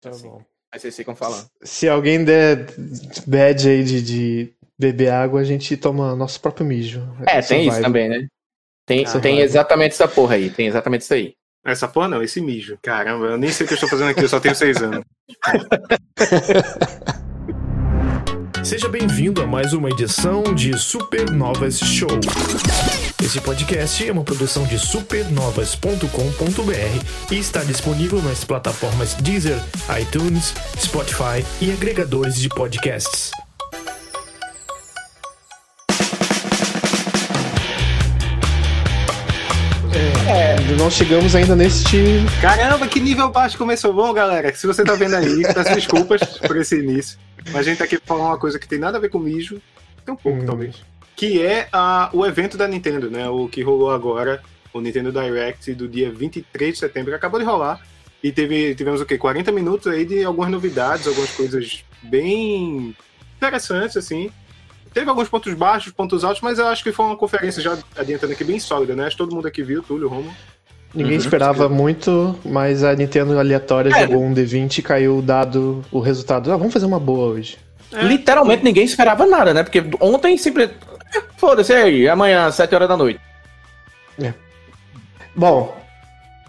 Tá assim. bom. Aí vocês ficam falando. Se alguém der bad aí de, de beber água, a gente toma nosso próprio mijo. É, tem isso também, né? Tem, ah, tem exatamente essa porra aí, tem exatamente isso aí. Essa porra não, esse mijo. Caramba, eu nem sei o que eu estou fazendo aqui, eu só tenho seis anos. Seja bem-vindo a mais uma edição de Supernovas Show. Esse podcast é uma produção de supernovas.com.br e está disponível nas plataformas Deezer, iTunes, Spotify e agregadores de podcasts. É, não chegamos ainda neste. Caramba, que nível baixo começou. Bom, galera, se você tá vendo aí, peço desculpas por esse início. Mas a gente tá aqui pra falar uma coisa que tem nada a ver com mijo. Tem um pouco, hum. talvez. Que é a, o evento da Nintendo, né? O que rolou agora, o Nintendo Direct do dia 23 de setembro, que acabou de rolar. E teve, tivemos o quê? 40 minutos aí de algumas novidades, algumas coisas bem interessantes, assim. Teve alguns pontos baixos, pontos altos, mas eu acho que foi uma conferência já adiantando aqui bem sólida, né? Acho que todo mundo aqui viu, Túlio, Romo. Ninguém uhum. esperava muito, mas a Nintendo aleatória é. jogou um D20 e caiu dado o resultado. Ah, vamos fazer uma boa hoje. É. Literalmente ninguém esperava nada, né? Porque ontem simplesmente. Foda-se aí, amanhã, 7 horas da noite. É. Bom,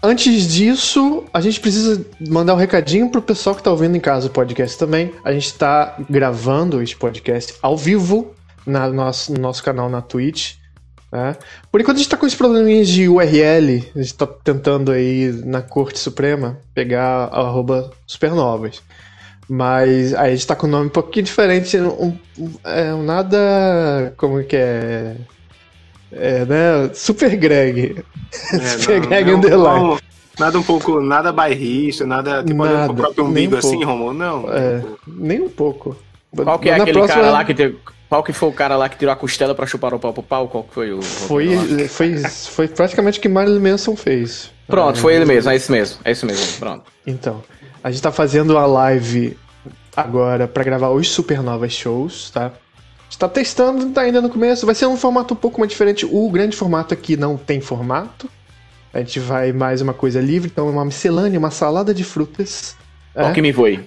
antes disso, a gente precisa mandar um recadinho pro pessoal que tá ouvindo em casa o podcast também. A gente tá gravando esse podcast ao vivo na nosso, no nosso canal na Twitch. Né? Por enquanto a gente tá com esses probleminhas de URL, a gente tá tentando aí na Corte Suprema pegar a arroba supernovas. Mas aí a gente tá com um nome um pouquinho diferente, um, um, é, um nada. Como que é? É, né? Super Greg. É, Super não, Greg não, Underline. Não, nada um pouco, nada bairrista, nada tipo nada, o próprio umbigo um assim, Romulo, não. É, nem um pouco. Qual que é aquele próxima... cara lá que tem, qual que foi o cara lá que tirou a costela pra chupar o pau pro pau? Qual que foi o. Foi, foi, foi praticamente o que Marilyn Manson fez. Pronto, foi ele mesmo, é isso mesmo. É isso mesmo, pronto. Então, a gente tá fazendo a live agora para gravar os Supernovas Shows, tá? A gente tá testando, tá ainda no começo. Vai ser um formato um pouco mais diferente. O grande formato aqui não tem formato. A gente vai mais uma coisa livre, então é uma miscelânea, uma salada de frutas. Qual é. que me foi?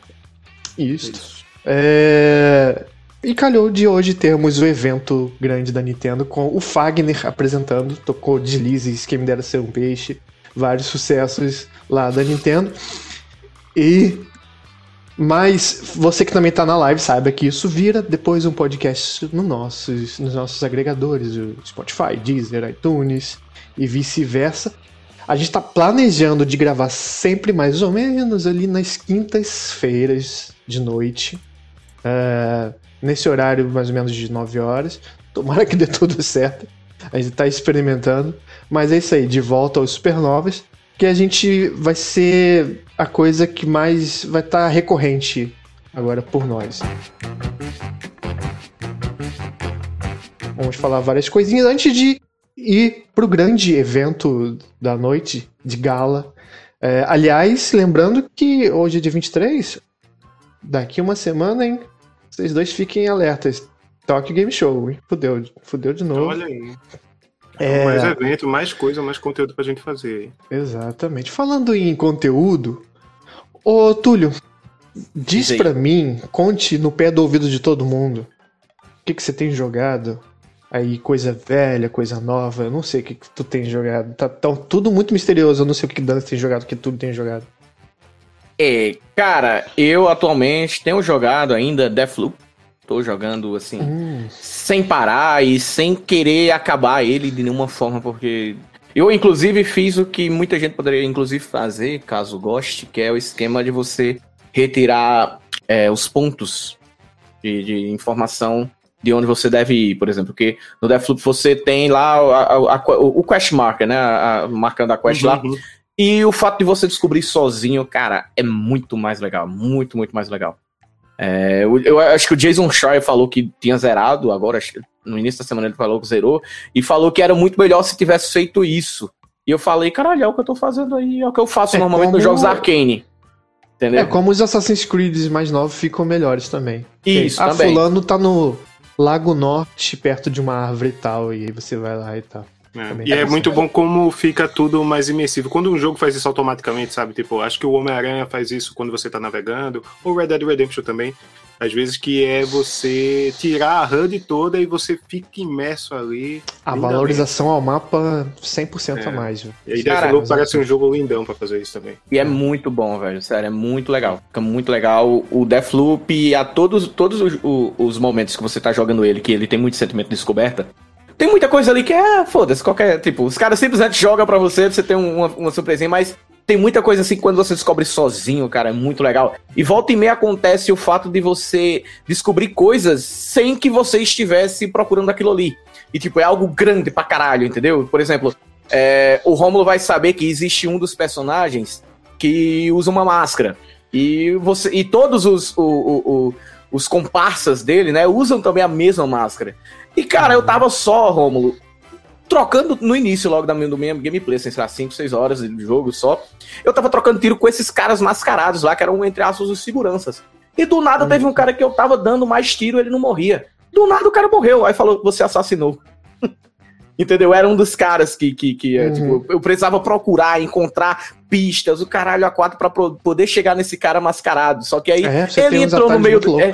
Isso. Isso. É... E calhou de hoje termos o evento grande da Nintendo com o Fagner apresentando, tocou Deslizes, Quem Me Dera Ser Um Peixe, vários sucessos lá da Nintendo. E mas você que também está na live saiba que isso vira depois um podcast no nossos, nos nossos agregadores, o Spotify, Deezer, iTunes e vice-versa. A gente está planejando de gravar sempre mais ou menos ali nas quintas-feiras de noite. Uh, nesse horário mais ou menos de 9 horas. Tomara que dê tudo certo. A gente está experimentando. Mas é isso aí, de volta aos supernovas. Que a gente vai ser a coisa que mais vai estar tá recorrente agora por nós. Vamos falar várias coisinhas antes de ir pro grande evento da noite de gala. É, aliás, lembrando que hoje é dia 23, daqui uma semana, hein? Vocês dois fiquem alertas. Tokyo Game Show, hein? Fudeu, fudeu de novo. Olha aí. É... Mais evento, mais coisa, mais conteúdo pra gente fazer. Exatamente. Falando em conteúdo, ô Túlio, diz para mim, conte no pé do ouvido de todo mundo, o que, que você tem jogado? Aí, coisa velha, coisa nova, eu não sei o que, que tu tem jogado. Tá, tá tudo muito misterioso, eu não sei o que, que Dan tem jogado, o que tudo tem jogado. É, cara, eu atualmente tenho jogado ainda Deathloop. Tô jogando assim, hum. sem parar e sem querer acabar ele de nenhuma forma, porque eu inclusive fiz o que muita gente poderia inclusive fazer, caso goste, que é o esquema de você retirar é, os pontos de, de, informação de onde você deve ir, por exemplo, porque no Deathloop você tem lá a, a, a, o quest marker, né, marcando a quest uhum. lá, e o fato de você descobrir sozinho, cara, é muito mais legal. Muito, muito mais legal. É, eu, eu, acho que o Jason Schreier falou que tinha zerado agora, no início da semana ele falou que zerou, e falou que era muito melhor se tivesse feito isso. E eu falei, caralho, é o que eu tô fazendo aí, é o que eu faço é normalmente como... nos jogos Arcane. Entendeu? É como os Assassin's Creed mais novos ficam melhores também. Isso, ah, também. fulano tá no Lago Norte, perto de uma árvore e tal, e aí você vai lá e tal. É. E é muito bom como fica tudo mais imersivo. Quando um jogo faz isso automaticamente, sabe? Tipo, acho que o Homem-Aranha faz isso quando você tá navegando, ou Red Dead Redemption também. Às vezes que é você tirar a HUD toda e você fica imerso ali. A valorização ao mapa 100% é. a mais. Viu? E aí Deathloop parece um jogo lindão pra fazer isso também. E é muito bom, velho. Sério, é muito legal. Fica muito legal. O Deathloop, a todos, todos os, os, momentos que você tá jogando ele, que ele tem muito sentimento de descoberta, tem muita coisa ali que é, foda-se, qualquer. Tipo, os caras simplesmente jogam pra você, você tem uma, uma surpresinha, mas tem muita coisa assim quando você descobre sozinho, cara, é muito legal. E volta e meia acontece o fato de você descobrir coisas sem que você estivesse procurando aquilo ali. E, tipo, é algo grande pra caralho, entendeu? Por exemplo, é, o Romulo vai saber que existe um dos personagens que usa uma máscara. E, você, e todos os, o, o, o, os comparsas dele, né, usam também a mesma máscara. E, cara, eu tava só, Rômulo, trocando no início logo da minha, do minha gameplay, assim, sei lá, 5, 6 horas de jogo só. Eu tava trocando tiro com esses caras mascarados lá, que eram, entre aspas, os seguranças. E do nada teve um cara que eu tava dando mais tiro, ele não morria. Do nada o cara morreu. Aí falou, você assassinou. Entendeu? Era um dos caras que, que, que é, uhum. tipo, eu precisava procurar, encontrar pistas, o caralho a quatro pra poder chegar nesse cara mascarado. Só que aí é, ele entrou no meio do. É,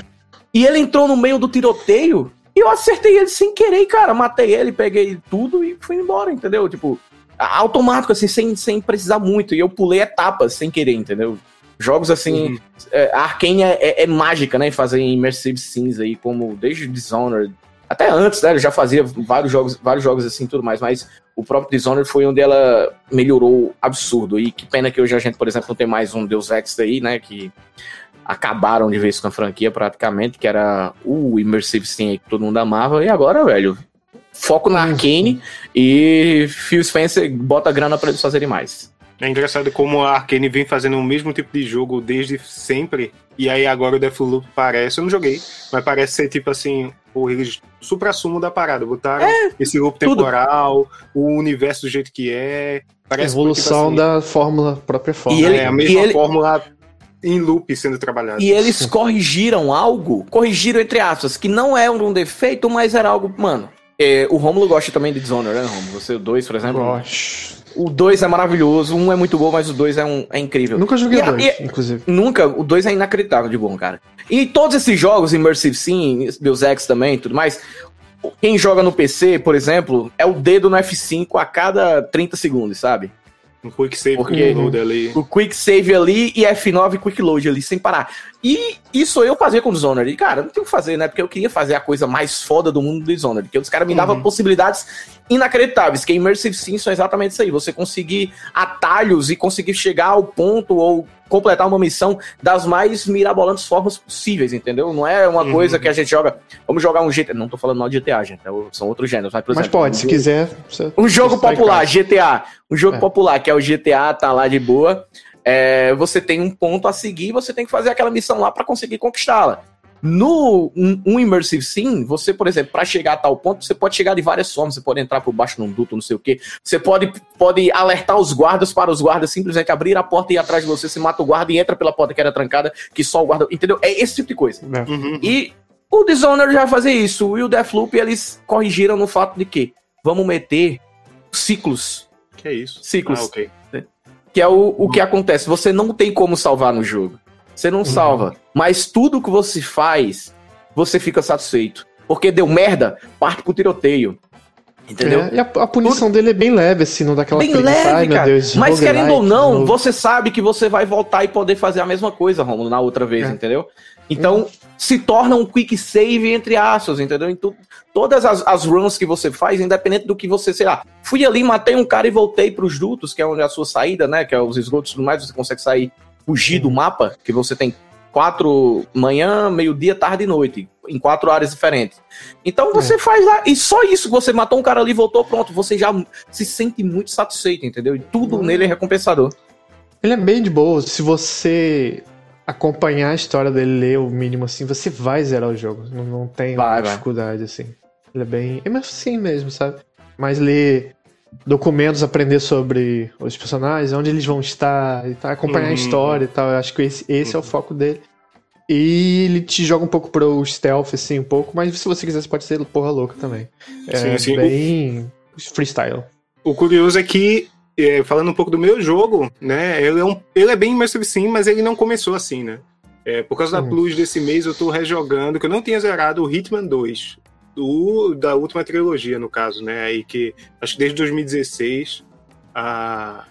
e ele entrou no meio do tiroteio e eu acertei ele sem querer, cara. Matei ele, peguei tudo e fui embora, entendeu? Tipo, automático, assim, sem, sem precisar muito. E eu pulei etapas sem querer, entendeu? Jogos assim, uhum. é, a Arkane é, é, é, mágica, né? Em fazer immersive scenes aí, como desde Dishonored. Até antes, né? Ela já fazia vários jogos, vários jogos assim tudo mais, mas o próprio Dishonored foi onde ela melhorou absurdo. E que pena que hoje a gente, por exemplo, não tem mais um Deus Ex aí, né? Que acabaram de vez com a franquia praticamente, que era o Immersive Sim que todo mundo amava, e agora, velho, foco na Arkane e Phil Spencer bota grana para eles fazerem mais. É engraçado como a Arkane vem fazendo o mesmo tipo de jogo desde sempre, e aí agora o Deathloop parece, eu não joguei, mas parece ser tipo assim, o supra-sumo da parada, botaram é, esse loop temporal, o universo do jeito que é, Parece evolução tipo assim, da fórmula própria fórmula. E ele, é a mesma ele, fórmula em loop sendo trabalhado. E eles corrigiram algo, corrigiram entre aspas, que não é um defeito, mas era algo, mano. É, o Romulo gosta também de Dishonored, né, Romulo? Você, o 2, por exemplo? Gosto. O 2 é maravilhoso, um é muito bom, mas o 2 é, um, é incrível. Nunca joguei o 2, inclusive. Nunca, o 2 é inacreditável de bom, cara. E todos esses jogos, Immersive Sim, Deus Ex também tudo mais, quem joga no PC, por exemplo, é o dedo no F5 a cada 30 segundos, sabe? Um quick save Porque quick load ali. O quick save ali e F9 quick load ali, sem parar. E isso eu fazia com o Dishonored. E, cara, não tem o que fazer, né? Porque eu queria fazer a coisa mais foda do mundo do Dishonored. Porque os caras me davam uhum. possibilidades inacreditáveis. Que Immersive Sim são exatamente isso aí. Você conseguir atalhos e conseguir chegar ao ponto ou completar uma missão das mais mirabolantes formas possíveis, entendeu? Não é uma uhum. coisa que a gente joga. Vamos jogar um GTA. Não tô falando mal de GTA, gente. É são outros gêneros. Mas, mas pode, um se quiser. Um jogo popular, GTA. Um jogo é. popular, que é o GTA, tá lá de boa. É, você tem um ponto a seguir, você tem que fazer aquela missão lá para conseguir conquistá-la. No um, um, Immersive Sim, você, por exemplo, para chegar a tal ponto, você pode chegar de várias formas. Você pode entrar por baixo num duto, não sei o que. Você pode, pode alertar os guardas para os guardas simplesmente abrir a porta e ir atrás de você. Você mata o guarda e entra pela porta que era trancada, que só o guarda. Entendeu? É esse tipo de coisa. É. Uhum. E o Dishonored já vai fazer isso. E o Deathloop, eles corrigiram no fato de que vamos meter ciclos. Que é isso? Ciclos. Ah, ok. Que é o, o que acontece. Você não tem como salvar no jogo. Você não uhum. salva. Mas tudo que você faz, você fica satisfeito. Porque deu merda, parte pro tiroteio. Entendeu? É, e a, a punição Tudo... dele é bem leve, assim, não dá aquela Bem leve, Ai, cara. Deus, Mas querendo ou não, você sabe que você vai voltar e poder fazer a mesma coisa, Romulo, na outra vez, é. entendeu? Então, uhum. Se torna um quick save entre aspas, entendeu? Então, todas as, as, runs que você faz, independente do que você, sei lá, fui ali, matei um cara e voltei pros dutos, que é onde é a sua saída, né? Que é os esgotos e tudo mais, você consegue sair fugir do mapa, que você tem quatro manhã, meio-dia, tarde e noite, em quatro áreas diferentes. Então você é. faz lá, e só isso, você matou um cara ali, voltou, pronto, você já se sente muito satisfeito, entendeu? E tudo hum. nele é recompensador. Ele é bem de boa, se você acompanhar a história dele, ler o mínimo assim, você vai zerar o jogo, não, não tem vai, dificuldade vai. assim. Ele é bem, é assim mesmo, sabe? Mas ler documentos, aprender sobre os personagens, onde eles vão estar, e tá, acompanhar uhum. a história e tal. Eu acho que esse, esse uhum. é o uhum. foco dele. E ele te joga um pouco pro stealth, assim, um pouco, mas se você quiser, você pode ser porra louca também. É sim, sim. bem. freestyle. O curioso é que, é, falando um pouco do meu jogo, né? Ele é, um, ele é bem immersive sim, mas ele não começou assim, né? É, por causa da Hum. plus desse mês, eu tô rejogando, que eu não tinha zerado o Hitman 2. Do, da última trilogia, no caso, né? Aí que acho que desde 2016 a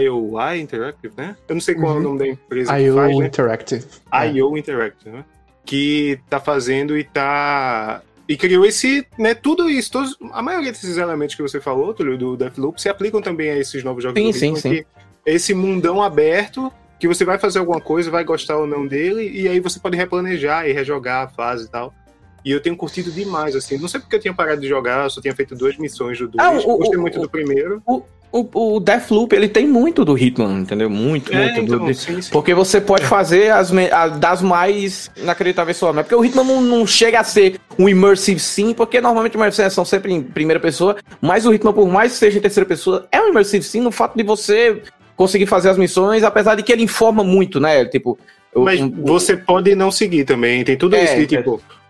IOI Interactive, né? Eu não sei qual é Uhum. o nome da empresa IO faz, né? Interactive. É. IO Interactive, né? Que tá fazendo e tá. E criou esse, né, tudo isso, todos, a maioria desses elementos que você falou, Túlio, do Deathloop, se aplicam também a esses novos jogos Sim, do sim, sim. é esse mundão aberto, que você vai fazer alguma coisa, vai gostar ou não dele, e aí você pode replanejar e rejogar a fase e tal. E eu tenho curtido demais, assim. Não sei porque eu tinha parado de jogar, eu só tinha feito duas missões do 2. Ah, Gostei o- muito o- do primeiro. O, o Deathloop, ele tem muito do Hitman, entendeu? Muito, É, muito. do- então, de- sim, sim. Porque você pode fazer as a- das mais inacreditáveis formas. Porque o Hitman não, não chega a ser um immersive sim, porque normalmente immersive são sempre em primeira pessoa, mas o Hitman, por mais que seja em terceira pessoa, é um immersive sim no fato de você conseguir fazer as missões, apesar de que ele informa muito, né? Tipo. o- Mas um- você pode não seguir também. Tem tudo É, isso de é.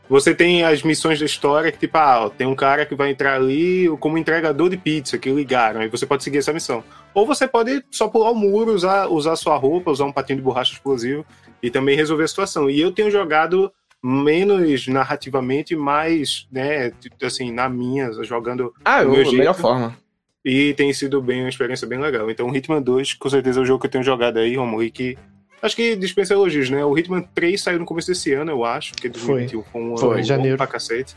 Você tem as missões da história que, tipo, ah, ó, tem um cara que vai entrar ali como entregador de pizza que ligaram, aí você pode seguir essa missão. Ou você pode só pular o muro, usar, usar sua roupa, usar um patinho de borracha explosivo e também resolver a situação. E eu tenho jogado menos narrativamente, mais, né, tipo, assim, na minha, jogando Ah, do o- meu a melhor jeito. forma. e tem sido bem uma experiência bem legal. Então, o Hitman 2, com certeza, é o jogo que eu tenho jogado aí, Romulo, que acho que dispensa elogios, né? O Hitman 3 saiu no começo desse ano, eu acho, porque 2021 foi um ano Foi, bom janeiro. pra cacete.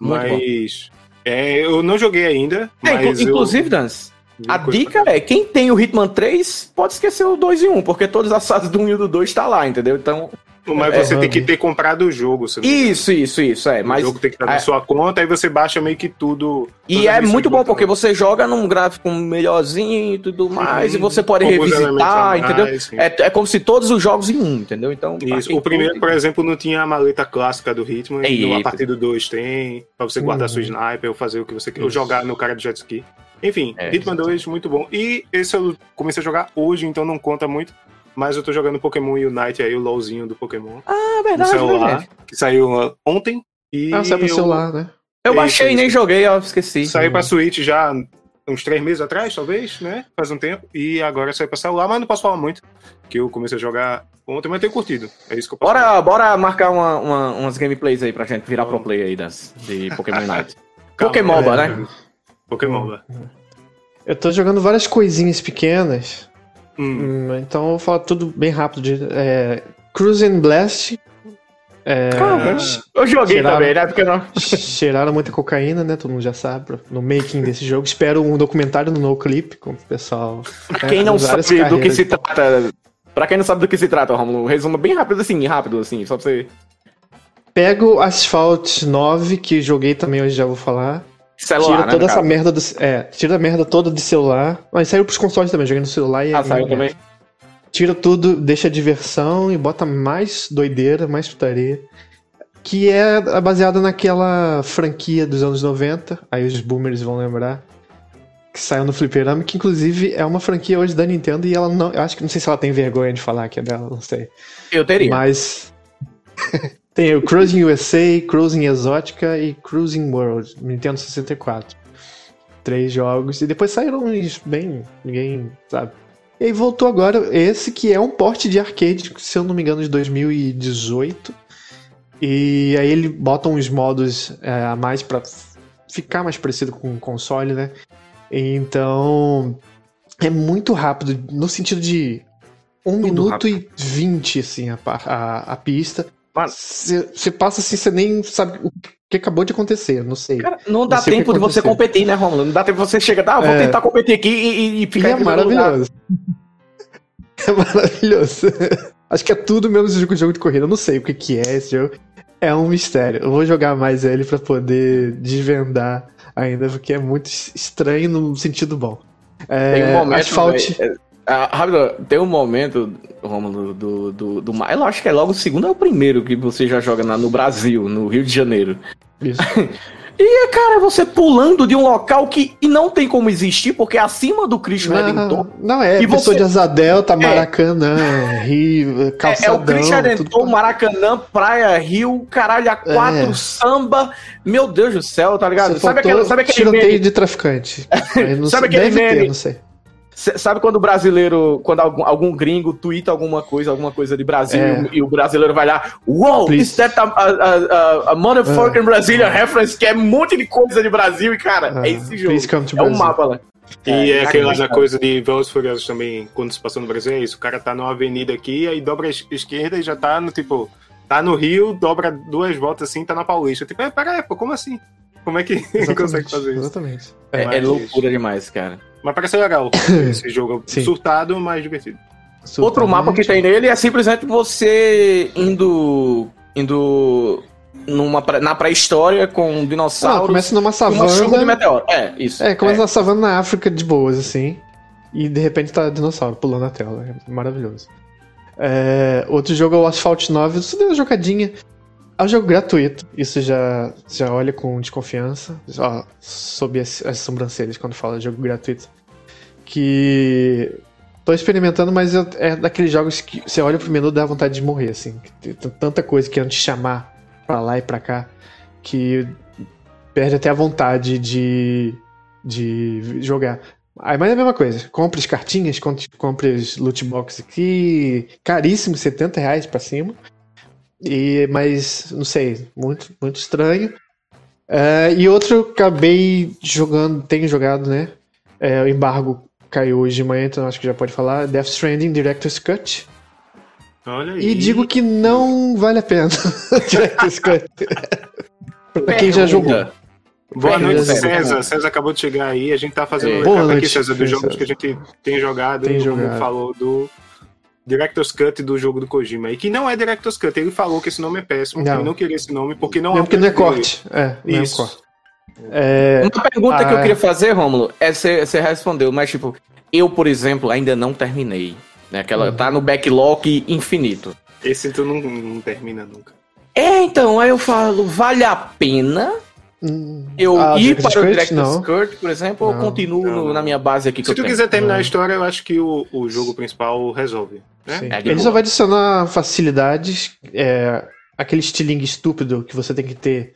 Mas é, eu não joguei ainda, É, mas inclu- eu inclusive, Dance, a dica é: quem tem o Hitman 3 pode esquecer o 2 e 1, porque todas as fases do 1 e do 2 tá lá, entendeu? Então. Mas é, você tem que ter comprado o jogo. Isso, isso, isso, é. O Mas jogo tem que estar na é. sua conta, aí você baixa meio que tudo. E é muito bom porque você joga num gráfico melhorzinho e tudo mais, Uhum. e você pode revisitar, mais, entendeu? sim. É, é como se todos os jogos em um, entendeu? Então. Isso. O primeiro, por exemplo, não tinha a maleta clássica do. Eita. No, a partir do 2 tem. Pra você guardar Uhum. sua sniper ou fazer o que você quer. Ou jogar no cara do jet ski. Enfim, É, Hitman 2, muito bom. E esse eu comecei a jogar hoje, então não conta muito. Mas eu tô jogando Pokémon Unite aí, o LOLzinho do Pokémon. Ah, no verdade, celular. verdade. Que saiu uh, ontem. E Ah, sai pro eu- celular, né? Eu baixei e nem joguei, eu esqueci. Saiu pra Switch já uns três meses atrás, talvez, né? Faz um tempo. E agora saiu pra celular, mas não posso falar muito. Que eu comecei a jogar ontem, mas tenho curtido. É isso que eu posso falar. Bora, bora marcar uma, uma- umas gameplays aí pra gente virar pro play aí das, de Pokémon Unite. Pokémoba, é, né? Pokémon, Eu tô jogando várias coisinhas pequenas, hum. hum, então eu vou falar tudo bem rápido. De, é, Cruising Blast. É, Cara, eu joguei Tiraram- também, né? Porque não. cheiraram muita cocaína, né? Todo mundo já sabe. No making desse jogo. Espero um documentário no NoClip com o pessoal. né, Quem não sabe do que se tal. trata. Pra quem não sabe do que se trata, Romulo, resuma bem rápido assim, rápido assim, só pra você. Pego Asphalt 9, que joguei também hoje, já vou falar. Celular, tira né? toda essa caso. merda do. É, tira a merda toda de celular. Mas saiu pros consoles também, joguei no celular e é Ah, saiu meio também. merda. Tira tudo, deixa diversão e bota mais doideira, mais putaria. Que é baseada naquela franquia dos anos 90, aí os boomers vão lembrar. Que saiu no Fliperama, que inclusive é uma franquia hoje da Nintendo e ela não. Eu acho que não sei se ela tem vergonha de falar que é dela, não sei. Eu teria. Mas. Tem o Cruising USA, Cruising Exótica e Cruising World, Nintendo 64. Três jogos. E depois saíram uns bem. Ninguém sabe. E aí voltou agora esse que é um porte de arcade, se eu não me engano, de 2018. E aí ele bota uns modos é, a mais pra ficar mais parecido com o console, né? Então. É muito rápido, no sentido de um minuto e vinte, assim, a, a, a pista. Mano. Você passa assim, você nem sabe o que acabou de acontecer, não sei. Cara, não dá Não que tempo de você competir, né, Romulo? Não dá tempo de você chegar, ah, vou É. tentar competir aqui e, e, e E ficar é maravilhoso. É maravilhoso. Acho que é tudo menos jogo, jogo de corrida. Eu não sei o que, que é esse jogo. É um mistério. Eu vou jogar mais ele pra poder desvendar ainda, porque é muito estranho no sentido bom. É, Tem um momento. Asphalt. véi, é, ah, rápido, tem um momento, Romulo, do, do, do, do. Eu acho que é logo o segundo ou o primeiro que você já joga na- no Brasil, no Rio de Janeiro. Isso. E, cara, você pulando de um local que não tem como existir, porque é acima do Cristo não, Redentor. Não, é. E você- de Asa Delta, Maracanã, Rio, É, é Calçadão. o Cristo Redentor, tudo- Maracanã, Praia, Rio, caralho, a quatro, É. samba. Meu Deus do céu, tá ligado? Sabe aquele, sabe aquele tiroteio meme? de traficante. Sabe aquele deve ter, meme? não sei. Cê- Sabe quando o brasileiro, quando algum, algum gringo twitta alguma coisa, alguma coisa de Brasil, É. e o brasileiro vai lá, wow, Please. is that a, a, a, a motherfucking Brazilian reference, que é um monte de coisa de Brasil, e cara, Ah, é esse jogo. please come to É um mapa lá. E é, aquela da inacreditável. coisa de Velozes Furiosos também, quando se passou no Brasil, é isso. O cara tá numa avenida aqui, aí dobra a es- esquerda e já tá no, tipo, tá no Rio, dobra duas voltas assim, tá na Paulista. Tipo, é, pera aí, pô, como assim? Como é que consegue fazer isso? Exatamente. É, é loucura demais, cara. Mas parece legal esse jogo. Sim. Surtado, mas divertido. Outro mapa que tem nele é simplesmente você indo. indo. Numa, na pré-história com Não, dinossauros. começa numa e uma chuva de savana. meteoro. É, isso. É, começa na savana na África de boas, assim. E de repente tá dinossauro pulando na tela. É maravilhoso. É, outro jogo é o Asphalt 9. Isso deu uma jogadinha. É um jogo gratuito. Isso já, já olha com desconfiança. Ó, sob as, as sobrancelhas quando fala jogo gratuito. Que. Tô experimentando, mas eu- é daqueles jogos que você olha pro menu e dá vontade de morrer, assim. Tem tanta coisa querendo te chamar pra lá e pra cá que perde até a vontade de, de jogar. Aí, mas é a mesma coisa. Compre as cartinhas, compre, os loot box aqui. Caríssimo, 70 reais pra cima. E, mas, não sei, muito, muito estranho. É, e outro, eu acabei jogando, tenho jogado, né? É, o embargo caiu hoje de manhã, então acho que já pode falar. Death Stranding Director's Cut. Olha aí. E digo que não vale a pena. Director's Cut. pra quem já jogou. Boa noite. César. César acabou de chegar aí. A gente tá fazendo É. um Boa recap aqui, César, dos jogos que a gente tem jogado. Tem como jogado. falou do Director's Cut do jogo do Kojima. E que não é Director's Cut. Ele falou que esse nome é péssimo, que Não. ele não queria esse nome, porque não Não, é porque não é corte. É, não é Isso. corte. É, Uma pergunta que eu Ah. queria fazer, Rômulo, é você você respondeu, mas tipo, eu, por exemplo, ainda não terminei. Né? Aquela, Uhum. Tá no backlog infinito. Esse tu não, não termina nunca. É, então, aí eu falo, vale a pena hum, eu ah, ir para o? Director's. Cut, por exemplo, ou Não. continuo Não, não. na minha base aqui que Se eu tu tenho? quiser terminar a história, eu acho que o, o jogo principal resolve. Né? sim. É, Ele só vai adicionar facilidades, é, aquele estilingue estúpido que você tem que ter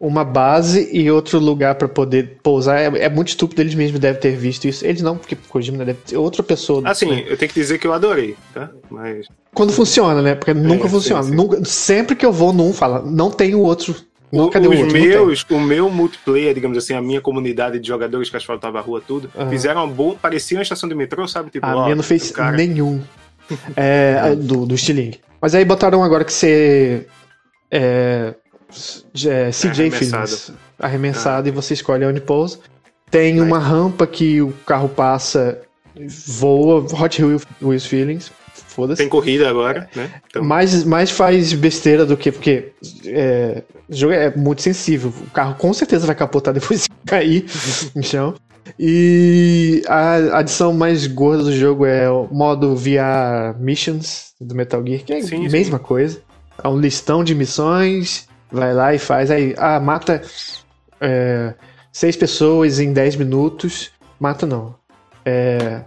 uma base e outro lugar pra poder pousar. É, é muito estúpido, eles mesmos devem ter visto isso. Eles não, porque Kojima deve ter outra pessoa. Assim, né? eu tenho que dizer que eu adorei, tá? Mas Quando funciona, né? Porque nunca sim, funciona. sim. Nunca- sempre que eu vou num, fala, não tem o outro. Não, o- cadê os o outro? Meus, o meu multiplayer, digamos assim, a minha comunidade de jogadores que asfaltava a rua tudo, Aham. fizeram uma boa. Parecia uma estação de metrô, sabe? Tipo, A ó, minha não fez o cara- nenhum é, do, do Stiling. Mas aí botaram agora que você. É, é, CJ Arremessado. Feelings. Arremessado e você escolhe onde pousa. Tem uma rampa que o carro passa, voa, Hot Wheels Wheels Feelings. Foda-se. Tem corrida agora, né? Então, Mais, mais faz besteira do que. Porque é, o jogo é muito sensível. O carro com certeza vai capotar depois de cair no chão. E a adição mais gorda do jogo é o modo VR Missions do Metal Gear, que é Sim, a sim. mesma coisa. É um listão de missões, vai lá e faz. Aí, ah, mata é, seis pessoas em 10 minutos. Mata não. É,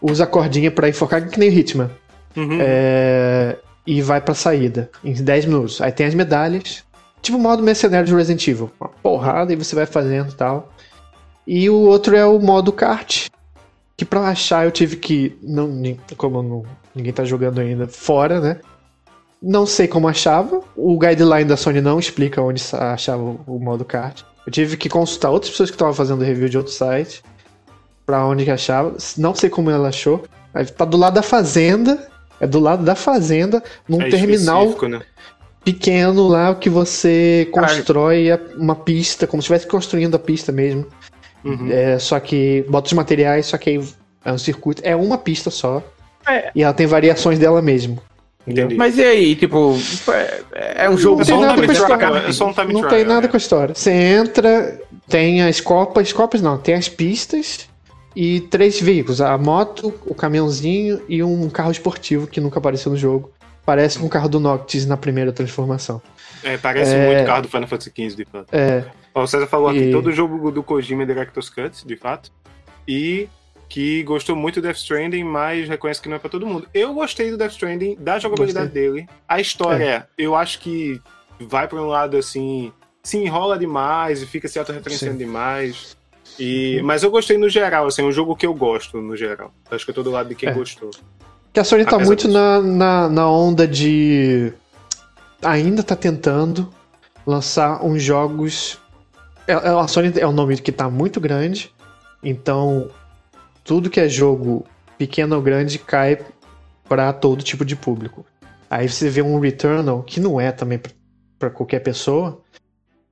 usa a cordinha pra enfocar que nem o Hitman. uhum. É, e vai pra saída em 10 minutos. Aí tem as medalhas. Tipo o modo mercenário de Resident Evil. Uma porrada e você vai fazendo e tal. E o outro é o modo kart. Que pra achar eu tive que. Não, como não- ninguém tá jogando ainda fora, né? Não sei como achava. O guideline da Sony não explica onde achava o, modo kart. Eu tive que consultar outras pessoas que estavam fazendo review de outros sites. Pra onde que achava. Não sei como ela achou. Aí tá do lado da fazenda. É do lado da fazenda, num É terminal né? pequeno lá que você Caralho. constrói uma pista, como se estivesse construindo a pista mesmo. Uhum. É, só que bota os materiais, só que aí é um circuito. É uma pista só. É. E ela tem variações dela mesmo. Entendi. Mas e aí, tipo, é, é um jogo Não é só tem um nada com a história. é só um time Não tem nada é. com a história. Você entra, tem as copas, copas não, tem as pistas e três veículos: a moto, o caminhãozinho e um carro esportivo que nunca apareceu no jogo. Parece um carro do Noctis na primeira transformação. É, parece É. muito carro do Final Fantasy XV, de fato. É. Ó, o César falou aqui, todo jogo do Kojima é Director's Cut, de fato. E que gostou muito do Death Stranding, mas reconhece que não é pra todo mundo. Eu gostei do Death Stranding, da jogabilidade gostei. dele. A história, é. eu acho que vai pra um lado assim, se enrola demais e fica se autorreferenciando demais. E, mas eu gostei no geral, assim, é um jogo que eu gosto no geral. Acho que eu tô do lado de quem é. gostou. Que a Sony tá muito na, na, na onda de. Ainda tá tentando lançar uns jogos. É, é, a Sony é um nome que tá muito grande, então tudo que é jogo pequeno ou grande cai para todo tipo de público. Aí você vê um Returnal, que não é também para qualquer pessoa,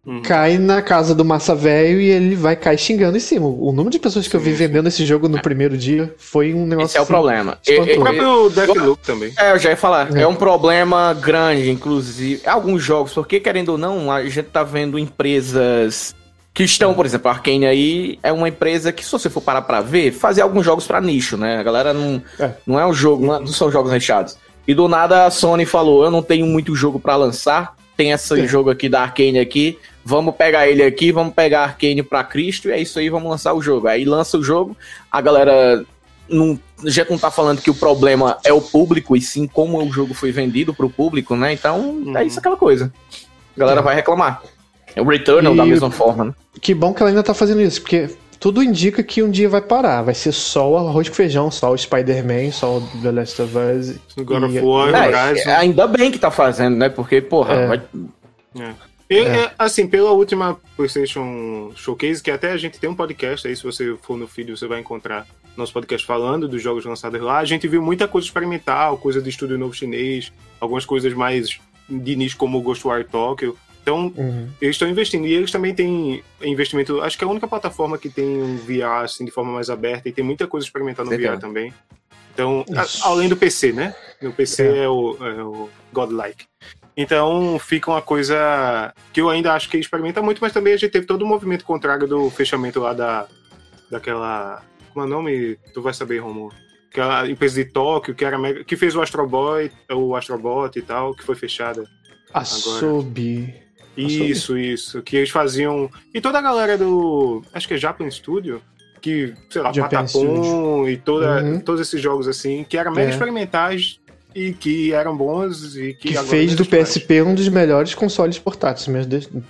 Uhum. Cai na casa do massa velho e ele vai cair xingando em cima. O número de pessoas que eu vi vendendo esse jogo no é. primeiro dia foi um negócio. Esse é o assim, problema. O próprio Deathloop também. É, eu já ia falar. É. é. um problema grande, inclusive. Alguns jogos, porque querendo ou não, a gente tá vendo empresas que estão, por exemplo, a Arkane aí é uma empresa que, se você for parar pra ver, fazia alguns jogos para nicho, né? A galera não é, não é um jogo, não, é, são jogos recheados. E do nada a Sony falou: Eu não tenho muito jogo para lançar, tem esse jogo aqui da Arkane aqui, vamos pegar ele aqui, vamos pegar Arkane pra Cristo e é isso aí, vamos lançar o jogo. Aí lança o jogo, a galera não, já não tá falando que o problema é o público, e sim como o jogo foi vendido pro público, né? Então uhum. é isso aquela coisa. A galera é. vai reclamar. É o Returnal e... da mesma forma, né? Que bom que ela ainda tá fazendo isso, porque tudo indica que um dia vai parar. Vai ser só o arroz com feijão, só o Spider-Man, só o The Last of Us. God of War, é, ainda bem que tá fazendo, né? Porque, porra, é. vai... É. E, é. Assim, pela última PlayStation Showcase, que até a gente tem um podcast aí, se você for no feed, você vai encontrar nosso podcast falando dos jogos lançados lá. A gente viu muita coisa experimental, coisa de estúdio novo chinês, algumas coisas mais de nicho como Ghostwire Tokyo. Então, uhum. eles estão investindo. E eles também têm investimento. Acho que é a única plataforma que tem um VR assim, de forma mais aberta e tem muita coisa experimental no VR também. Então, a, além do PC, né? No PC é, é o, é o Godlike. Então fica uma coisa que eu ainda acho que experimenta muito, mas também a gente teve todo o movimento contrário do fechamento lá da daquela. Como é o nome? Tu vai saber, Romulo. Aquela empresa de Tóquio que era mega, que fez o Astro Boy, o Astrobot e tal, que foi fechada. Asobi. Isso, isso. Que eles faziam. E toda a galera do. Acho que é Japan Studio. Que, sei lá, Japan Patapon e toda, uhum. todos esses jogos assim, que eram mega é. experimentais e que eram bons e que, que fez do PSP um dos melhores consoles portáteis, meus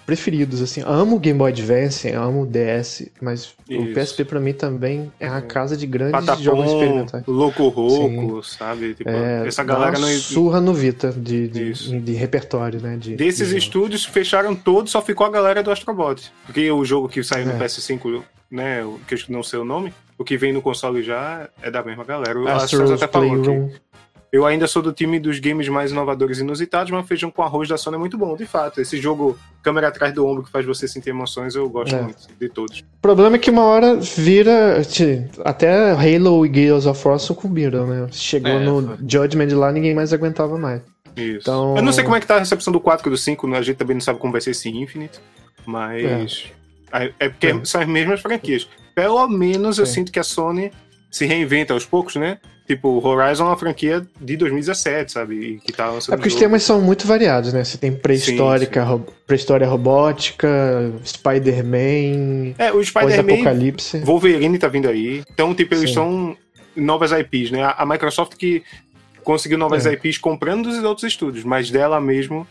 preferidos assim. Amo o Game Boy Advance, amo o DS, mas Isso. o PSP para mim também é a uhum. casa de grandes Patapom, jogos experimentais. Louco Roco, sabe? Tipo, é, essa galera não surra no Vita de, de, de, de repertório, né? De, Desses estúdios fecharam todos, só ficou a galera do Astrobot. Porque o jogo que saiu no é. PS5, né, que eu não sei o nome, o que vem no console já é da mesma galera. O Astros até falou Playroom. Eu ainda sou do time dos games mais inovadores e inusitados, mas feijão com arroz da Sony é muito bom, de fato. Esse jogo, câmera atrás do ombro, que faz você sentir emoções, eu gosto é. muito de todos. O problema é que uma hora vira. Até Halo e Gears of War sucumbiram, né? Chegou é, no foi. Judgment lá, ninguém mais aguentava mais. Isso. Então... Eu não sei como é que tá a recepção do 4 e do 5, né? a gente também não sabe como vai ser esse Infinite, mas. É, é porque é. são as mesmas franquias. Pelo menos eu sinto que a Sony se reinventa aos poucos, né? Tipo, Horizon é uma franquia de 2017, sabe? E que tá lançando. É porque os temas são muito variados, né? Você tem pré-histórica, ro pré-história robótica, Spider-Man. É, o Spider-Man. Apocalipse. Wolverine tá vindo aí. Então, tipo, eles sim. são novas IPs, né? A Microsoft que conseguiu novas é. IPs comprando dos outros estúdios, mas dela mesmo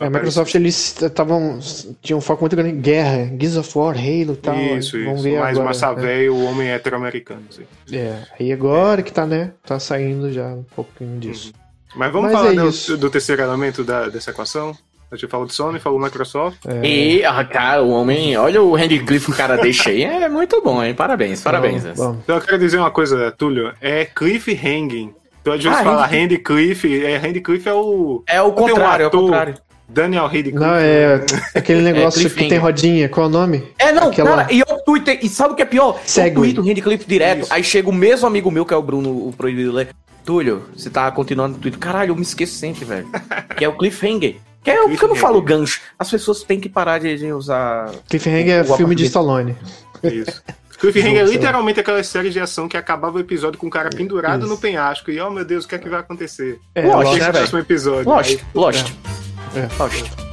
a Microsoft eles estavam tinham um foco muito grande em guerra, Gears of War, Halo e tal. Isso, Vamos isso. Ver Mais agora, massa né? o homem hétero-americano. Assim. É, aí agora é. que tá, né? Tá saindo já um pouquinho disso. Uhum. Mas vamos Mas falar é do, do, terceiro elemento da, dessa equação? A gente falou de Sony, falou Microsoft. É... E, ah, cara, o homem, olha o Randy Cliff, o cara deixa aí, é muito bom, hein? Parabéns, parabéns. Bom, bom. Então eu quero dizer uma coisa, Túlio, é Cliff Hanging. Tu às vezes ah, fala Randy Cliff, é, Randy Cliff é o. É o contrário, um é o contrário. Daniel Radcliffe. Não, é aquele negócio é, que tem rodinha. Qual é o nome? É, não, Aquela... cara, e eu Twitter, e sabe o que é pior? Segue. Eu tweeto o Radcliffe direto, Isso. aí chega o mesmo amigo meu, que é o Bruno, o proibido ler. Túlio, você tá continuando no Twitter. Caralho, eu me esqueço sempre, velho. que é o Cliffhanger. Que é o que eu não falo gancho. As pessoas têm que parar de, usar. Cliffhanger é filme de Stallone. Isso. Cliffhanger é literalmente aquela série de ação que acabava o episódio com o cara pendurado Isso. no penhasco. E, oh meu Deus, o que é que vai acontecer? É, Lost, né, próximo episódio. Lost, Aí, Lost. É. É. Fausto.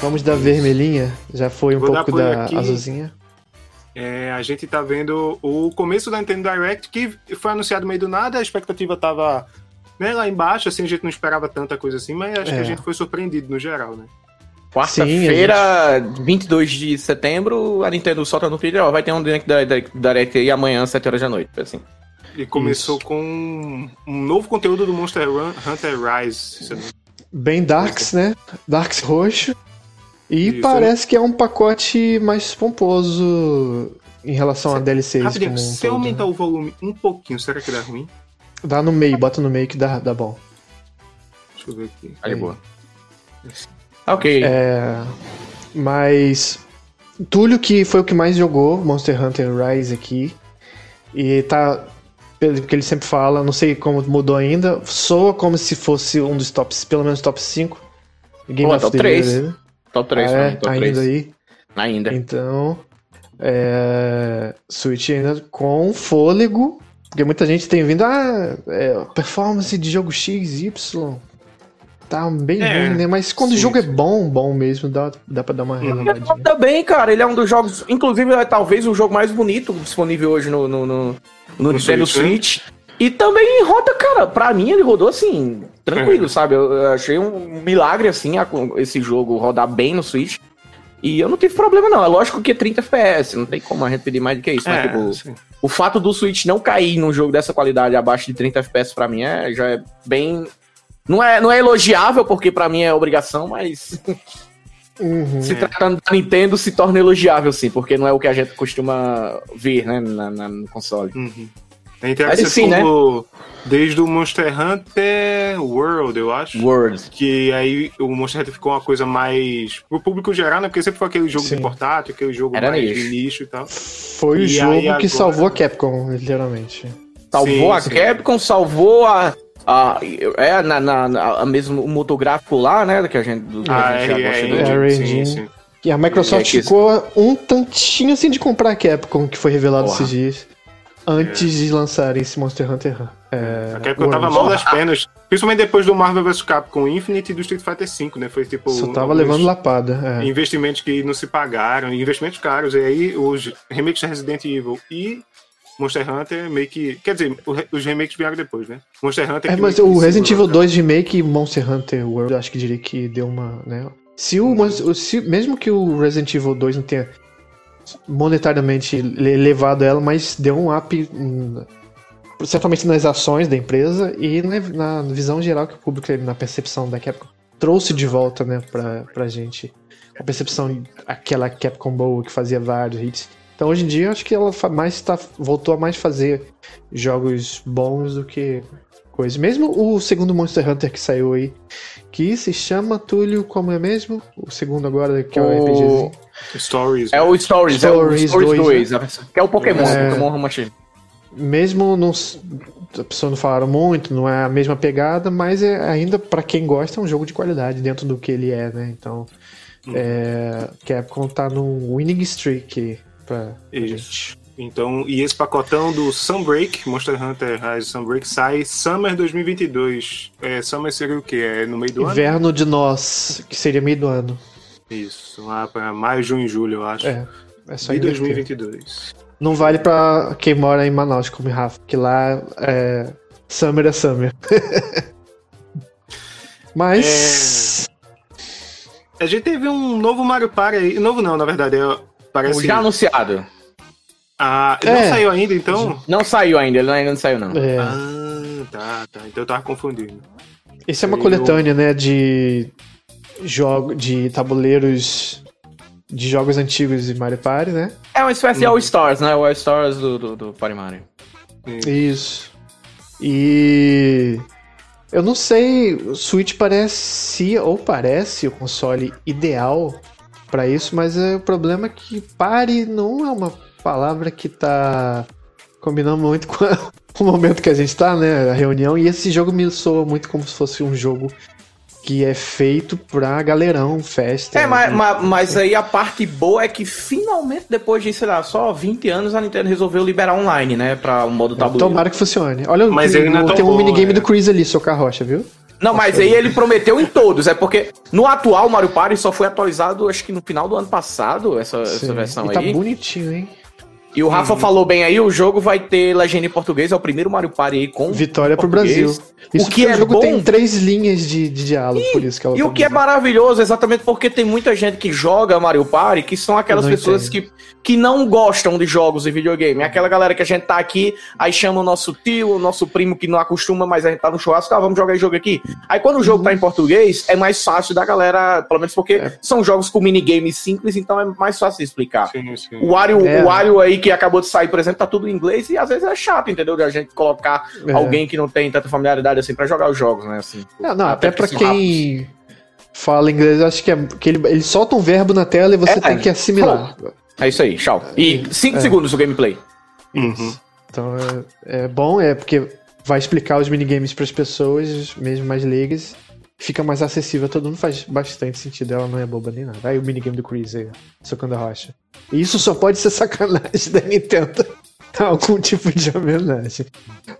Vamos da vermelhinha, já foi um Vou pouco da aqui. azulzinha. É, a gente tá vendo o começo da Nintendo Direct, que foi anunciado meio do nada, a expectativa tava né, lá embaixo, assim, a gente não esperava tanta coisa assim, mas acho é. que a é. gente foi surpreendido no geral, né? Quarta-feira, gente... 22 de setembro, a Nintendo solta no Twitter, ó, vai ter um Direct, Direct aí amanhã, 7 horas da noite, assim. E começou com um novo conteúdo do Monster Run- Hunter Rise. se Bem Darks, né? Darks roxo. E Isso, parece que é um pacote mais pomposo em relação a DLCs. Rapidinho, como um se eu todo, aumentar né? o volume um pouquinho, será que dá ruim? Dá no meio, bota no meio que dá, dá bom. Deixa eu ver aqui. Aí. boa. Ok. É, mas Túlio que foi o que mais jogou Monster Hunter Rise aqui e tá que ele sempre fala, não sei como mudou ainda, soa como se fosse um dos tops, pelo menos top 5 Game Pô, of top the Year 3. dele. top 3, Ah, é, mim, top ainda 3. aí. Ainda. Então, é, Switch ainda com fôlego, porque muita gente tem vindo, ah, é, performance de jogo X, Y, tá bem É, ruim, né? Mas quando o sim, jogo é bom, bom mesmo, dá, dá pra dar uma Uhum. renovadinha. Tá bem, cara. Ele é um dos jogos. Inclusive, é talvez o jogo mais bonito disponível hoje no, no, no, no Nintendo Switch, né? Switch. E também roda, cara. Pra mim, ele rodou assim, tranquilo, É. sabe? Eu, achei um milagre, assim, esse jogo rodar bem no Switch. E eu não tive problema, não. É lógico que é 30 FPS, não tem como a gente pedir mais do que isso. mas, É, tipo, sim. o fato do Switch não cair num jogo dessa qualidade abaixo de 30 FPS pra mim é, já é bem. Não é, não é elogiável, porque pra mim é obrigação, mas Uhum. se É. tratando da Nintendo, se torna elogiável, sim, porque não é o que a gente costuma ver, né, na, na- no console. Uhum. A interação Mas sim, né? desde o Monster Hunter World, eu acho. World. Que aí o Monster Hunter ficou uma coisa mais pro público geral, né? Porque sempre foi aquele jogo Sim. de portátil, aquele jogo Era mais nicho. de nicho e tal. Foi o E jogo aí que agora- salvou a Capcom, literalmente. Salvou Sim, a sim. Capcom, salvou a. a é, na, na, na- mesmo o motográfico lá, né? Que a gente, do, que Ah, a gente já é, gosta é, do- é, é, sim, sim. E a Microsoft É que- ficou um tantinho assim de comprar a Capcom, que foi revelado Porra. esses dias, antes de lançarem esse Monster Hunter. É, A Capcom tava World. mal das pernas, principalmente depois do Marvel vs Capcom Infinite e do Street Fighter V, né? Foi tipo. Só tava levando lapada. é. Investimentos que não se pagaram, investimentos caros. E aí os remakes de Resident Evil e Monster Hunter meio que. Quer dizer, os remakes vieram depois, né? Monster Hunter. É, mas o Resident Evil 2 Remake e Monster Hunter World, eu acho que diria que deu uma, né? Se o, se- mesmo que o Resident Evil 2 não tenha monetariamente le- levado ela, mas deu um up, certamente nas ações da empresa e na, na visão geral que o público, na percepção da Capcom, trouxe de volta, né, pra, pra gente. A percepção, aquela Capcom boa que fazia vários hits. Então hoje em dia eu acho que ela mais tá, voltou a mais fazer jogos bons do que coisa. Mesmo o segundo Monster Hunter que saiu aí, que se chama Túlio, como é mesmo? O segundo agora, que é o, O- RPGzinho. Stories. É o Stories, é o Stories Stories 2, 2, que é o Pokémon, É. Pokémon Machine. Mesmo não, as pessoas não falaram muito, não é a mesma pegada, mas é ainda pra quem gosta é um jogo de qualidade dentro do que ele é, né? Então, é, Capcom tá num winning streak pra, pra gente. Então, e esse pacotão do Sunbreak, Monster Hunter Rise Sunbreak, sai Summer 2022. É, Summer seria o quê? É no meio do ano? Inverno de Nós, que seria meio do ano. Isso, lá pra maio, junho e julho, eu acho. É, é só inverter. 2022. Não vale pra quem mora em Manaus, como Rafa, que lá é. Summer é Summer. Mas. A gente teve um novo Mario Party aí. Novo não, na verdade. É, parece. Já anunciado. Ah, não É. saiu ainda, então? Não saiu ainda, ele ainda não saiu, não. É, Ah, tá, tá. Então eu tava confundindo. esse é uma eu- coletânea, né, de jogo, de tabuleiros de jogos antigos de Mario Party, né? É uma espécie de All Stars, né? O All Stars do, do, do Party Mario. Isso. E eu não sei, o Switch parece ou parece o console ideal pra isso, mas é, o problema é que pare não é uma palavra que tá combinando muito com, a- com o momento que a gente tá, né, a reunião, e esse jogo me soa muito como se fosse um jogo que é feito pra galerão, festa. É, mas, mas, mas aí a parte boa é que finalmente, depois de, sei lá, só 20 anos, a Nintendo resolveu liberar online, né? Pra o modo tabuleiro. Tomara que funcione. Olha, Mas o- ele não é tem um minigame é. do Chris ali, seu carrocha, viu? Não, mas aí ele prometeu em todos. É porque no atual Mario Party só foi atualizado, acho que no final do ano passado, essa, essa versão e tá aí. Tá bonitinho, hein? E o Rafa uhum. falou bem aí, o jogo vai ter legenda em português, é o primeiro Mario Party aí com Vitória pro Brasil. Isso o que é o jogo bom... tem três linhas de, de diálogo, e, por isso que é E o que é maravilhoso, exatamente porque tem muita gente que joga Mario Party, que são aquelas pessoas que, que não gostam de jogos e videogame. É aquela galera que a gente tá aqui, aí chama o nosso tio, o nosso primo que não acostuma, mas a gente tá no churrasco, ah, vamos jogar esse jogo aqui. Aí quando o jogo uhum. tá em português, é mais fácil da galera, pelo menos porque é. são jogos com minigames simples, então é mais fácil de explicar. Sim, sim. O Wario, é. o Wario aí que acabou de sair, por exemplo, tá tudo em inglês e às vezes é chato, entendeu? De a gente colocar é. alguém que não tem tanta familiaridade assim para jogar os jogos, né? Assim, não, não até, até para quem fala inglês, eu acho que, é, que ele, ele solta um verbo na tela e você é, tem que assimilar. É isso aí, tchau. E 5 é. segundos o gameplay. Uhum. Então é, é bom, é porque vai explicar os minigames para as pessoas, mesmo mais leigas. Fica mais acessível a todo mundo, faz bastante sentido. Ela não é boba nem nada. Aí o minigame do Chris aí, socando a rocha. E isso só pode ser sacanagem da Nintendo. Algum tipo de homenagem.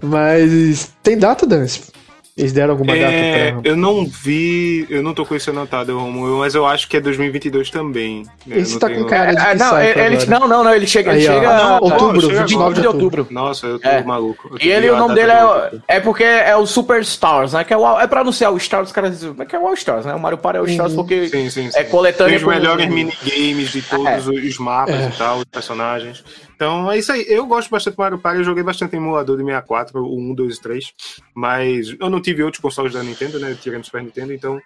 Mas tem data, Dance? Eles deram alguma é, data pra... Eu não vi, eu não tô com isso anotado, Romulo, mas eu acho que é 2022 também. Né? Esse tá tenho... com cara de é, não, ele, não, não, não, ele chega, Aí, ele chega não, outubro, chega 29 de outubro. Nossa, eu tô é. maluco. Eu e ele, o nome dele é, é porque é o Super Stars, né? Que é, o, é pra anunciar o Stars, os caras dizem, que é o All Stars, né? O Mario Party é o Stars uhum. porque sim, sim, sim. é coletâneo. Tem os melhores minigames de todos é. os mapas é. e tal, os personagens. Então é isso aí. Eu gosto bastante do Mario Party, eu joguei bastante em emulador de 64, o 1, 2 e 3, mas eu não tive outros consoles da Nintendo, né? Tirando Super Nintendo, então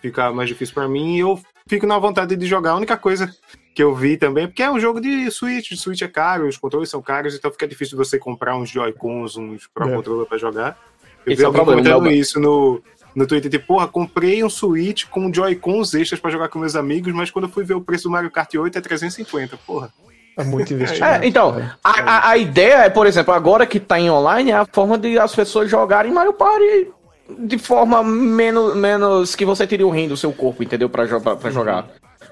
fica mais difícil para mim e eu fico na vontade de jogar. A única coisa que eu vi também, porque é um jogo de Switch, de Switch é caro, os controles são caros, então fica difícil você comprar uns Joy-Cons, uns Pro é. Controller para jogar. Eu Esse vi é alguém comentando isso no, no Twitter, tipo, porra, comprei um Switch com Joy-Cons extras para jogar com meus amigos, mas quando eu fui ver o preço do Mario Kart 8 é 350, porra. É muito investimento. É, então, é. A, a, a, ideia é, por exemplo, agora que tá em online, é a forma de as pessoas jogarem Mario Party de forma menos, menos que você teria o rim do seu corpo, entendeu? Pra, pra, pra jogar.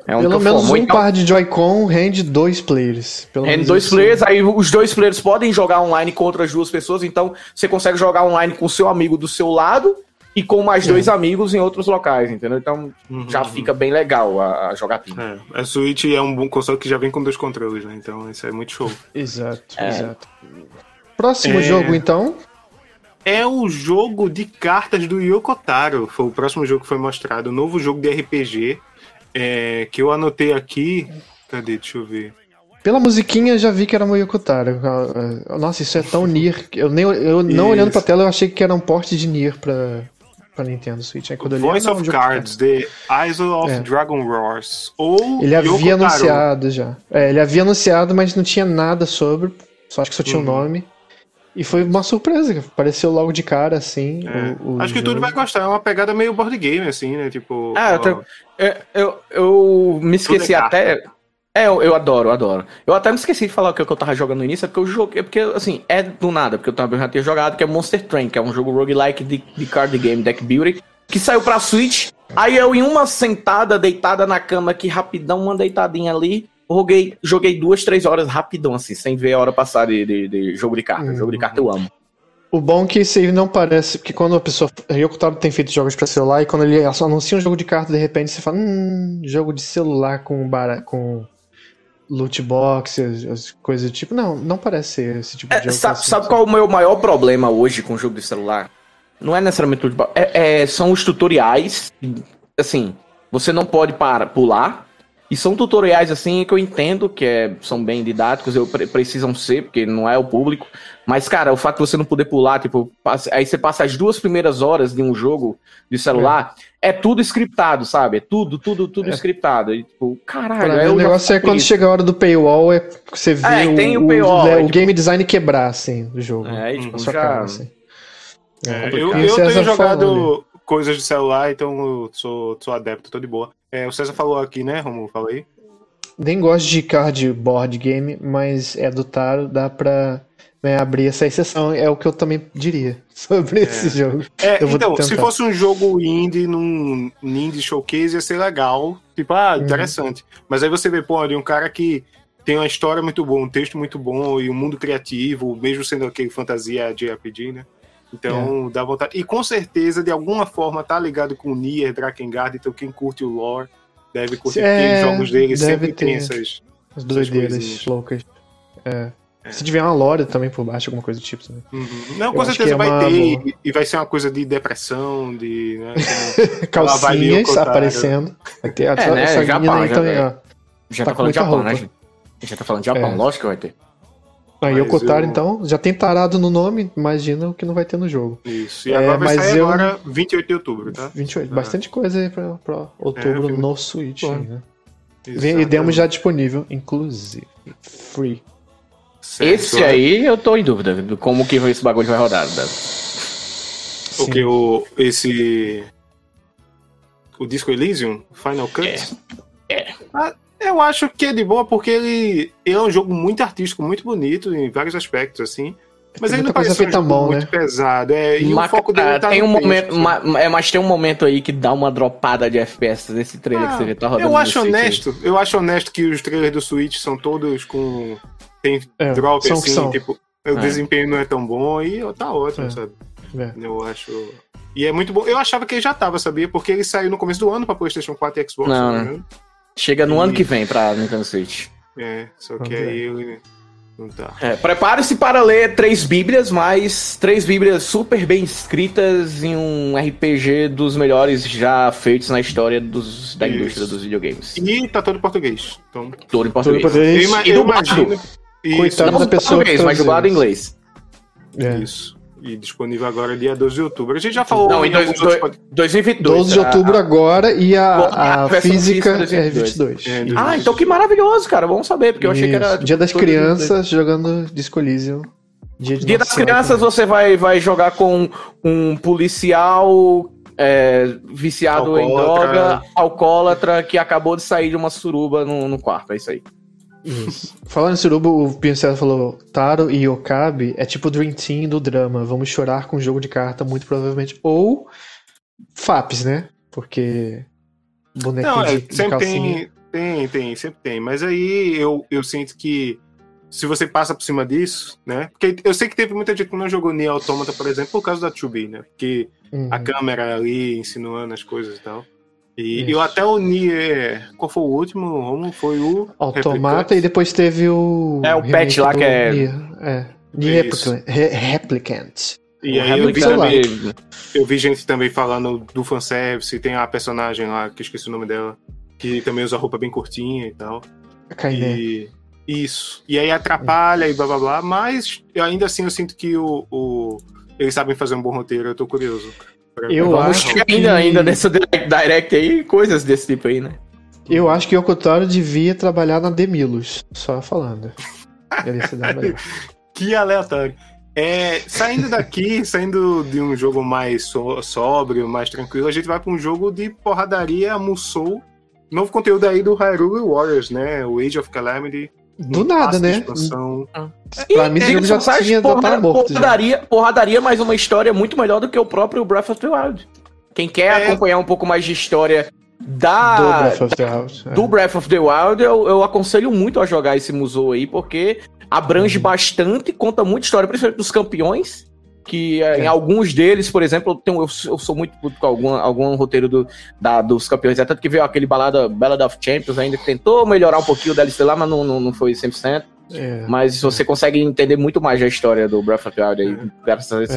É um Pelo menos um então, par de Joy-Con rende dois players. rende dois assim. players, aí os dois players podem jogar online contra as duas pessoas, então você consegue jogar online com o seu amigo do seu lado e com mais é. dois amigos em outros locais, entendeu? Então uhum, já uhum. fica bem legal a, a jogatina. É, a Switch é um bom console que já vem com dois controles, né? Então isso é muito show. Exato, é. exato. Próximo é... jogo, então? É o jogo de cartas do Yokotaro. Foi o próximo jogo que foi mostrado. O novo jogo de RPG. É, que eu anotei aqui. Cadê? Deixa eu ver. Pela musiquinha já vi que era o Yokotaro. Nossa, isso é tão Nier. Eu, nem, eu não olhando pra tela, eu achei que era um porte de Nier pra, pra Nintendo Switch. Aí quando eu li, Voice of Cards, The Isle of é. Dragon Wars. Ou ele havia Yoko anunciado já. É, ele havia anunciado, mas não tinha nada sobre. Só acho que só tinha o uhum. um nome. E foi uma surpresa, apareceu logo de cara, assim. É. O, o Acho que tudo vai gostar, é uma pegada meio board game, assim, né? Tipo. Ah, eu, eu, eu, me esqueci até. É, eu, eu, adoro, eu adoro. Eu até me esqueci de falar o que eu tava jogando no início, é porque eu joguei, é porque, assim, é do nada, porque eu também já tinha jogado, que é Monster Train, que é um jogo roguelike de, de card game, deck building, que saiu pra Switch. Aí eu, em uma sentada, deitada na cama aqui, rapidão, uma deitadinha ali, joguei, joguei duas, três horas rapidão, assim, sem ver a hora passar de, de, de jogo de carta. Uhum. Jogo de carta eu amo. O bom é que isso aí não parece. que quando a pessoa. Ryoko tem feito jogos pra celular e quando ele anuncia um jogo de carta, de repente você fala, hum, jogo de celular com, bara, com loot box, as, as, coisas do tipo. Não, não parece ser esse tipo de é, jogo. Sabe, sabe qual é o meu maior problema hoje com o jogo de celular? Não é necessariamente loot box. É, é, são os tutoriais. Assim, você não pode parar, pular. E são tutoriais assim que eu entendo que é, são bem didáticos, eu pre precisam ser, porque não é o público. Mas, cara, o fato de você não poder pular, tipo, passa, aí você passa as duas primeiras horas de um jogo de celular, é, é tudo scriptado, sabe? É tudo, tudo, tudo é. scriptado. E, tipo, caralho. É o negócio é quando chega a hora do paywall, é você vê é, o, tem o, paywall, o, é, o tipo... game design quebrar, assim, do jogo. É, tipo, já... cara, assim. É, eu, eu tenho jogado coisas de celular, então eu sou, sou adepto, tô de boa. É, o César falou aqui, né, Romulo? Fala aí. Nem gosto de cardboard game, mas é do Taro, dá pra né, abrir essa exceção. É o que eu também diria sobre é. esse jogo. É, então, se fosse um jogo indie num indie showcase, ia ser legal. Tipo, ah, uhum. interessante. Uhum. Mas aí você vê, pô, ali um cara que tem uma história muito boa, um texto muito bom e um mundo criativo, mesmo sendo aquele fantasia de RPG, né? Então, é. dá vontade. E com certeza, de alguma forma, tá ligado com o Nier, Drakengard, então quem curte o lore deve curtir, é, os jogos dele sempre tem essas... As doideiras loucas. É. É. Se tiver uma lore também por baixo, alguma coisa do tipo. Né? Uhum. Não, com certeza é vai uma... ter. E vai ser uma coisa de depressão, de. Né, Calcinhas aparecendo. Vai ter a é, né, essa Japão, aí já, também, ó. Já tá, tá falando de Japão, roupa. né? Já tá falando de Japão, é. lógico que vai ter. Aí o Kotaro, eu... então, já tem tarado no nome, imagina o que não vai ter no jogo. Isso, e agora é, vai sair eu... agora 28 de outubro, tá? 28, ah. bastante coisa aí pra, pra outubro é, no Switch, né? E demos já disponível, inclusive, free. Certo. Esse aí eu tô em dúvida de como que esse bagulho vai rodar. Né? O que? O, esse. O Disco Elysium? Final Cut? É. é. Ah, eu acho que é de boa porque ele, ele é um jogo muito artístico, muito bonito em vários aspectos, assim. Mas ele não parece um mão, muito né? pesado. É, e o foco dele tá tem um momento, ma, é, mas tem um momento aí que dá uma dropada de FPS nesse trailer ah, que você vê tá rodando. Eu acho honesto, eu acho honesto que os trailers do Switch são todos com tem é, drop assim, são. tipo, o é. desempenho não é tão bom e tá ótimo, é. sabe? É. Eu acho. E é muito bom. Eu achava que ele já tava, sabia? Porque ele saiu no começo do ano pra PlayStation 4 e Xbox. Não, né? Chega no e... ano que vem pra Nintendo Switch. É, só que aí ele. Não tá. É, Prepare-se para ler três bíblias, mas três bíblias super bem escritas em um RPG dos melhores já feitos na história dos, da Isso. indústria dos videogames. E tá todo em português. Então... Todo em português. Todo em português. Eu, eu imagino... Coitado da pessoa. Português, mas dublado em inglês. É. Isso. E disponível agora dia 12 de outubro. A gente já falou. Não, em dois, dois, 2022. 12 de outubro a, agora e a, a, a física é 22. É, ah, então que maravilhoso, cara. Vamos saber, porque eu achei que era. Dia das crianças jogando Disco Elysium. Dia, Dia das crianças você vai, vai jogar com um policial é, viciado alcoólatra. em droga, alcoólatra, que acabou de sair de uma suruba no, no quarto. É isso aí. Isso. Falando em surubo, o Pincel falou: Taro e Okabe é tipo o Dream Team do drama. Vamos chorar com jogo de carta, muito provavelmente. Ou FAPs, né? Porque. Bonequinho Não, é, de, sempre tem, tem, tem, sempre tem. Mas aí eu, eu sinto que se você passa por cima disso, né? Porque eu sei que teve muita gente que não jogou Nier Automata, por exemplo, por causa da 2B, né? Porque uhum. a câmera ali insinuando as coisas e tal. E eu até o Nier. Qual foi o último? Como foi o. Automata e depois teve o. É, o patch lá que é. Nier, é. Nier Replicant. E aí eu vi, também, eu vi gente também falando do fanservice, tem a personagem lá, que eu esqueci o nome dela, que também usa roupa bem curtinha e tal. A E, isso. E aí atrapalha e blá blá blá, mas ainda assim eu sinto que o, o, eles sabem fazer um bom roteiro, eu tô curioso. Eu Vamos acho que... ainda, ainda nessa direct aí, coisas desse tipo aí, né? Eu acho que o Okotaro devia trabalhar na Demilos, só falando. que aleatório. É, saindo daqui, saindo de um jogo mais so, sóbrio, mais tranquilo, a gente vai para um jogo de porradaria Musou. Novo conteúdo aí do Hyrule Warriors, né? O Age of Calamity. Do nada, né? Ah. Pra mim, ele já tinha porra, morto. Porradaria, já. porradaria, mas uma história muito melhor do que o próprio Breath of the Wild. Quem quer é. acompanhar um pouco mais de história da, do Breath of the Wild, é. do Breath of the Wild eu, eu, aconselho muito a jogar esse museu aí, porque abrange uhum. bastante, conta muita história, principalmente dos campeões que é. em alguns deles, por exemplo, eu, tenho, eu, eu sou muito puto com algum, algum roteiro do, da, dos campeões, é tanto que veio aquele balada Ballad of Champions ainda, que tentou melhorar um pouquinho o DLC lá, mas não, não, não foi 100%. É. Mas você consegue entender muito mais a história do Breath of the Wild aí, é.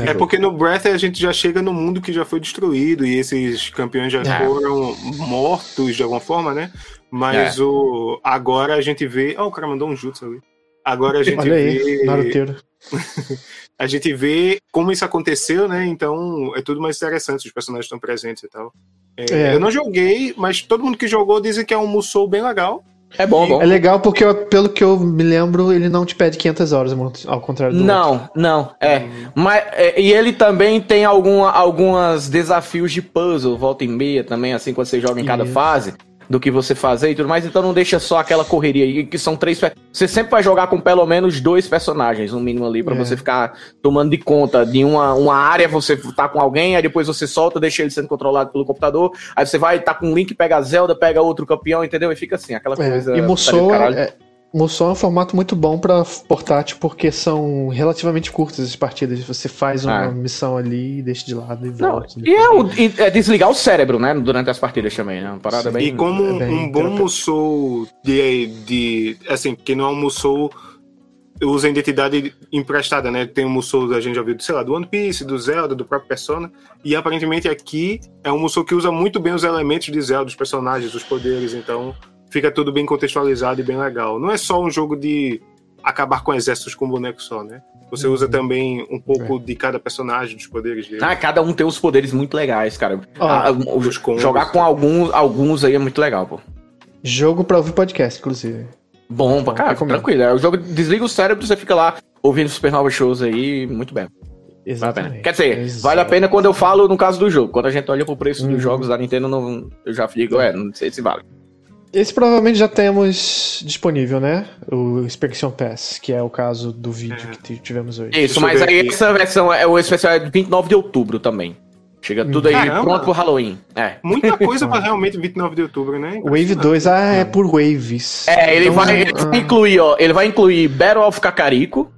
É jogo. porque no Breath a gente já chega no mundo que já foi destruído e esses campeões já é. foram mortos de alguma forma, né? Mas é. o agora a gente vê. Oh, o cara mandou um jutsu ali. Agora a gente Olha vê. Aí, Naruteiro. a gente vê como isso aconteceu, né? Então é tudo mais interessante, os personagens estão presentes e tal. É, é. Eu não joguei, mas todo mundo que jogou dizem que é um Musou bem legal. É bom, bom. É legal porque, pelo que eu me lembro, ele não te pede 500 horas, ao contrário do Não, outro. não, é. Hum. Mas, é, e ele também tem alguma, alguns desafios de puzzle, volta e meia também, assim, quando você joga em cada fase do que você fazer e tudo mais, então não deixa só aquela correria aí, que são três. Você sempre vai jogar com pelo menos dois personagens, no mínimo ali, para é. você ficar tomando de conta de uma, uma área, você tá com alguém, aí depois você solta, deixa ele sendo controlado pelo computador, aí você vai, tá com um link, pega a Zelda, pega outro campeão, entendeu? E fica assim, aquela é. coisa. E Musou é, Musou é um formato muito bom pra portátil, porque são relativamente curtas as partidas. Você faz uma Ah. missão ali e deixa de lado e Não, volta. e é, o- e é desligar o cérebro, né? Durante as partidas também, né? Uma parada Sim. bem. E como é um, bem um bom. Musou de, de. Assim, que não é um Musou usa a identidade emprestada, né? Tem um Musou, a gente já viu, sei lá, do One Piece, do Zelda, do próprio Persona. E aparentemente aqui é um Musou que usa muito bem os elementos de Zelda, os personagens, os poderes. Então fica tudo bem contextualizado e bem legal. Não é só um jogo de acabar com exércitos com boneco só, né? Você usa Uhum. também um pouco de cada personagem, dos poderes dele. Ah, cada um tem os poderes muito legais, cara. Ah, os combos. jogar com alguns, alguns aí é muito legal, pô. Jogo pra ouvir podcast, inclusive. Bom pra Bom, cara, recomendo. tranquilo. É, o jogo desliga o cérebro, você fica lá ouvindo Supernova Shows aí, muito bem. Vale a pena. Exatamente. Quer dizer, Exato. vale a pena quando eu falo no caso do jogo. Quando a gente olha pro preço Uhum. dos jogos da Nintendo, não, eu já digo, é, não sei se vale. Esse provavelmente já temos disponível, né? O Inspection Pass, que é o caso do vídeo É. que tivemos hoje. Isso, eu mas aí aqui. essa versão é o especial é de 29 de outubro também. Chega tudo aí Caramba. pronto pro Halloween. É. Muita coisa pra realmente 29 de outubro, né? Wave 2, ah, é por waves. É, ele, Então, vai, ele ah, vai incluir, ó, ele vai incluir Battle of Kakariko,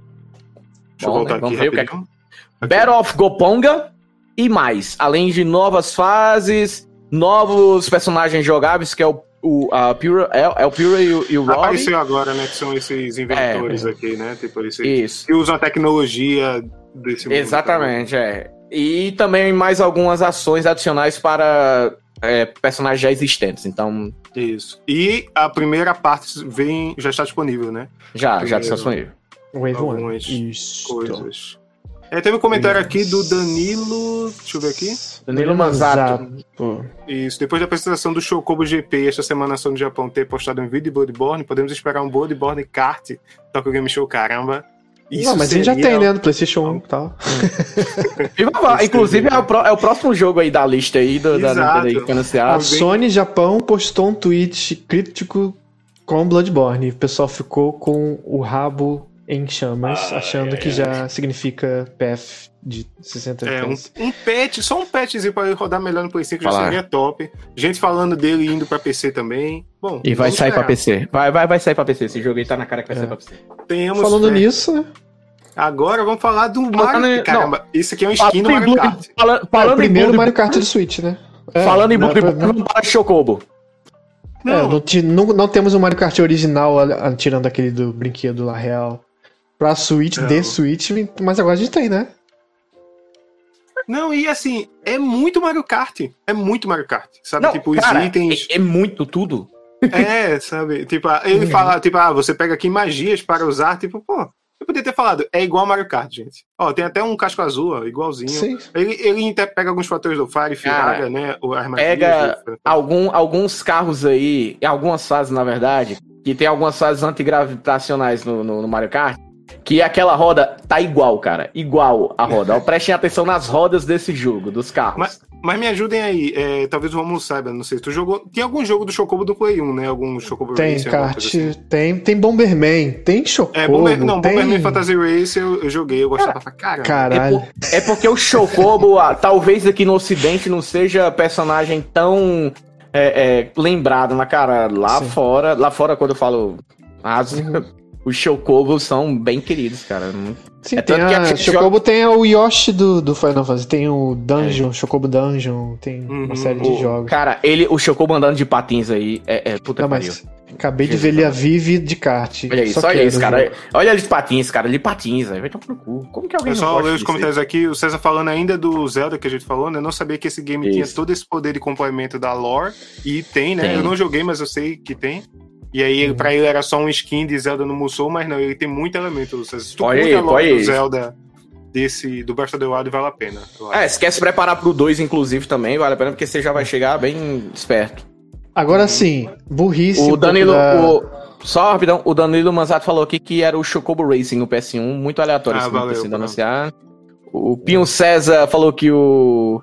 Deixa eu Bom, voltar né? aqui Vamos ver o que é. Battle of Goponga e mais, além de novas fases, novos personagens jogáveis, que é o, o a Pura, é, é o Pura e o, e o. Apareceu agora, né? Que são esses inventores É. aqui, né? Tipo, esses Isso. que usam a tecnologia desse mundo. Exatamente, é. E também mais algumas ações adicionais para é, personagens já existentes. Então, Isso. E a primeira parte vem, já está disponível, né? já, já Primeiro. está disponível. Wave 1. algumas Isso. Coisas. É, teve um comentário aqui do Danilo. Deixa eu ver aqui. Danilo Manzato. Isso. Depois da apresentação do Chocobo GP esta semana só no Japão ter postado um vídeo de Bloodborne, podemos esperar um Bloodborne Kart Tokyo Game Show, caramba. Isso Não, mas a gente já seria- tem, né? Do PlayStation 1 e tal. E Inclusive, é o, pró- é o próximo jogo aí da lista aí do, da Exato. Aí que foi A anunciado. bem- Sony Japão postou um tweet crítico com Bloodborne. O pessoal ficou com o rabo em chamas, Ah, achando é. que já significa PF de 60 É, um, um patch, só um patchzinho pra ele rodar melhor no Play 5 já Falar. seria top. Gente falando dele indo pra PC também. Bom, E vai sair pra esperar. PC. Vai, vai, vai sair pra PC. Esse jogo aí tá na cara que vai É. sair pra PC. Tenhamos Falando fé. nisso, né? Agora vamos falar do Mario. em- Caramba, isso aqui é um skin do Mario Kart. Falando, É, falando o primeiro em Mario Kart do Switch, né? É, Falando em Bloodborne, pra- vamos para Chocobo. É, Não, não, não, não temos um Mario Kart original a- a- tirando aquele do brinquedo lá real. Pra Switch, Não. de Switch, mas agora a gente tem, né? não, e assim, é muito Mario Kart. É muito Mario Kart. Sabe, Não, tipo, os cara, itens. é, é muito tudo. É, sabe? Tipo, ele fala, tipo, ah, você pega aqui magias para usar, tipo, pô, eu poderia ter falado, é igual Mario Kart, gente. Ó, tem até um casco azul, ó, igualzinho. Sim. Ele, ele até pega alguns fatores do Fire, Firaga, Cara, né? o- As magias, Pega o- algum, alguns carros aí, e algumas fases, na verdade, que tem algumas fases antigravitacionais no, no, no Mario Kart, que aquela roda tá igual, cara. Igual a roda. Prestem atenção nas rodas desse jogo, dos carros. Mas- Mas me ajudem aí, é, talvez o Romulo saiba, não sei. Tu jogou. Tem algum jogo do Chocobo do Play 1, né? Algum Chocobo Tem alguma kart, assim? tem, tem Bomberman, tem Chocobo, É, Bomber, não, tem... Bomberman Fantasy Race eu, eu joguei, eu gostava pra caramba. Caralho. É porque o Chocobo, ah, talvez aqui no ocidente, não seja personagem tão é, é, lembrado, mas, cara, lá Sim. fora, lá fora, quando eu falo Ásia, Uhum. Os Chocobos são bem queridos, cara. Sim, É tem tanto que a, a Chocobo tem o Yoshi do, do Final Fantasy, tem o Dungeon, Chocobo Dungeon, tem Uhum. uma série de O- jogos. Cara, ele, o Chocobo andando de patins aí, é, é puta Não, pariu. mas acabei de ver ele a Vive de kart. Olha isso, Só olha isso, cara. jogo. Olha ele de patins, cara. Ele patins, aí vai tomar no cu. Como que alguém Eu não só gosta ler os comentários aqui, o César falando ainda do Zelda que a gente falou, né? Não sabia que esse game tinha Isso. todo esse poder de complemento da lore. E tem, né? Tem. Eu não joguei, mas eu sei que tem. E aí, Uhum. pra ele era só um skin de Zelda no Musou, mas não, ele tem muito elemento. César. Se tu Olha aí, olha do aí. Zelda desse, do Breath of the Wild, vale a pena. É, se quer se preparar pro 2, inclusive, também, vale a pena, porque você já vai chegar bem esperto. Agora sim, burrice. O Danilo, da- o- só rapidão, o Danilo Manzato falou aqui que era o Chocobo Racing no PS1, muito aleatório Ah, esse nome valeu, ter sido valeu. anunciado. O Pinho César falou que o,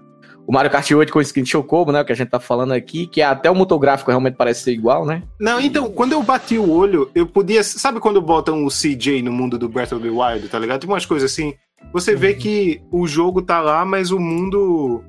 o Mario Kart 8 com skin de Chocobo, né, o que a gente tá falando aqui, que até o motográfico realmente parece ser igual, né? Não, então, quando eu bati o olho, eu podia. Sabe quando botam o CJ no mundo do Breath of the Wild, tá ligado? Tipo umas coisas assim. Você vê que o jogo tá lá, mas o mundo.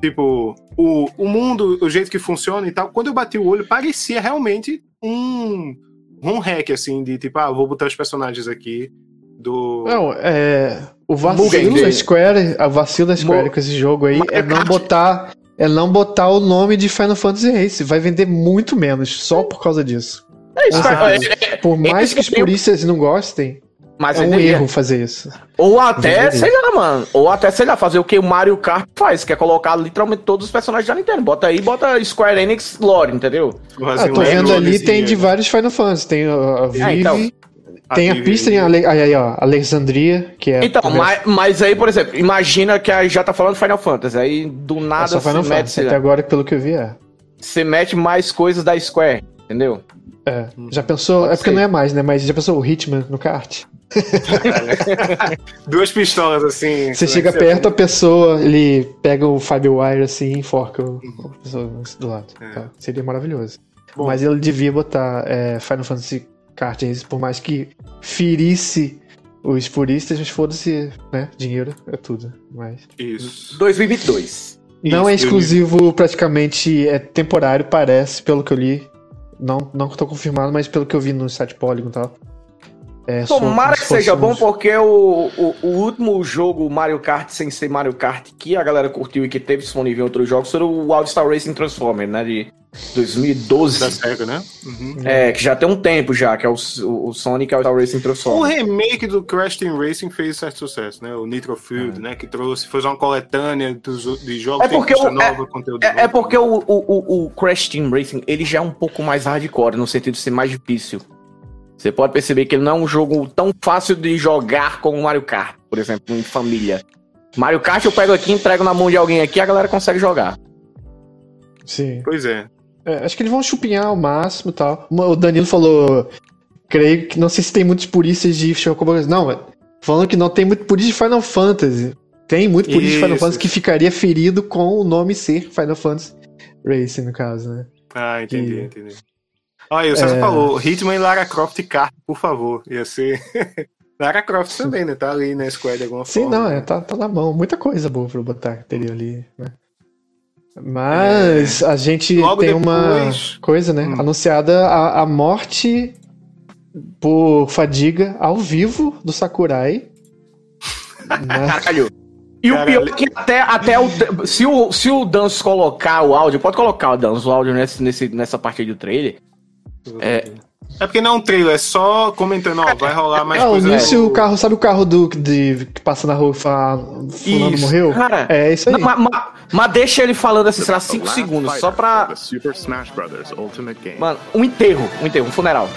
Tipo, o, o mundo, o jeito que funciona e tal. Quando eu bati o olho, parecia realmente um. um hack, assim, de tipo, ah, vou botar os personagens aqui do. Não, é. O vacilo da Square, a vacilo da Square Mo... com esse jogo aí é não botar. É não botar o nome de Final Fantasy Race. Vai vender muito menos só por causa disso. É, isso, é, por mais que os puristas não gostem, mas é um erro fazer isso. Ou até, sei lá, mano. Ou até, sei lá, fazer o que o Mario Kart faz, que é colocar literalmente todos os personagens da Nintendo. Bota aí, bota Square Enix Lore, entendeu? Ah, tô vendo ali, tem de vários Final Fantasy. Tem a Vive, é, então, tem a, a pista em Ale... aí, aí, ó, Alexandria, que é. Então, mas, mas aí, por exemplo, imagina que a já tá falando Final Fantasy. Aí do nada é Final Fantasy, mete, até agora, pelo que eu vi, é. Você mete mais coisas da Square, entendeu? É. Já pensou. Pode é porque ser. não é mais, né? Mas já pensou o Hitman no kart? Duas pistolas assim. Você chega perto, a pessoa, ele pega o Firewire assim e enforca o, a pessoa do lado. É. Tá? Seria maravilhoso. Bom. Mas ele devia botar é, Final Fantasy Por mais que ferisse os puristas, mas foda-se, né? Dinheiro é tudo. Mas... Isso. 2022. Não Isso, é exclusivo, praticamente é temporário, parece, pelo que eu li. Não, não tô confirmado, mas pelo que eu vi no site Polygon e tal. É, Tomara que seja bom, porque o, o, o, último jogo Mario Kart sem ser Mario Kart que a galera curtiu e que teve disponível em outros jogos foi o All Star Racing Transformer, né? De 2012. Da SEGA, né? Uhum. É, que já tem um tempo já, que é o, o Sonic All Star Racing Transformer. O remake do Crash Team Racing fez certo sucesso, né? O Nitro Field, é. né? Que trouxe, fez uma coletânea dos, de jogos é porque o, nova, é, conteúdo é, é, porque o, o, o Crash Team Racing, ele já é um pouco mais hardcore, no sentido de ser mais difícil. Você pode perceber que ele não é um jogo tão fácil de jogar como o Mario Kart, por exemplo, em família. Mario Kart eu pego aqui, entrego na mão de alguém aqui, a galera consegue jogar. Sim. Pois é. É acho que eles vão chupinhar ao máximo e tal. O Danilo falou. Creio que não sei se tem muitos puristas de Chocobo. Não, falando que não tem muito purista de Final Fantasy. Tem muito purista de Final Fantasy que ficaria ferido com o nome ser Final Fantasy Racing, no caso, né? Ah, entendi, e... entendi. Olha, o César é... falou, Hitman e Lara Croft e Kart, por favor. Ia ser. Lara Croft também, né? Tá ali na Square de alguma Sim, forma. Sim, não, é, tá, tá na mão. Muita coisa boa pra botar que teria ali, né? Mas é... a gente Logo tem depois... uma coisa, né? Hum. Anunciada a, a morte por fadiga ao vivo do Sakurai. né? Caralho. E o pior é que até, até o, se, o, se o Danço colocar o áudio, pode colocar o Danço, o áudio nesse, nesse, nessa parte do trailer. É, é porque não é um trailer, é só comentando, ó, vai rolar mais é, coisa. É, o o carro, sabe o carro do de, que passa na rua e fala, fulano isso, morreu? Cara, é isso aí. Mas, mas, mas deixa ele falando assim, sei lá, 5 segundos, só pra... Super Smash Brothers Ultimate Game. Mano, um enterro, um enterro, um funeral.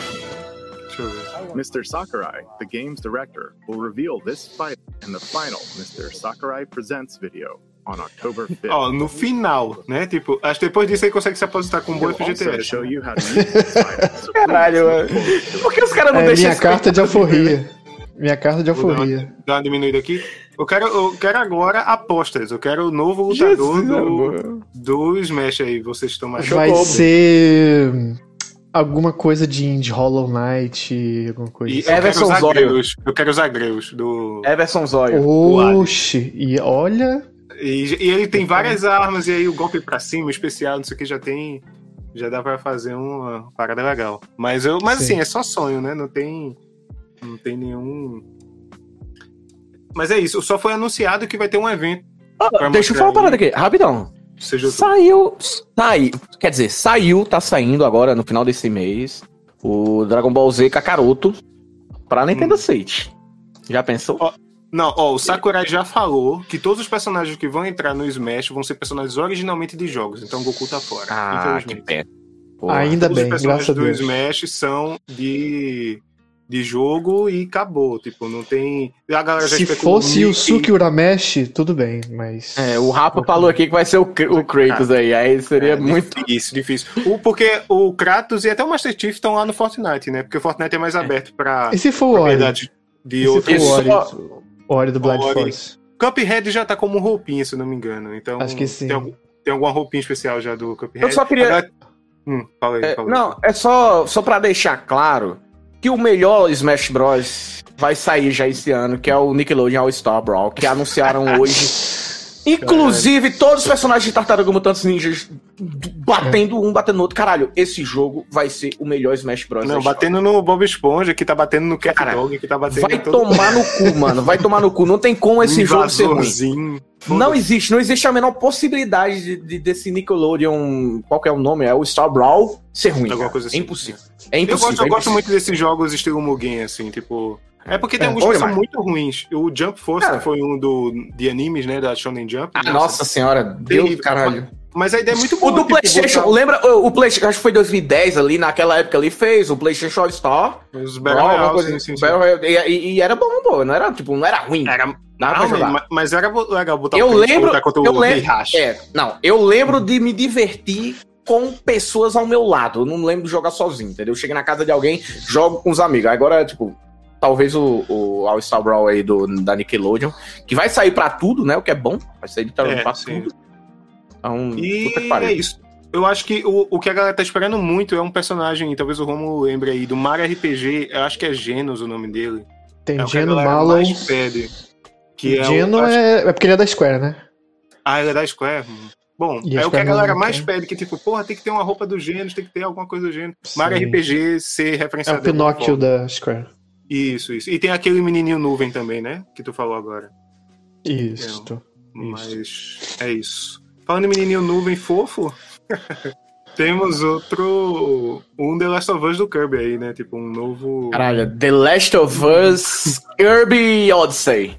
Mr. Sakurai, the game's director, will reveal this fight in the final Mr. Sakurai Presents video on October 5th. Ó, no final, né? Tipo, acho que depois disso aí consegue se aposentar com um bom FGTS. Caralho, mano. Por que os caras não é, deixam Minha carta de alforria. Minha carta de alforria. Dá uma diminuída aqui. Eu quero, eu quero agora apostas. Eu quero o novo lutador do, do Smash aí. Vocês estão mais Vai ser alguma coisa de, de Hollow Knight, alguma coisa. E assim. Everson Zóio. Eu quero usar Greus do. Everson Zóio. Oxi, e olha. E, e, ele tem várias armas, e aí o golpe pra cima, o especial, não sei o que, já tem. Já dá pra fazer uma parada legal. Mas, eu, mas assim, é só sonho, né? Não tem. Não tem nenhum. Mas é isso, só foi anunciado que vai ter um evento. Ah, deixa eu falar uma parada aqui, rapidão. Seja saiu, saiu, quer dizer, saiu, tá saindo agora no final desse mês o Dragon Ball Z Kakaroto pra Nintendo hum. Switch. Já pensou? Oh, não, ó, o Sakurai já falou que todos os personagens que vão entrar no Smash vão ser personagens originalmente de jogos, então Goku tá fora. Ah, que pena. Ainda todos bem, os personagens do Smash são de de jogo e acabou. Tipo, não tem. A galera já Se fosse o Suki Urameshi, tudo bem, mas. É, o Rafa falou aqui que vai ser o, o Kratos aí. Aí seria é, muito. Difícil, difícil. O, porque o Kratos e até o Master Chief estão lá no Fortnite, né? Porque o Fortnite é mais aberto pra. E se for o Ori? De outros. Se for o Ori, Ori do Blood Ori. Force. Cuphead já tá como roupinha, se não me engano. Então, Acho que sim. Tem, algum, tem alguma roupinha especial já do Cuphead? Eu só queria. Agora... Hum, fala aí, fala aí. não, é só, só pra deixar claro que o melhor Smash Bros. vai sair já esse ano, que é o Nickelodeon All Star Brawl, que anunciaram hoje. Inclusive, todos os personagens de Tartaruga Mutantes Ninjas batendo um, batendo no outro. Caralho, esse jogo vai ser o melhor Smash Bros. Não, batendo no Bob Esponja, que tá batendo no Cat Dog, que tá batendo Vai tomar no cu, mano. Vai tomar no cu. Não tem como esse jogo ser ruim. Não existe, não existe a menor possibilidade de, de- desse Nickelodeon, qual que é o nome? É o Star Brawl ser ruim. Alguma coisa assim. É impossível. É Eu impossível. gosto, eu é gosto impossível. muito desses jogos estilo Mugen, assim, tipo. É porque tem É, alguns que são muito ruins. O Jump Force, Cara. que foi um do, de animes, né? Da Shonen Jump. Ah, nossa senhora, Deus Terrível. caralho. Mas a ideia é muito O boa. do tipo, PlayStation, botar lembra? O, o PlayStation, acho que foi 2010 ali, naquela época ali, fez o PlayStation All Star. Os Battle Royale, sim, assim. sim, e, e- era bom, pô. Não era, tipo, não era ruim. Era, não, mas, mas era legal botar Eu o lembro- lutar contra eu o lembro-. É, não, eu lembro de me divertir com pessoas ao meu lado. Eu não lembro de jogar sozinho, entendeu? Eu cheguei na casa de alguém, jogo com os amigos. Agora, tipo, talvez o, o All Star Brawl aí do, da Nickelodeon, que vai sair pra tudo, né? O que é bom. Vai sair literalmente É, pra sim. tudo. Então, puta que E pariu. é isso. Eu acho que o, o que a galera tá esperando muito é um personagem, talvez o Romulo lembre aí, do Mario RPG, eu acho que é Genos o nome dele. Tem é o Geno mais pede. Que é Geno o, acho- é, é porque ele é da Square, né? Ah, ele é da Square. hum. Bom, E é o que a galera mais tem. pede, que tipo, porra, tem que ter uma roupa do Genos, tem que ter alguma coisa do Gênero. Sim. Mario RPG ser É referenciado. o de alguma Pinóquio da Square. Isso, isso. E tem aquele menininho nuvem também, né? Que tu falou agora. Isso. Mas é isso. Falando em menininho nuvem fofo, temos outro. Um The Last of Us do Kirby aí, né? Tipo, um novo. Caralho, The Last of Us Kirby Odyssey.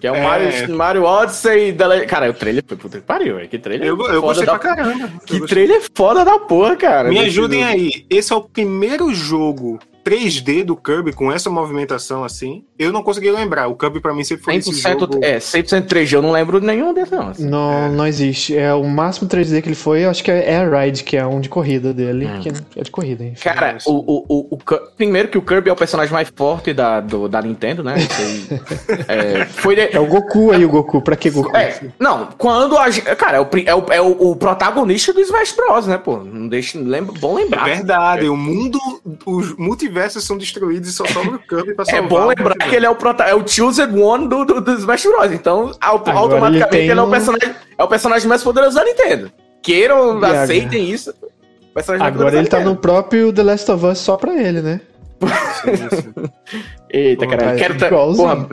Que é o É. Mario, Mario Odyssey. Da... Cara, o trailer foi puta que pariu, velho. Que trailer Eu, eu foda gostei da... pra caramba. Que trailer foda da porra, cara. Me ajudem aí. Esse é o primeiro jogo 3D do Kirby com essa movimentação assim. Eu não consegui lembrar. O Kirby pra mim sempre foi esse 100%, jogo. é, 100% 3G, eu não lembro nenhum desses, não. assim. Não, não existe. É o máximo 3D que ele foi, eu acho que é Air Ride, que é um de corrida dele. Hum. Que é de corrida, enfim. Cara, o, o, o, o Ki- primeiro que o Kirby é o personagem mais forte da, do, da Nintendo, né? É, foi de- É o Goku aí, o Goku. Pra que Goku? É, não, quando a gente. Cara, é o, é o, é o, o protagonista do Smash Bros, né, pô? Não deixa. Lembra, bom É lembrar. verdade, o mundo, os multiversos são destruídos e só sobra o Kirby pra É salvar. bom o lembrar que ele é o, prota é o Chosen One do, do, do Smash Bros. Então, Agora automaticamente, ele tem ele, é, o um- personagem, é o personagem mais poderoso da Nintendo. Queiram, E agora? aceitem isso. Agora ele tá Nintendo. no próprio The Last of Us só pra ele, né? Eita, Pô, caralho. é Quero, porra,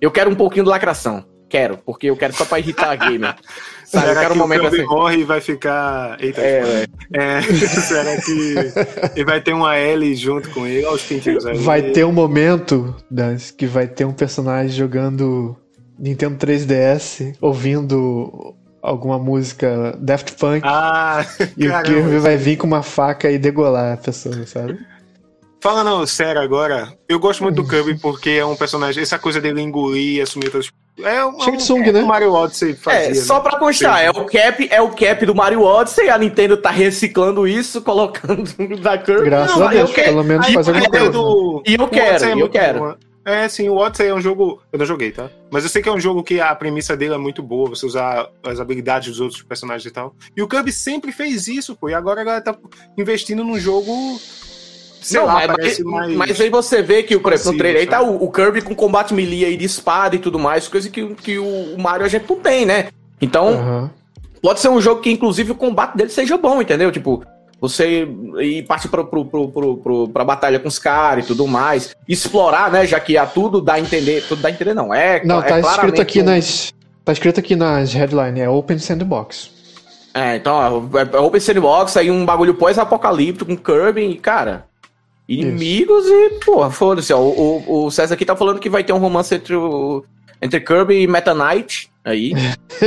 eu quero um pouquinho de lacração. Quero, porque eu quero só pra irritar a gamer. Sabe, eu Será quero que um o momento Kirby assim. morre e vai ficar. Eita, É, é, será que ele vai ter uma L junto com ele? Olha os pintinhos aí. Vai ter um momento, Dance, que vai ter um personagem jogando Nintendo 3DS, ouvindo alguma música Daft Punk, Ah, e o caramba. Kirby vai vir com uma faca e degolar a pessoa, sabe? Fala não, sério agora. Eu gosto muito do Kirby porque é um personagem. Essa coisa dele engolir e assumir outras. É um, Shang um, Tsung, né? o Mario Odyssey fazia. É, né? só pra constar, é o cap, é o cap do Mario Odyssey, a Nintendo tá reciclando isso, colocando da Kirby. Graças Não, a Deus, pelo menos faz a alguma coisa. do- E eu o quero, é eu muito quero. boa. É, sim, o Odyssey é um jogo. Eu não joguei, tá? Mas eu sei que é um jogo que a premissa dele é muito boa, você usar as habilidades dos outros personagens e tal. E o Kirby sempre fez isso, pô. E agora a galera tá investindo num jogo. Sei Não, lá, mas, parece mais. mas aí você vê que, por exemplo, no trailer aí tá o, o Kirby com combate melee aí de espada e tudo mais, coisa que, que o Mario a gente não tem, né? Então, Aham. pode ser um jogo que, inclusive, o combate dele seja bom, entendeu? Tipo, você ir partir pro, pro, pro, pro, pro- pra batalha com os caras e tudo mais. Explorar, né? Já que há tudo dá a entender. Tudo dá a entender, não. É, Não, é tá escrito aqui um- nas. Tá escrito aqui nas headlines, é Open Sandbox. É, então, ó, é Open Sandbox, aí um bagulho pós-apocalíptico com Kirby e, cara, inimigos e, porra, foda-se, ó. O, o, o César aqui tá falando que vai ter um romance entre, o, entre Kirby e Meta Knight. Aí.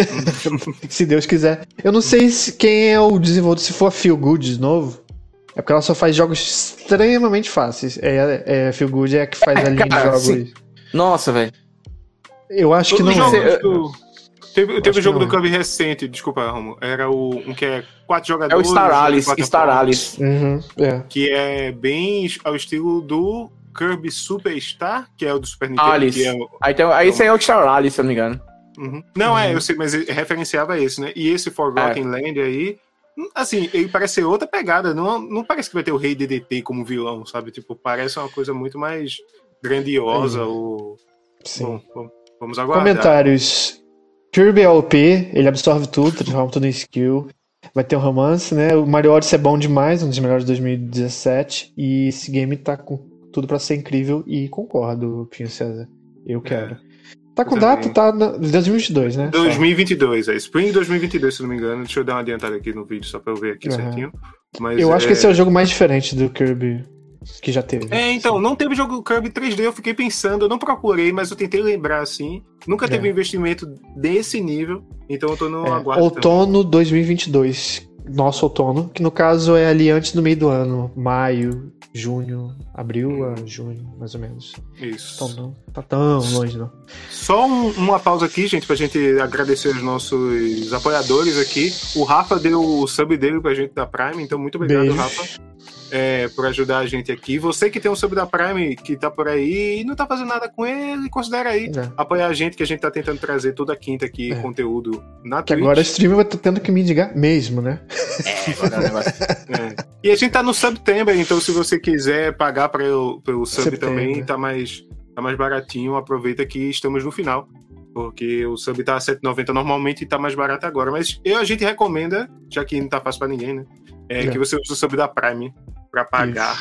Se Deus quiser. Eu não sei se quem é o desenvolvedor, se for a Feel Good de novo. É porque ela só faz jogos extremamente fáceis. É, é Feel Good é a que faz a linha de cara, jogos. sim. Nossa, velho. Eu acho que Todos não os é. Teve, teve o jogo do é. Kirby recente, desculpa, Romo. Era o, um que é quatro É jogadores. o Star Alice, Star Alice. Uhum, é. Que é bem ao estilo do Kirby Superstar, que é o do Super Nintendo. Alice. Que é o- Aí, tem, aí esse aí é o Star Alice, se eu não me engano. Uhum. Não, é, Uhum. eu sei, mas referenciava esse, né? E esse Forgotten É. Land aí, assim, ele parece ser outra pegada. Não, não parece que vai ter o Rei DDT como vilão, sabe? Tipo, parece uma coisa muito mais grandiosa. Uhum. Ou... Sim. Bom, bom, vamos aguardar. Comentários. Kirby é OP, ele absorve tudo, transforma tudo em skill. Vai ter um romance, né? O Mario Odyssey é bom demais, um dos melhores de 2017. E esse game tá com tudo pra ser incrível e concordo, Pinho César. Eu quero. Tá com Também. data, tá na 2022, né? Só. 2022, é Spring 2022, se não me engano. Deixa eu dar uma adiantada aqui no vídeo só pra eu ver aqui Uhum. certinho. Mas Eu acho que esse é o jogo mais diferente do Kirby que já teve. É, então, não teve jogo Kirby 3D, eu fiquei pensando, eu não procurei, mas eu tentei lembrar assim. Nunca teve É. um investimento desse nível, então eu tô no É, aguardo. também. outono 2022. Nosso outono, que no caso é ali antes do meio do ano. Maio, junho, abril a junho, mais ou menos. Isso. Então não tá tão longe, não. Só um- uma pausa aqui, gente, pra gente agradecer os nossos apoiadores aqui. O Rafa deu o sub dele pra gente da Prime, então muito obrigado, Beijo. Rafa, é, por ajudar a gente aqui. Você que tem um sub da Prime, que tá por aí e não tá fazendo nada com ele, considera aí É. apoiar a gente, que a gente tá tentando trazer toda quinta aqui É. conteúdo na Que Twitch. agora o streamer vai estar tendo que me indicar mesmo, né? É, agora o negócio. É. E a gente tá no September, então se você quiser pagar pelo, pelo sub September. também, tá mais, tá mais baratinho. Aproveita que estamos no final. Porque o sub tá a 7,90 normalmente e tá mais barato agora. Mas eu, a gente recomenda, já que não tá fácil pra ninguém, né? É, É. que você use o sub da Prime pra pagar.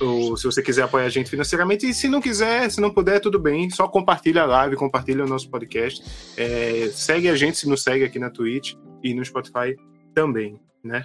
Ou se você quiser apoiar a gente financeiramente. E se não quiser, se não puder, tudo bem. Só compartilha a live, compartilha o nosso podcast. É, segue a gente se nos segue aqui na Twitch e no Spotify também, né?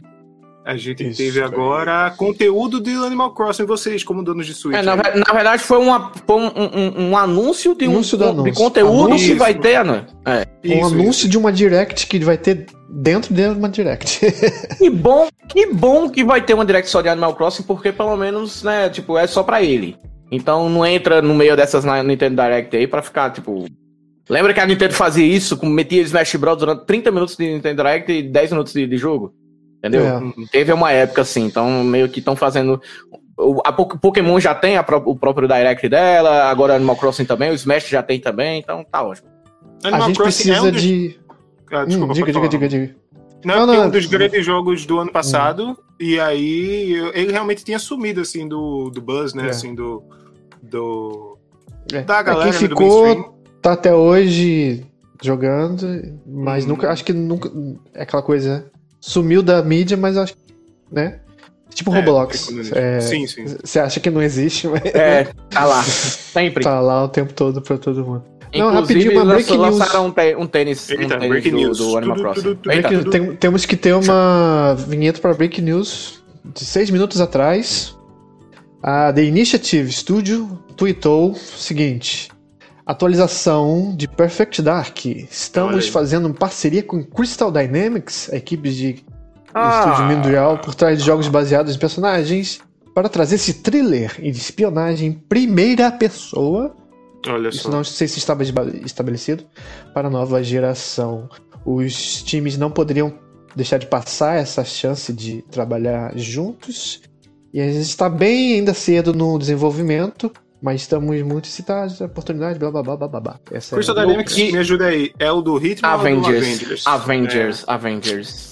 A gente Isso. teve agora conteúdo de Animal Crossing. Vocês, como donos de Switch. É, na, na verdade, foi, uma, foi um, um- um anúncio de um Anúncio de anúncio. conteúdo Anúncio. que vai ter, né? É. um Isso, anúncio de uma direct que vai ter dentro de uma direct. Que bom, que bom que vai ter uma direct só de Animal Crossing, porque pelo menos, né, tipo, é só pra ele. Então não entra no meio dessas na Nintendo Direct aí pra ficar, tipo. Lembra que a Nintendo fazia isso, com- metia Smash Bros durante 30 minutos de Nintendo Direct e 10 minutos de, de jogo? Entendeu? É. Uhum. Teve uma época assim, então meio que estão fazendo. o- A Po- Pokémon já tem a o próprio Direct dela, agora Animal Crossing também, o Smash já tem também, então tá ótimo. a Animal gente Crossing precisa é um dos... de. Ah, Hum, desculpa, diga, pode diga, falar. diga, diga. Não, Não, não, um dos hum. grandes jogos do ano passado, e aí eu- ele realmente tinha sumido, assim, do, do buzz, né? É. Assim, do. do É. da galera quem né, ficou, tá até hoje jogando, mas Hum. nunca. Acho que nunca. É aquela coisa. Sumiu da mídia, mas acho que. Né? Tipo É, Roblox. É, Sim, sim. Você acha que não existe, mas É, tá lá. Sempre. tá lá o tempo todo pra todo mundo. Não, Inclusive, rapidinho, uma lançou- news. lançaram um, te- um tênis, um Eita, tênis breaking do, news. do Animal Crossing. tem- temos que ter uma vinheta para Break News de seis minutos atrás. A The Initiative Studio tweetou o seguinte: atualização de Perfect Dark. Estamos fazendo uma parceria com Crystal Dynamics, a equipe de Ah. estúdio mundial por trás de jogos baseados em personagens, para trazer esse thriller de espionagem em primeira pessoa Olha isso só. não sei se estava estabelecido para a nova geração. Os times não poderiam deixar de passar essa chance de trabalhar juntos. E a gente está bem ainda cedo no desenvolvimento, mas estamos muito excitados da oportunidade, blá blá blá blá blá, blá. Essa Crystal é Dynamics, que- me ajuda aí. É o do Hitman ou do Avengers. Avengers? Avengers. Avengers.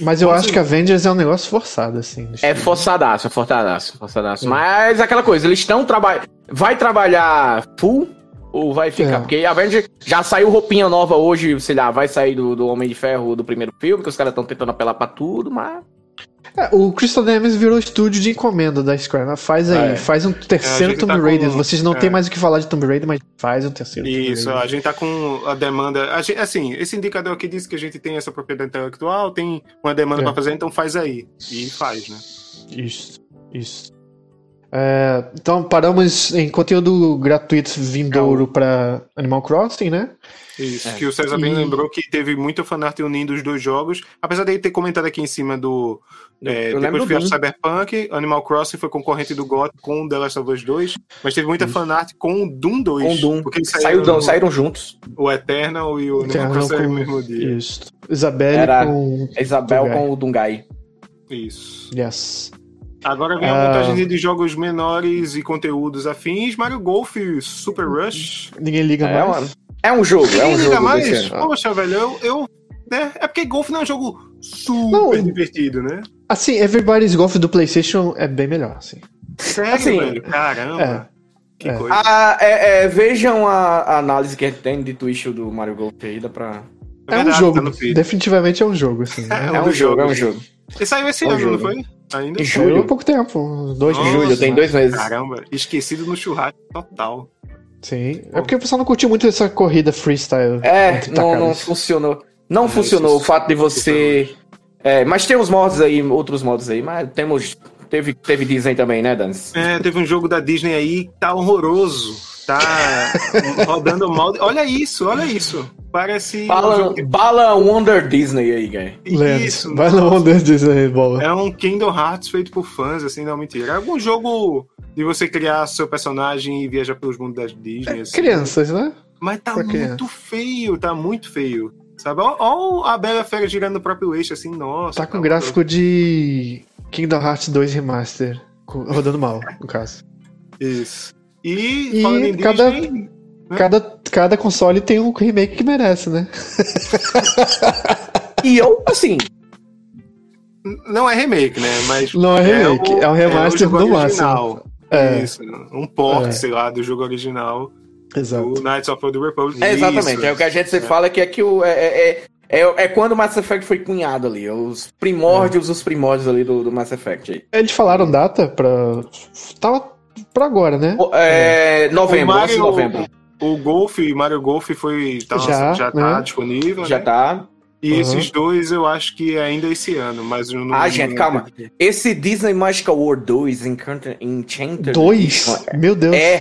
Mas eu acho que Avengers é um negócio forçado, assim. É estilo. forçadaço, é forçadaço, forçadaço. Hum. Mas aquela coisa, eles estão trabalhando. Vai trabalhar full ou vai ficar? É. Porque Avengers já saiu roupinha nova hoje, sei lá, vai sair do, do Homem de Ferro do primeiro filme, que os caras estão tentando apelar pra tudo, mas. É, o Crystal Dynamics virou estúdio de encomenda da Square. né? Faz aí, É. faz um terceiro gente Tomb tá com- Raider. Vocês não é. têm mais o que falar de Tomb Raider, mas faz um terceiro. Tomb Isso, a gente tá com a demanda. a gente- assim, esse indicador aqui diz que a gente tem essa propriedade intelectual, tem uma demanda É. pra fazer, então faz aí. E faz, né? Isso, isso. É, então paramos em conteúdo gratuito vindouro para Animal Crossing, né? Isso, É. que o César bem E- lembrou que teve muita fanart unindo os dois jogos. Apesar dele ter comentado aqui em cima do. É, Eu depois. Cyberpunk, Animal Crossing foi concorrente do GOT com The Last of Us 2, mas teve muita Isso. fanart com o Doom 2. Com Doom. Porque Saiu, saíram, saíram juntos. o Eternal e o Animal Eternal Crossing no com- mesmo dia. Isso. Isabelle Era- com. A Isabel Dungai. com o Dungai. Isso. Yes. Agora vem a Ah. montagem de jogos menores e conteúdos afins. Mario Golf Super Rush. Ninguém liga É, mais. mano. É um jogo, é Ninguém um liga jogo mais? desse ano. Poxa, velho, eu. eu né? É porque golfe não é um jogo super Não. divertido, né? Assim, Everybody's Golf do PlayStation é bem melhor, assim. Sério, Assim, velho? Caramba. É. Que É. coisa. Ah, é, é, vejam a, a análise que a gente tem de Twitch do Mario Golf aí, dá pra. É um verdade, jogo. tá. Definitivamente é um jogo, assim. né? É É um um dos jogo, é um jogo. Ele saiu esse É um ano, não jogo. foi? Ainda? Em Saiu julho. há pouco tempo, uns dois Nossa. meses. Julho, tem dois meses. Caramba, esquecido no churrasco total. Sim. É porque o pessoal não curtiu muito essa corrida freestyle. É, não, não funcionou. Não É, funcionou o fato de você. É, mas tem os modos aí, outros modos aí, mas temos. Teve, teve Disney também, né, Dans? É, teve um jogo da Disney aí que tá horroroso. Tá rodando mal. Olha isso, olha isso. Parece. um Bala, de- Bala Wonder Disney aí, guy. Land. Isso, nossa. Wonder Disney, bola. É um Kingdom Hearts feito por fãs, assim, não, mentira. É algum jogo de você criar seu personagem e viajar pelos mundos das Disney. assim. Crianças, né? Mas tá Pra muito criança. feio, tá muito feio. Sabe? Ó a Bela Fera girando no próprio eixo, assim, nossa. Tá com horroroso. gráfico de Kingdom Hearts 2 Remaster. Rodando mal, no caso. Isso. E, E falando em cada- Disney? Cada, cada console tem um remake que merece, né? E eu, assim, não é remake, né? Mas Não é remake, é, o- um remaster jogo do original. máximo. É, Isso, um port, É. sei lá, do jogo original exato. do Knights of the Republic. é exatamente. Isso. É o que a gente sempre fala que é que o. É, é, é, é, é quando o Mass Effect foi cunhado ali. Os primórdios, os primórdios ali do, do Mass Effect aí. Eles falaram data pra. Tava pra agora, né? É, novembro, O 11 de Mario- novembro. O Golf, Mario Golf foi. Tá, Já, já, tá né? disponível. Já né? tá. E Uhum. esses dois eu acho que é ainda esse ano, mas eu não. Ah, gente, não- calma. Esse Disney Magical World 2, Encanted, Enchanted. Dois? Meu Deus. É.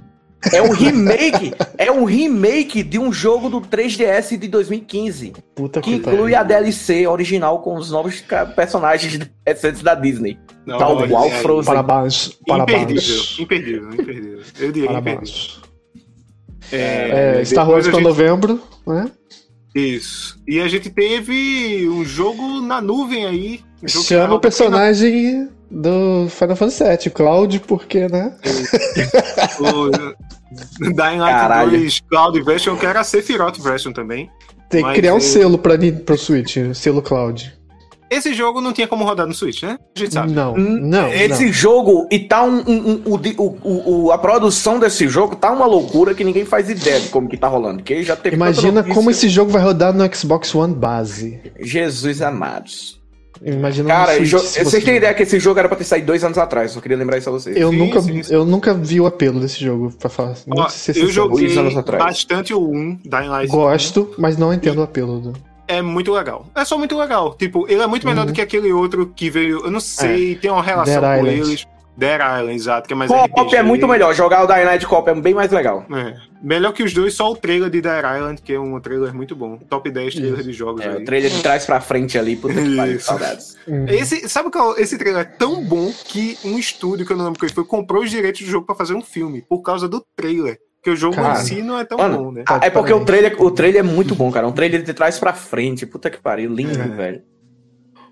É um remake. é um remake de um jogo do 3DS de 2015. Puta Que que inclui a DLC original com os novos personagens recentes da Disney. Não, Tal olha, qual é Frozen. Parabéns. Imperdível, Parabéns. imperdível, imperdível. Eu diria imperdível. É, É, Star Wars a pra gente- novembro, né? Isso. E a gente teve um jogo na nuvem aí. Um Chama o personagem do Final Fantasy VII, o Cloud, porque, né? O Dying Light Caralho. 2 Cloud Version, que era a Sephiroth Version também. Tem que criar um eu- selo pra, Ni- pro Switch, selo Cloud. Esse jogo não tinha como rodar no Switch, né? A gente sabe. Não, Hum, não. Esse não. jogo, e tá um. um- um- o a produção desse jogo tá uma loucura que ninguém faz ideia de como que tá rolando. Porque já teve Imagina como esse jogo vai rodar no Xbox One base. Jesus amados. Imagina Cara, Switch, vocês têm ideia que esse jogo era pra ter saído dois anos atrás, só queria lembrar isso a vocês. Eu Sim, nunca, sim, sim. eu nunca vi o apelo desse jogo, pra falar. Ó, eu joguei Dois anos atrás. bastante o 1, Dying Light. Gosto, mas não entendo o apelo do. É muito legal. É só muito legal. Tipo, ele é muito melhor Uhum. do que aquele outro que veio. Eu não sei, tem uma relação Dead com Island. eles. Dead Island, exato, que é mais Co-op RPG. é muito melhor, jogar o Dying Light Co-op é bem mais legal. É. Melhor que os dois, só o trailer de Dead Island, que é um trailer muito bom. Top 10 trailer de jogos É, aí. o trailer de trás pra frente ali, puta que pariu, Isso. saudades. Hum. Esse, sabe qual? Esse trailer é tão bom que um estúdio, que eu não lembro quem foi, comprou os direitos do jogo pra fazer um filme, por causa do trailer. Porque o jogo Cara. em si não é tão Mano, bom, né? É porque o trailer, o trailer é muito bom, cara. Um trailer de trás pra frente. Puta que pariu, lindo, É. velho.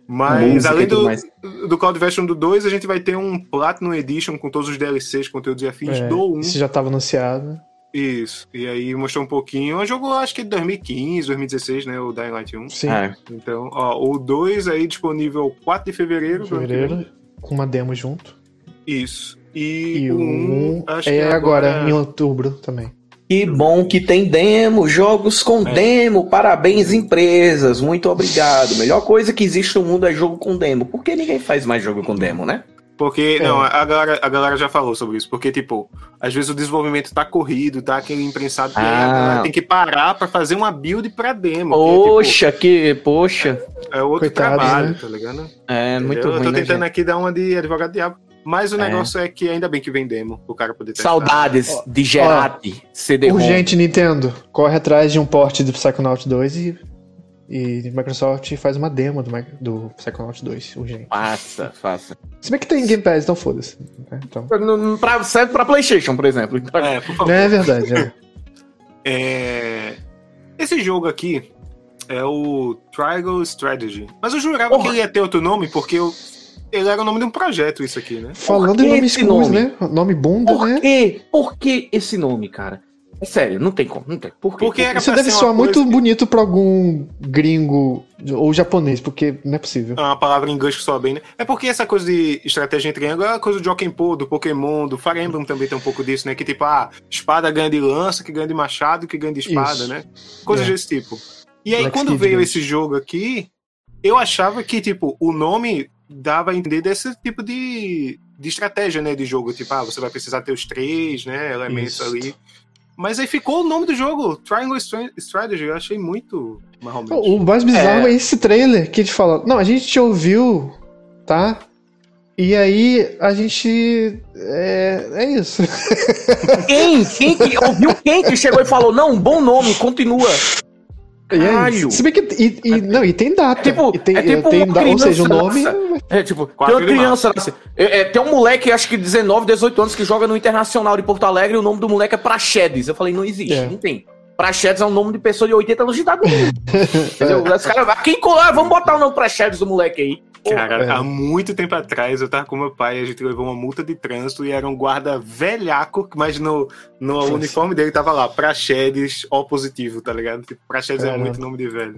Mas Música além do, mais. do Cloud Version do 2, a gente vai ter um Platinum Edition com todos os DLCs, conteúdos e afins É, do 1. Isso já tava anunciado. Isso. E aí mostrou um pouquinho. É um jogo, acho que de 2015, 2016, né? O Dying Light 1. Sim, É. Então, ó, o 2 aí disponível 4 de fevereiro. fevereiro, com uma demo junto. Isso. E, E o o 1, 1 acho é que agora, em outubro também. Que bom que tem demo, jogos com É. demo. Parabéns, empresas. Muito obrigado. Melhor coisa que existe no mundo é jogo com demo. Por que ninguém faz mais jogo com demo, né? Porque, É. não, a galera, a galera já falou sobre isso. Porque, tipo, às vezes o desenvolvimento tá corrido, tá aquele imprensado que a Ah. tem que parar pra fazer uma build pra demo. que é, tipo, Poxa, que. Poxa. é outro Coitado, trabalho, né? tá ligado? É muito eu ruim, tô né, tentando gente? aqui dar uma de advogado diabo. Mas o É. negócio é que ainda bem que vem demo, o cara poder testar. Saudades de Gerati, CD-ROM. Urgente, Nintendo. Corre atrás de um port do Psychonaut 2 e, e Microsoft faz uma demo do, do Psychonaut 2. Urgente. Faça, faça. Se bem que tem Game Pass, então foda-se. né? Então, Pra, serve pra PlayStation, por exemplo. É, por favor. é verdade, é. É, Esse jogo aqui é o Triangle Strategy. Mas eu jurava Porra. que ele ia ter outro nome, porque eu- ele era o nome de um projeto, isso aqui, né? Falando em nome esse escuso, nome? né? Nome bunda, Por né? quê? Por que esse nome, cara? É sério, não tem como, não tem. Por quê? Porque era Isso deve uma soar muito que- bonito pra algum gringo ou japonês, porque não é possível. É uma palavra em inglês que soa bem, né? É porque essa coisa de estratégia em triângulo é a coisa do Jokenpo, do Pokémon, do Fire Emblem também tem um pouco disso, né? Que tipo, ah, espada ganha de lança, que ganha de machado, que ganha de espada, Isso. né? Coisas É. desse tipo. E aí, Black quando veio Ghost. esse jogo aqui, eu achava que, tipo, o nome dava a entender desse tipo de, de estratégia, né? De jogo. Tipo, ah, você vai precisar ter os três, né? Elementos Isso. ali. Mas aí ficou o nome do jogo, Triangle Stra- Strategy. Eu achei muito marromeno. O mais bizarro é. É. esse trailer que a gente fala. Não, a gente te ouviu, tá? E aí a gente. É, é isso. Quem? Quem que ouviu quem que chegou e falou, não, bom nome, continua. E é Caralho. Se bem que. E, e- não, e tem data. tipo- e tem, é tipo tem uma da- ou seja, o nome. nossa. É, tipo, Quatro tem uma criança, assim, é, é, tem um moleque, acho que 19, 18 anos, que joga no Internacional de Porto Alegre e o nome do moleque é Praxedes. Eu falei, não existe, É. não tem. Praxedes é um nome de pessoa de 80 anos de idade. Entendeu? Os caras, quem colar, vamos botar o nome Praxedes do moleque aí. Cara, É. há muito tempo atrás eu tava com meu pai, a gente levou uma multa de trânsito e era um guarda velhaco, mas no, no uniforme dele tava lá, Praxedes O positivo, tá ligado? Tipo, Praxedes é Caramba. muito nome de velho.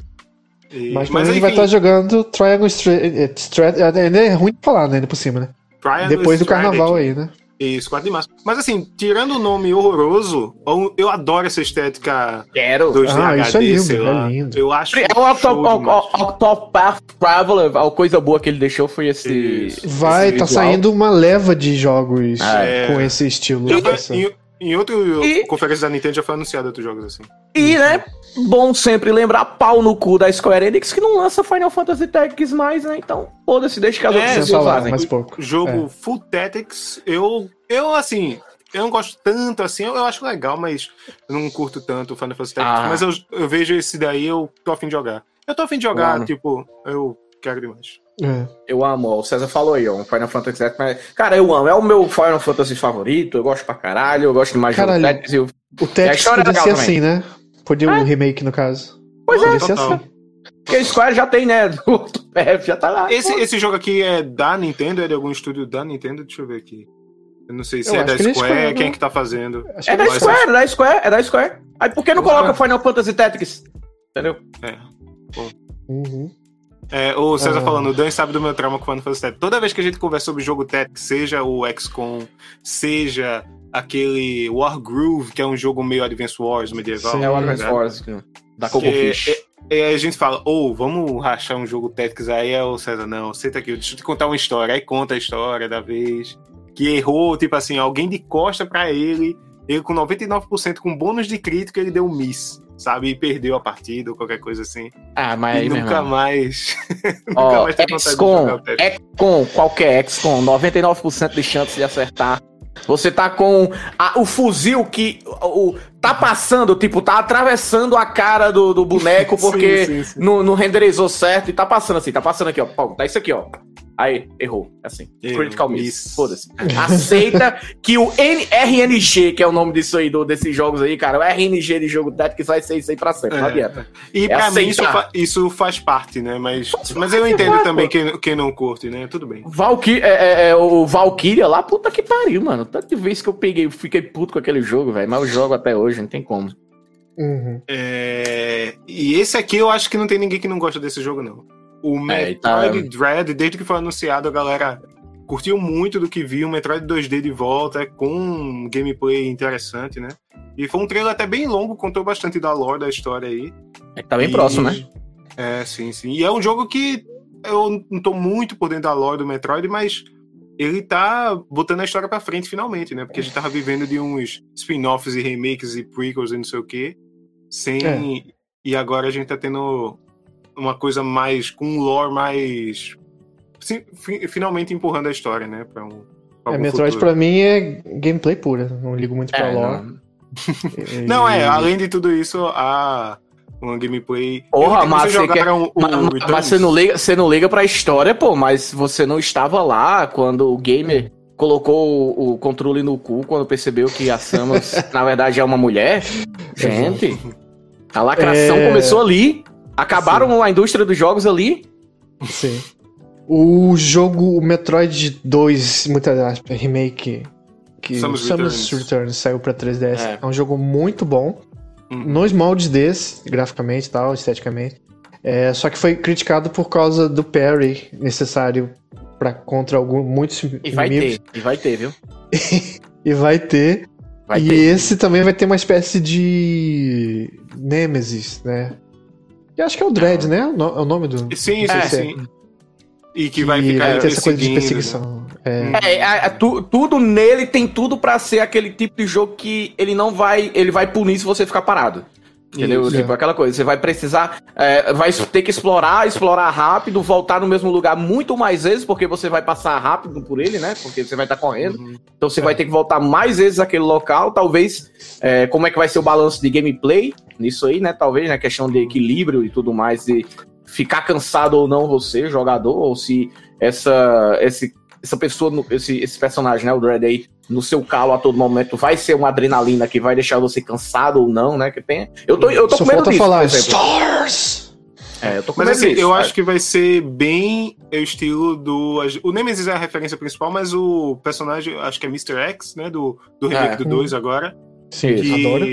E- Mas, mas a gente vai estar jogando Triangle Strategy. Ainda é ruim de falar, né? Ainda por cima, né? Triangle Depois do Strategy. carnaval aí, né? Isso, 4 de março. Mas assim, tirando o nome horroroso, eu- adoro essa estética Quero. 2D Ah, isso é HD, lindo, sei é lá. lindo. Eu acho É o Octopath Traveler, a coisa boa que ele deixou foi esse. Isso. Vai, esse tá visual. saindo uma leva de jogos É. com esse estilo. Essa- em, em outro E- conferência da Nintendo já foi anunciado outros jogos assim. E, né, bom sempre lembrar pau no cu da Square Enix que não lança Final Fantasy Tactics mais, né? Então, foda-se, deixa que as É, outras Sem pessoas falar, fazem. mais pouco. jogo É. Full Tactics, eu, eu assim, eu não gosto tanto assim, eu, eu acho legal, mas eu não curto tanto o Final Fantasy Tactics, Ah. mas eu, eu vejo esse daí, eu tô afim de jogar. Eu tô afim de jogar, Claro. tipo, eu quero demais. É. Eu amo, ó, o César falou aí, ó, um Final Fantasy Tactics, mas, cara, eu amo, é o meu Final Fantasy favorito, eu gosto pra caralho, eu gosto demais jogo Tactics. Eu... O Tactics história é podia legal ser também. assim, né? Podia o remake, no caso. Pois é, Podia ser total. assim. Porque a Square já tem, né, do PF, já tá lá. Esse, pô. esse jogo aqui é da Nintendo, é de algum estúdio da Nintendo? Deixa eu ver aqui. Eu não sei se Eu é da é Square, Square, quem né? é que tá fazendo. É da Mas- Square, é da Square, é da Square. Aí por que não coloca Final Fantasy Tactics? Entendeu? É. Uhum. É, o César Ah. falando, o Dan sabe do meu trauma com Final Fantasy Tactics. Toda vez que a gente conversa sobre jogo Tactics, seja o XCOM, seja aquele Wargroove, que é um jogo meio Advance Wars medieval. Sim, É o tá Advance ligado? Wars da Que- Coco Fish. E aí a gente fala, ou vamos rachar um jogo Tactics aí, é o César, não, senta aqui, deixa eu te contar uma história. Aí conta a história da vez. Que errou, tipo assim, alguém de costa pra ele, ele com 99% com bônus de crítico, ele deu um miss, sabe? E perdeu a partida ou qualquer coisa assim. Ah, mas e aí, nunca mais. nunca Ó, mais tem vontade de XCOM, jogar o Tactics. XCOM, qualquer XCOM, 99% de chance de acertar. Você tá com a- o fuzil que o, tá passando, tipo, tá atravessando a cara do, do boneco porque Sim, sim, sim. Não, não renderizou certo e tá passando assim, tá passando aqui, ó. Tá isso aqui, ó. Aí, errou. Assim. Errou, Critical miss. miss. Foda-se. Aceita que o N- RNG, que é o nome disso aí, do, desses jogos aí, cara, o RNG de jogo Tactics vai ser isso aí pra sempre. Não É. adianta. E É pra mim isso, aceitar. fa- isso faz parte, né? Mas, mas eu entendo vai, também quem, quem não curte, né? Tudo bem. Valky é, é, é, o Valkyria lá, puta que pariu, mano. Tanta vez que eu peguei, fiquei puto com aquele jogo, velho. Mas eu jogo até hoje, não tem como. Uhum. É, E esse aqui eu acho que não tem ninguém que não gosta desse jogo, não. O É, e Metroid tá- Dread, desde que foi anunciado, a galera curtiu muito do que viu. O Metroid 2D de volta, com um gameplay interessante, né? E foi um trailer até bem longo, contou bastante da lore da história aí. É que tá bem E- próximo, né? É, sim, sim. E é um jogo que eu não tô muito por dentro da lore do Metroid, mas ele tá botando a história pra frente finalmente, né? Porque a gente tava vivendo de uns spin-offs e remakes e prequels e não sei o quê. Sem. É. E agora a gente tá tendo uma coisa mais. com um lore mais. sim, fi- finalmente empurrando a história, né? Pra um. pra É, Metroid futuro. pra mim é gameplay pura. Não ligo muito pra É, lore. não. E- Não, é, além de tudo isso, há uma gameplay. Porra, mas você quer- o Mas, mas você, não liga, você não liga pra história, pô, mas você não estava lá quando o gamer colocou o, o controle no cu quando percebeu que a Samus, na verdade, é uma mulher? Gente, a lacração É. começou ali. Acabaram a indústria dos jogos ali. Sim. O jogo, o Metroid 2, muitas aspas, remake, que Samus, Samus Returns. Returns. saiu pra 3DS. É. é um jogo muito bom. Uhum. Nos moldes desse, graficamente e tal, esteticamente. É, só que foi criticado por causa do parry necessário para contra algum, muitos e vai inimigos. ter, e vai ter, viu? e vai ter. Vai e ter. esse também vai ter uma espécie de Nemesis, né? E acho que é o Dread, né? É o nome do. Sim, sim, é. sim. E que vai ficar. ter essa coisa de perseguição. É, é, é, é tu, tudo nele tem tudo para ser aquele tipo de jogo que ele não vai. Ele vai punir se você ficar parado. Entendeu? Isso, tipo, é. aquela coisa. Você vai precisar. É, vai ter que explorar, explorar rápido, voltar no mesmo lugar muito mais vezes, porque você vai passar rápido por ele, né? Porque você vai estar tá correndo. Uhum. Então você é. vai ter que voltar mais vezes àquele local. Talvez. É, como é que vai ser o balanço de gameplay nisso aí, né? Talvez, né? Questão de equilíbrio e tudo mais. De ficar cansado ou não você, jogador, ou se essa, esse, essa pessoa, esse, esse personagem, né? O Dread aí no seu calo a todo momento vai ser uma adrenalina que vai deixar você cansado ou não, né? Que tem. Eu tô, eu tô Só com medo disso, falar Stars! É, eu tô com mas assim, disso, eu acho que vai ser bem o estilo do. O Nemesis é a referência principal, mas o personagem, acho que é Mr. X, né? Do, do remake é. do 2 agora. Sim, que, adoro.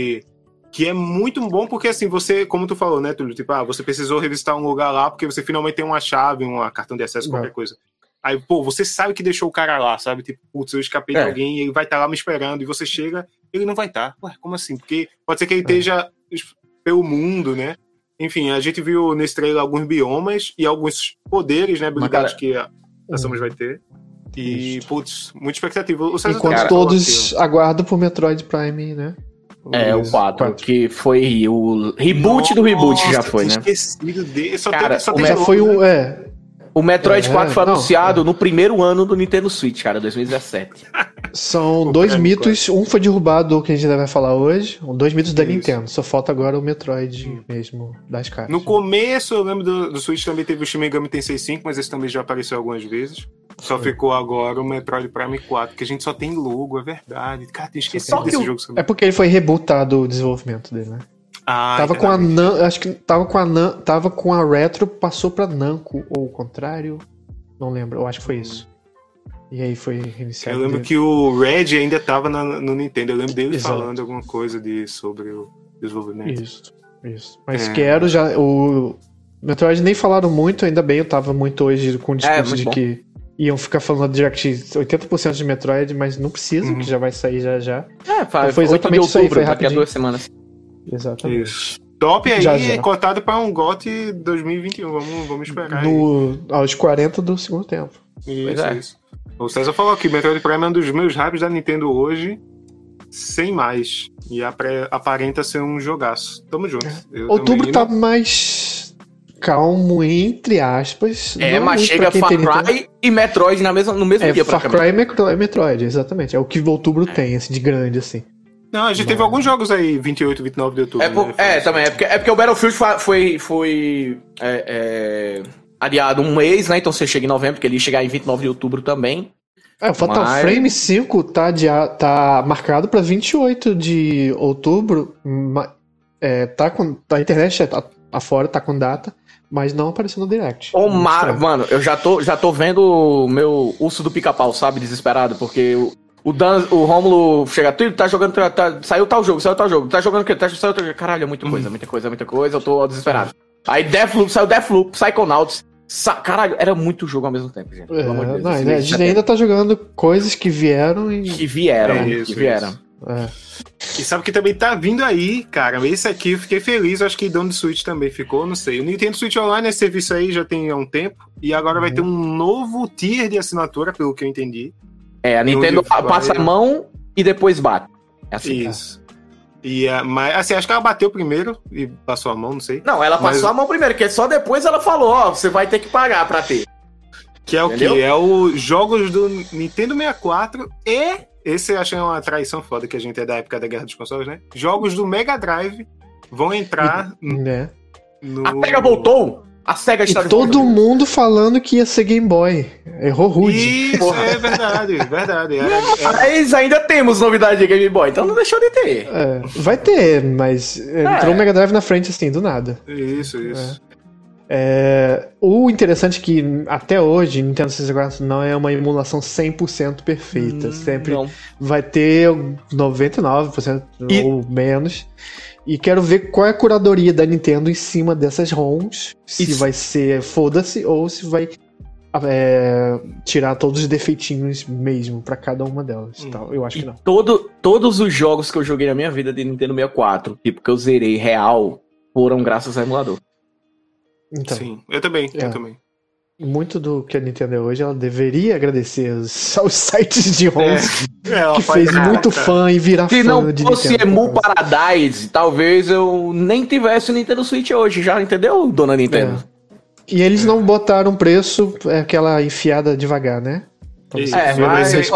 Que é muito bom, porque assim, você, como tu falou, né, Túlio? Tipo, ah, você precisou revisitar um lugar lá porque você finalmente tem uma chave, um cartão de acesso, qualquer coisa. Aí, pô, você sabe que deixou o cara lá, sabe? Tipo, putz, eu escapei é. de alguém e ele vai estar tá lá me esperando. E você chega, ele não vai estar. Tá. Ué, como assim? Porque pode ser que ele é. esteja pelo mundo, né? Enfim, a gente viu nesse trailer alguns biomas e alguns poderes, né? Habilidades cara... que a, a hum. Samus vai ter. E, Isso. putz, muita expectativa. O Enquanto cara, todos aguardam por Metroid Prime, né? É, o 4, 4, que foi o reboot Nossa, do reboot já foi, né? esquecido dele. Só cara, teve, só o foi o... É, o Metroid é, 4 foi não, anunciado no primeiro ano do Nintendo Switch, cara, 2017. São dois mitos, um foi derrubado que a gente vai falar hoje, dois mitos da Isso. Nintendo. Só falta agora o Metroid mesmo das caixas. No começo, eu lembro do, do Switch também teve o Shin Megami Tensei 5, mas esse também já apareceu algumas vezes. Só ficou agora o Metroid Prime 4, que a gente só tem logo, é verdade. Cara, tem esquecido desse jogo. É porque ele foi rebootado o desenvolvimento dele, né? Ah, tava com a Nan, acho que tava com a Nan, tava com a Retro, passou pra Namco ou o contrário, não lembro, eu acho que foi isso. E aí foi reiniciado. Eu lembro dele. que o Red ainda tava na, no Nintendo, eu lembro dele Exato. falando alguma coisa de sobre o desenvolvimento. Isso, isso. Mas é. quero já o Metroid nem falaram muito, ainda bem, eu tava muito hoje com o é, discurso é, de bom. que iam ficar falando Direct 80% de Metroid, mas não precisa, uhum. que já vai sair já já. É, então foi exatamente isso aí, foi daqui a duas semanas. Exatamente. Isso. Top aí, já, já. cotado para um GOT 2021. Vamos, vamos esperar. No, aí. Aos 40 do segundo tempo. Isso, é. isso. O César falou que Metroid Prime é um dos meus hypes da Nintendo hoje, sem mais. E aparenta ser um jogaço. Tamo junto. É. Outubro tá não... mais calmo, entre aspas. É, mas chega Far Cry e Metroid na mesma, no mesmo é, dia. Far Cry e Metroid, exatamente. É o que outubro é. tem, assim, de grande, assim. Não, a gente teve alguns jogos aí, 28, 29 de outubro. É, por, né? é também. É porque, é porque o Battlefield foi, foi é, é, adiado um mês, né? Então você chega em novembro, porque ele ia chegar em 29 de outubro também. É, o Fatal Mas... Frame 5 tá, de, tá marcado pra 28 de outubro. É, tá com. A internet tá, afora, tá com data. Mas não apareceu no Direct. Ô, Mar... Mano, eu já tô, já tô vendo o meu urso do pica-pau, sabe? Desesperado, porque o, Dan, o Romulo chega, tá jogando, tá, tá, saiu tal jogo, saiu tal jogo, tá jogando o quê? Tá, saiu tal jogo. Caralho, é muita coisa, muita coisa, muita coisa, eu tô desesperado. Aí Deathloop, saiu Deathloop, Psychonauts. Sa caralho, era muito jogo ao mesmo tempo, gente. É, Pelo amor de Deus. Não, a gente ainda tá jogando coisas que vieram e. Que vieram, é, isso, que vieram. É. E sabe que também tá vindo aí, cara. Esse aqui eu fiquei feliz, acho que dono do Switch também ficou, não sei. O Nintendo Switch Online, esse serviço aí já tem há um tempo. E agora uhum. vai ter um novo tier de assinatura, pelo que eu entendi. É, a Nintendo passa a mão e depois bate. É assim, Isso. E, uh, mas, assim, acho que ela bateu primeiro e passou a mão, não sei. Não, ela passou mas... a mão primeiro, que só depois ela falou, ó, você vai ter que pagar pra ter. Que é Entendeu? o quê? É os jogos do Nintendo 64 e. Esse eu achei uma traição foda, que a gente é da época da Guerra dos Consoles, né? Jogos do Mega Drive vão entrar. Né? No... A SEGA voltou! A SEGA está e todo mundo falando que ia ser Game Boy. Errou rude. Isso, Porra. é verdade, verdade. É, Mas ainda temos novidade de Game Boy, então não deixou de ter. É, vai ter, mas é. entrou o Mega Drive na frente assim, do nada. Isso, isso. É, o interessante é que até hoje Nintendo 64 não é uma emulação 100% perfeita. Hum, Sempre não. vai ter 99% E- ou menos. E quero ver qual é a curadoria da Nintendo em cima dessas ROMs. Se Isso. vai ser foda-se ou se vai é, tirar todos os defeitinhos mesmo pra cada uma delas. Hum. Então, eu acho que não. Todo, todos os jogos que eu joguei na minha vida de Nintendo 64, tipo, que eu zerei real, foram graças ao emulador. Então, Sim, eu também, É. eu também. Muito do que a Nintendo é hoje, ela deveria agradecer aos, sites de ROMs É, ela que faz- fez muito fã e virar Se fã não de fosse Nintendo. Emu Paradise, talvez eu nem tivesse o Nintendo Switch hoje, já entendeu, dona Nintendo? E eles não botaram preço, é aquela enfiada devagar, né? É, mas.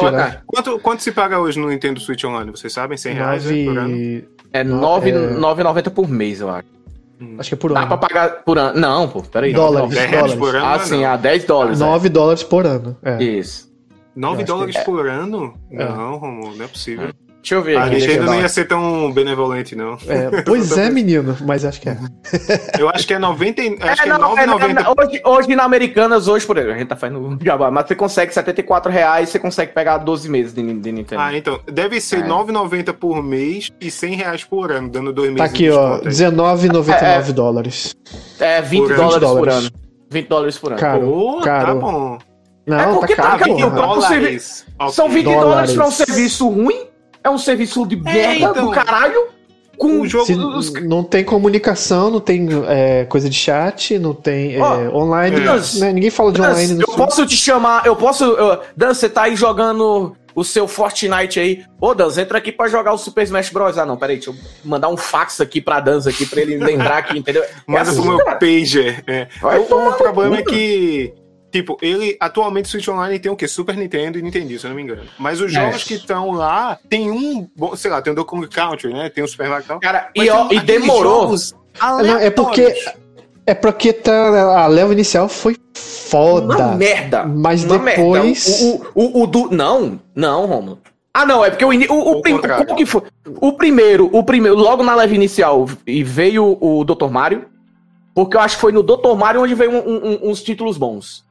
Quanto, quanto se paga hoje no Nintendo Switch Online? Vocês sabem? 100 reais né, por ano? Nove... É Não, 9 é- 9,90 por mês, eu acho. Hum. Acho que é por Dá ano. pra pagar por ano. Não, pô, peraí. Dólares. 10 reais dólares. por ano? Ah, não é sim, não. a 10 dólares. é. 9 dólares por ano. É. Isso. 9 Eu acho dólares que por ano? É. Não, Romulo, não é possível. Deixa eu ver A aqui. Nintendo dar não ia ser tão benevolente, não. É, pois é, menino, mas acho que é. Eu acho que é 90. e- Acho É, que é não, é, não, 9,90. não, hoje, hoje na Americanas, hoje, por exemplo, a gente tá fazendo jabá, mas você consegue 74 reais, você consegue pegar 12 meses de, de Nintendo. Ah, então. Deve ser É. 9,90 por mês e 100 reais por ano, dando dois Tá meses aqui, de ó, desconto aí. R$19,99 dólares. é 20 por ano, dólares, 20 por dólares. ano. 20 dólares por ano. Caro. Pô, tá caro. bom. Não, É tá porque tá caro, aqui, porra. o próprio Dólares. São Ok. 20 Dólares. dólares pra um serviço ruim? É um serviço de merda então. do caralho? Com O jogo Se os- não tem comunicação, não tem é, coisa de chat, não tem é, Ó, online. é. né, Ninguém fala de online no eu posso te chamar, eu posso. eu- Dan, você tá aí jogando o seu Fortnite aí. Ô, Dan, entra aqui pra jogar o Super Smash Bros. Ah, não, peraí, deixa eu mandar um fax aqui pra Dan aqui pra ele lembrar aqui, entendeu? Manda É pro assim, meu pager. É. O, o problema é que, tipo, ele atualmente o Switch Online tem o quê? Super Nintendo e Nintendo, se eu não me engano. Mas os jogos É. que estão lá, tem um, bom, sei lá, tem o Donkey Kong Country, né? Tem o Super Mario. Cara, e, ó, e demorou. jogos Não, é porque é porque tá a leva inicial foi foda. Uma merda. Mas uma depois merda. O, o, o, o do. Não, não, Romulo. Ah, não, é porque o, ini- o, o, prim- como que foi? O primeiro, o primeiro, logo na leve inicial, e veio o Dr. Mario. Porque eu acho que foi no Dr. Mario onde veio um- um- uns títulos bons.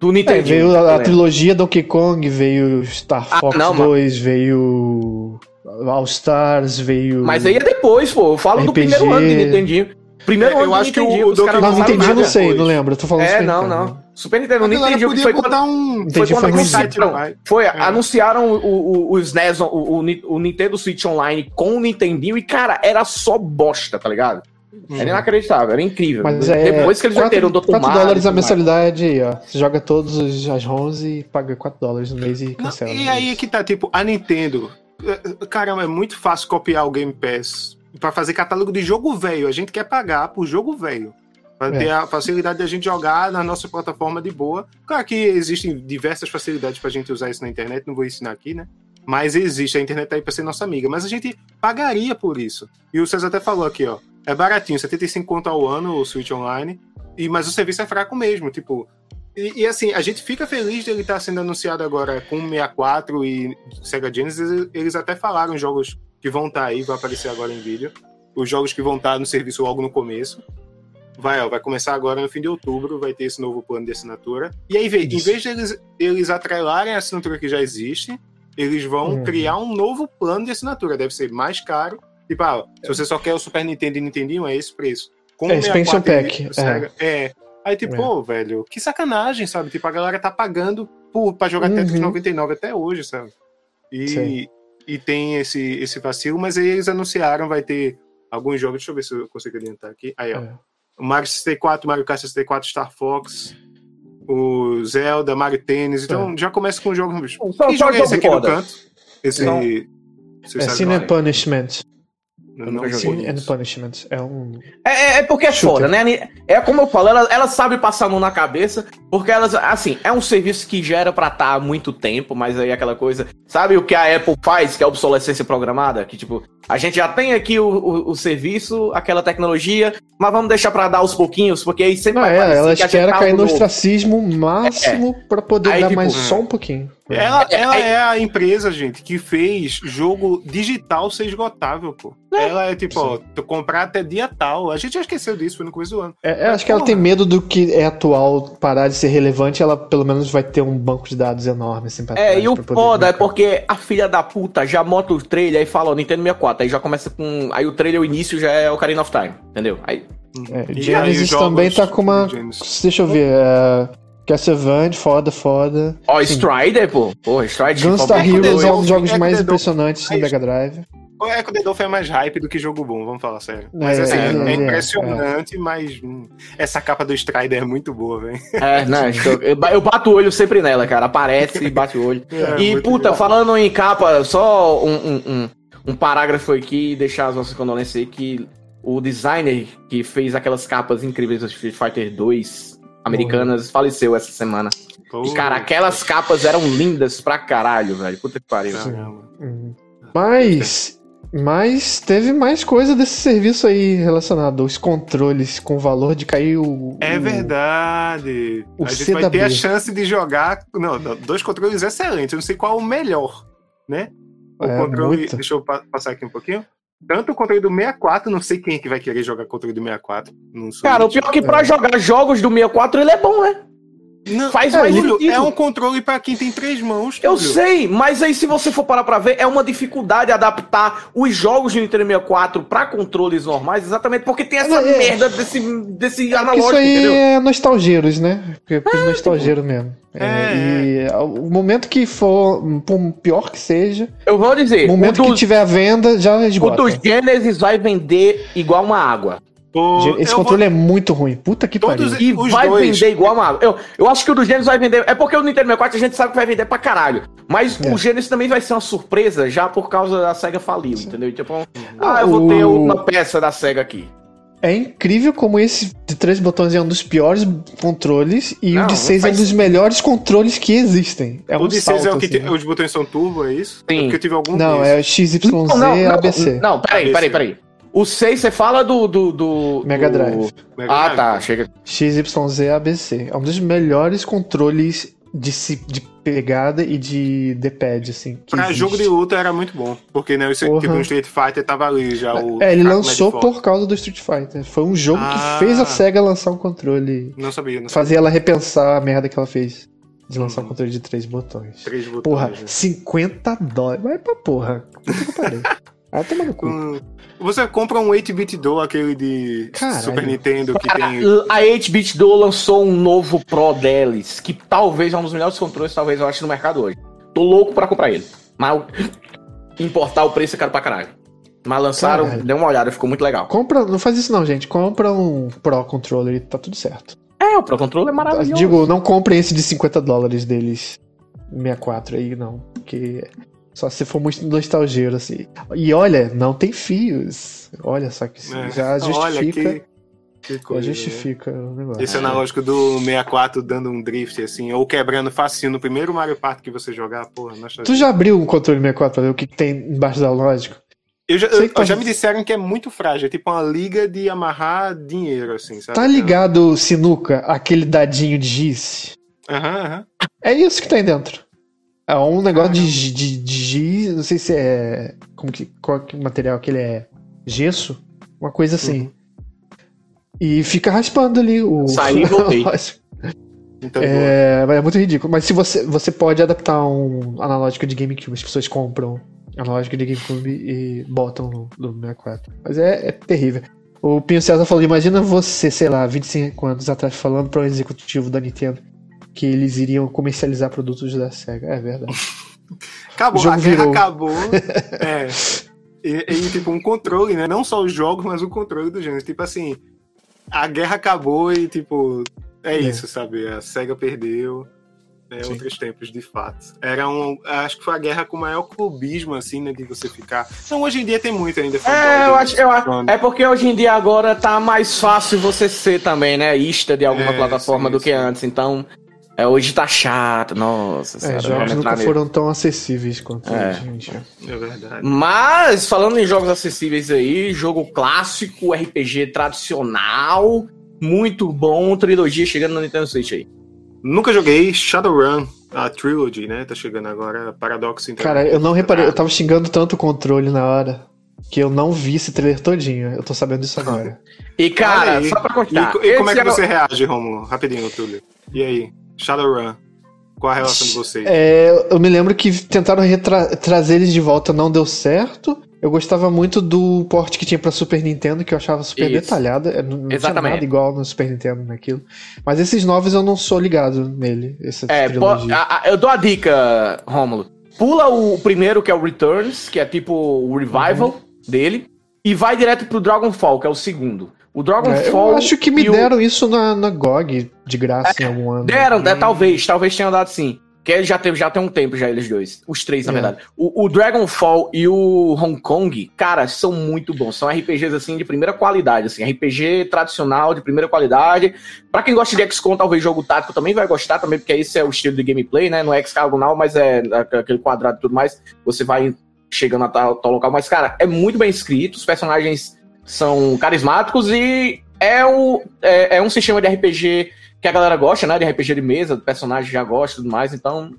Do é, Nintendo. veio a, a trilogia Donkey Kong, veio Star Ah, Fox não, 2, veio All Stars, veio Mas aí é depois, pô. Eu falo do RPG. primeiro ano de Nintendinho. Primeiro É, ano eu acho que o- o Donkey Não, Kong lançaram Nintendinho não sei, depois. não lembro. Eu tô falando É, Super não, Nintendo. não. Super Nintendo, A galera Nintendinho que podia foi quando um... Entendi, Foi quando foi anunciaram, foi, anunciaram o, o, o SNES, o, o, o Nintendo Switch Online com o Nintendinho e, cara, era só bosta, tá ligado? Era inacreditável, era incrível. Mas é. Depois que eles 4, meteram o Dr. 4 Mario dólares a mensalidade aí, ó. Você joga todos os, as ROMs e paga 4 dólares no mês e Não, cancela. e aí que tá, tipo, a Nintendo. eh, Caramba, é muito fácil copiar o Game Pass pra fazer catálogo de jogo velho. A gente quer pagar por jogo velho. Pra É. ter a facilidade de a gente jogar na nossa plataforma de boa. Claro que existem diversas facilidades pra gente usar isso na internet, não vou ensinar aqui, né? Mas existe, a internet tá aí pra ser nossa amiga. Mas a gente pagaria por isso. E o César até falou aqui, ó. É baratinho, 75 conto ao ano o Switch Online. E, mas o serviço é fraco mesmo, tipo. E, e, assim, a gente fica feliz de ele estar sendo anunciado agora com 64 e Sega Genesis. Eles- até falaram os jogos que vão estar aí, vai aparecer agora em vídeo. Os jogos que vão estar no serviço logo no começo. Vai, ó, vai começar agora no fim de outubro, vai ter esse novo plano de assinatura. E aí, vê, em vez de eles, eles atrelarem a assinatura que já existe, eles vão Uhum. criar um novo plano de assinatura. Deve ser mais caro. Tipo, ah, se você só quer o Super Nintendo e Nintendinho, é esse preço. Com É, expansion 64 pack, Sega- é. Aí, tipo, É. pô, velho, que sacanagem, sabe? Tipo, a galera tá pagando por, pra jogar Tetris Uhum. 99 até hoje, sabe? E, Sim. e tem esse, esse vacilo, mas aí eles anunciaram, vai ter alguns jogos, deixa eu ver se eu consigo adiantar aqui. Aí, ó. É. O Mario 64, Mario Kart 64, Star Fox, o Zelda, Mario Tênis. Então já começa com jogos. Só- que só jogo é esse jogo aqui no canto? Esse. Não. Vocês É and Punishment. Não, Eu. Sin and conheço. Punishment. É um. É, é- é porque é Shooter. foda, né? É como eu falo, ela, ela sabe passar a mão na cabeça Porque elas, assim, é um serviço que gera pra estar há muito tempo, mas aí aquela coisa. Sabe o que a Apple faz, que é a obsolescência programada? Que, tipo, a gente já tem aqui o, o, o serviço, aquela tecnologia, mas vamos deixar pra dar aos pouquinhos, porque aí sempre Não, vai é, ela espera tá cair no ostracismo máximo pra poder Aí, dar tipo, mais só um pouquinho. Ela, É, ela é- é a empresa, gente, que fez jogo digital ser esgotável, pô. Ela é tipo, ó, tu comprar até dia tal. A gente já esqueceu disso, foi no começo do ano. É, é, acho que ela tem medo do que é atual parar de ser relevante, ela pelo menos vai ter um banco de dados enorme assim pra É, trás e o foda é porque a filha da puta já monta o trailer e fala, ó, Nintendo 64. Aí já começa com. Aí o trailer, o início já é o Ocarina of Time, entendeu? Aí. É, E aí Genesis também tá com uma. Deixa eu ver. É... Castlevania, foda, foda. Ó, Sim. Strider, pô. Porra, Strider. Gunstar Heroes é um dos jogos Echo mais Dolphin. impressionantes Aí- Mega Drive. O Echo the Dolphin é mais hype do que jogo bom, vamos falar sério. Mas É, assim, é, é, é, impressionante, mas hum, essa capa do Strider é muito boa, velho. É, né? Eu, eu bato o olho sempre nela, cara. Aparece e bate o olho. É, e, puta, bom. falando em capa, só um, um, um, um parágrafo aqui, deixar as nossas condolências aí, que o designer que fez aquelas capas incríveis do Street Fighter 2 americanas faleceu essa semana. E, cara, aquelas capas eram lindas pra caralho, velho. Puta que pariu. Caramba. Hum. Mas. Mas teve mais coisa desse serviço aí relacionado aos controles com valor de cair o. É o- verdade. o a gente vai ter a CW. chance de jogar. Não, dois controles excelentes. Eu não sei qual é o melhor, né? O É, controle. muito. Deixa eu pa- passar aqui um pouquinho. Tanto o controle do 64, não sei quem é que vai querer jogar controle do 64. Não sou Cara, o pior é que pra jogar jogos do 64 ele é bom, né? Não, Faz é, mais sentido. é um controle pra quem tem três mãos. Eu Túlio. sei, mas aí se você for parar pra ver, é uma dificuldade adaptar os jogos de Nintendo 64 pra controles normais, exatamente porque tem essa É. merda desse, desse Porque analógico, isso aí entendeu? é nostalgeiros, né? Porque porque nostalgeiro mesmo. É, É, e o momento que for, por pior que seja, Eu vou dizer, o o momento do, que tiver à venda, já o esgota. do Genesis vai vender igual uma água. O- Esse controle é muito ruim. Puta que Todos pariu. E vai dois. vender igual água. Eu, eu acho que o do Genesis vai vender. É porque o Nintendo 64 a gente sabe que vai vender pra caralho. Mas É. o Genesis também vai ser uma surpresa já por causa da SEGA faliu, entendeu? Tipo, ah, eu vou O- ter uma peça da SEGA aqui. É incrível como esse de três botões é um dos piores controles e Não, o de seis é um dos melhores controles que existem. É um o de 6 salto, é o que assim, tem- né? os botões são turbo, é isso? Sim. É porque eu tive algum Não, desses. é XYZ Não, não, não, ABC. Não, peraí, ABC. peraí, peraí. O 6 você fala do. do, do Mega do- Drive. Mega Ah, Drive. tá. Chega. XYZ ABC. É um dos melhores controles de, si- de pegada e de D-pad, assim. que Pra existe. jogo de luta era muito bom. Porque, né, Porra. tipo, no Street Fighter tava ali já o. É, ele lançou por causa do Street Fighter. Foi um jogo Ah. que fez a SEGA lançar um controle. Não sabia, não sabia. Fazer ela repensar a merda que ela fez. De lançar um Uhum. controle de três botões. Três botões. Porra, né? 50 dólares. Vai pra porra. Puta que pariu. Vai tomar no cu. Hum, Você compra um 8-bit do, aquele de Caralho. Super Nintendo que Cara, tem. a 8-Bit Do lançou um novo Pro deles, que talvez é um dos melhores controles, talvez eu ache no mercado hoje. Tô louco pra comprar ele. Mas importar o preço é caro pra caralho. Mas lançaram, Caralho. deu uma olhada, ficou muito legal. Compra, não faz isso não, gente. Compra um Pro Controller e tá tudo certo. É, o Pro Controller é maravilhoso. Digo, não comprem esse de 50 dólares deles. 64 aí, não. Porque só se for muito nostalgeiro, assim. E olha, não tem fios. Olha só que isso É. já justifica. Olha que. coisa, né? justifica o negócio. Esse analógico do 64 dando um drift, assim, ou quebrando facinho no primeiro Mario Party que você jogar, porra, nostalgia. Tu já abriu um controle 64 pra ver o que, que tem embaixo da lógica? Eu já, eu- tá- já me disseram que é muito frágil, é tipo uma liga de amarrar dinheiro, assim, sabe? Tá ligado, Sinuca, aquele dadinho de giz? Aham, aham. É isso que tem dentro. É um negócio de, de, de giz, não sei se é. Como que, qual que material que ele é? Gesso? Uma coisa assim. Uhum. E fica raspando ali o. Saí e voltei. Então, é, mas é muito ridículo. Mas se você, você pode adaptar um analógico de GameCube, as pessoas compram analógico de GameCube e botam no, no 64. Mas é, é terrível. O Pinho César falou: imagina você, sei lá, 25 anos atrás, falando para um executivo da Nintendo que eles iriam comercializar produtos da SEGA. É verdade. Acabou, a guerra virou. acabou. é. E, e, tipo, um controle, né? Não só os jogos, mas o controle do gênero. Tipo assim, a guerra acabou e, tipo, é, É. isso, sabe? A SEGA perdeu. né, outros tempos, de fato. Era um. Acho que foi a guerra com o maior clubismo, assim, né? De você ficar. Não, hoje em dia tem muito ainda. É, eu acho, eu acho. É porque hoje em dia agora tá mais fácil você ser também, né? Ista de alguma é, plataforma sim, do que sim. antes. Então, é, hoje tá chato, nossa. É, jogos nunca nele. foram tão acessíveis quanto é. gente. É verdade. Mas, falando em jogos acessíveis aí, jogo clássico, RPG tradicional, muito bom, trilogia chegando no Nintendo Switch aí. Nunca joguei Shadowrun, a Trilogy, né? Tá chegando agora, Paradoxo Cara, eu não reparei, eu tava xingando tanto o controle na hora que eu não vi esse trailer todinho. Eu tô sabendo disso agora. e cara, só pra contar. E, e como é que você reage, Romulo? Rapidinho, Túlio. E aí? Shadowrun. Qual a relação de vocês? É, eu me lembro que tentaram trazer eles de volta, não deu certo. Eu gostava muito do porte que tinha pra Super Nintendo, que eu achava super Isso. detalhado. É, não, não tinha nada igual no Super Nintendo naquilo. Mas esses novos eu não sou ligado nele. Essa é, a, a, eu dou a dica, Rômulo. Pula o primeiro, que é o Returns, que é tipo o revival uhum. dele, e vai direto pro Dragonfall, que é o segundo. O Dragonfall. É, eu acho que me deram o... isso na, na GOG de graça é, em algum ano. Deram, hum. talvez, talvez tenham dado sim. Que já teve já tem um tempo, já eles dois. Os três, na é. verdade. O, o, Dragonfall e o Hong Kong, cara, são muito bons. São RPGs, assim, de primeira qualidade, assim. RPG tradicional, de primeira qualidade. Pra quem gosta de XCOM, talvez jogo tático também vai gostar também, porque esse é o estilo de gameplay, né? Não é hexagonal, mas é aquele quadrado e tudo mais. Você vai chegando a tal, tal local. Mas, cara, é muito bem escrito. Os personagens são carismáticos e é, o, é, é um sistema de RPG que a galera gosta, né? De RPG de mesa, do personagem já gosta e tudo mais. Então,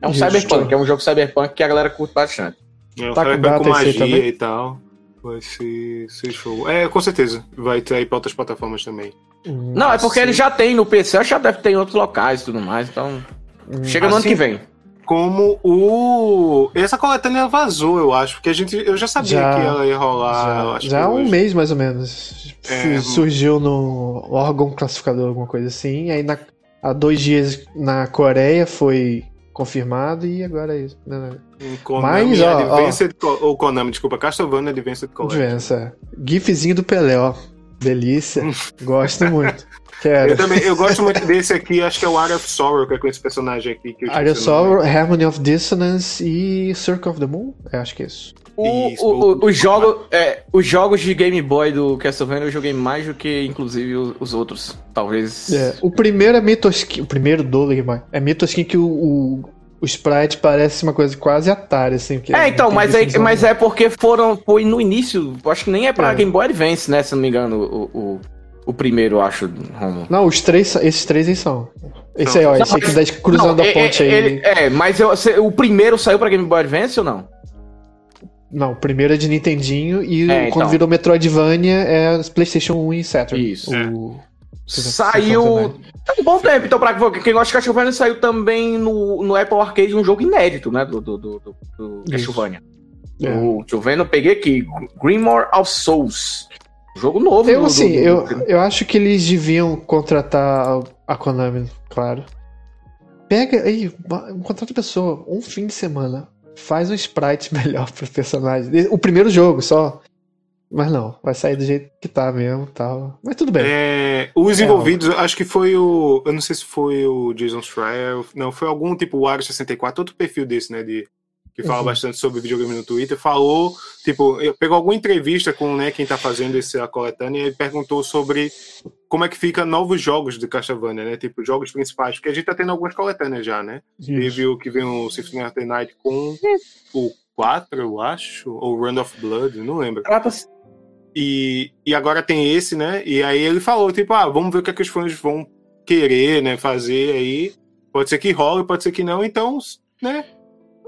é um Justo. cyberpunk, é um jogo cyberpunk que a galera curte bastante. É tá cyberpunk com, com magia também? e tal. Vai ser, ser show. É, com certeza. Vai ter aí pra outras plataformas também. Não, é porque ele já tem no PC, já deve ter em outros locais e tudo mais, então. Hum, chega no assim, ano que vem. Como o. Essa coletânea vazou, eu acho, porque a gente. Eu já sabia já, que ela ia rolar. Já, já há um mês mais ou menos. É, surgiu no órgão classificador, alguma coisa assim. Aí na, há dois dias na Coreia foi confirmado e agora é isso. Não, não. Konami Mas, ó, Advanced, ó, ou Konami, desculpa, Castlevania Advanced Collection. Advance, é. GIFzinho do Pelé, ó. Delícia. Gosto muito. Quero. Eu também, eu gosto muito desse aqui, acho que é o Art of Sorrow, que é com esse personagem aqui. Que Art of Sorrow, Harmony of Dissonance e Circle of the Moon? É, acho que é isso. O, isso, o, o, os, jogo, é, os jogos de Game Boy do Castlevania eu joguei mais do que, inclusive, os, outros. Talvez. É, o primeiro é Mythoskin. O primeiro do Game Boy. É Mythoskin que o, o, o sprite parece uma coisa quase Atari, assim. é, é então, mas é, mas é porque foram. Foi no início. Acho que nem é pra é. Game Boy Advance, né? Se não me engano, o, o, o primeiro, eu acho, Romulo. Não, os três, esses três aí são. Esse aí, ó, esse aqui tá cruzando não, a ponte ele, aí. Ele, é, mas eu, o primeiro saiu pra Game Boy Advance ou não? Não, o primeiro é de Nintendinho e é, quando então. virou Metroidvania é PlayStation 1 e Saturn. Isso. O... É. Saiu. Tem um bom tempo, então, pra quem gosta de Castlevania, saiu também no, no Apple Arcade um jogo inédito, né? Do, do, do, do Castlevania. É. O, deixa eu ver, eu peguei aqui. Grimoire of Souls. Jogo novo. Eu, do, assim, do, eu, eu acho que eles deviam contratar a Konami, claro. Pega aí, contrata a pessoa, um fim de semana. Faz um sprite melhor pro personagem. O primeiro jogo só. Mas não, vai sair do jeito que tá mesmo tal. Mas tudo bem. É, os é envolvidos, algo. acho que foi o. Eu não sei se foi o Jason Schreier. Não, foi algum tipo o Wario 64, outro perfil desse, né? De que fala uhum. bastante sobre videogame no Twitter, falou, tipo, pegou alguma entrevista com né, quem tá fazendo esse a coletânea e perguntou sobre como é que fica novos jogos de Castlevania, né? Tipo, jogos principais, porque a gente tá tendo algumas coletâneas já, né? Isso. Teve o que vem o Symphony of the Night com o 4, eu acho, ou Run of Blood, não lembro. E, e agora tem esse, né? E aí ele falou, tipo, ah, vamos ver o que, é que os fãs vão querer, né, fazer aí. Pode ser que role, pode ser que não, então, né?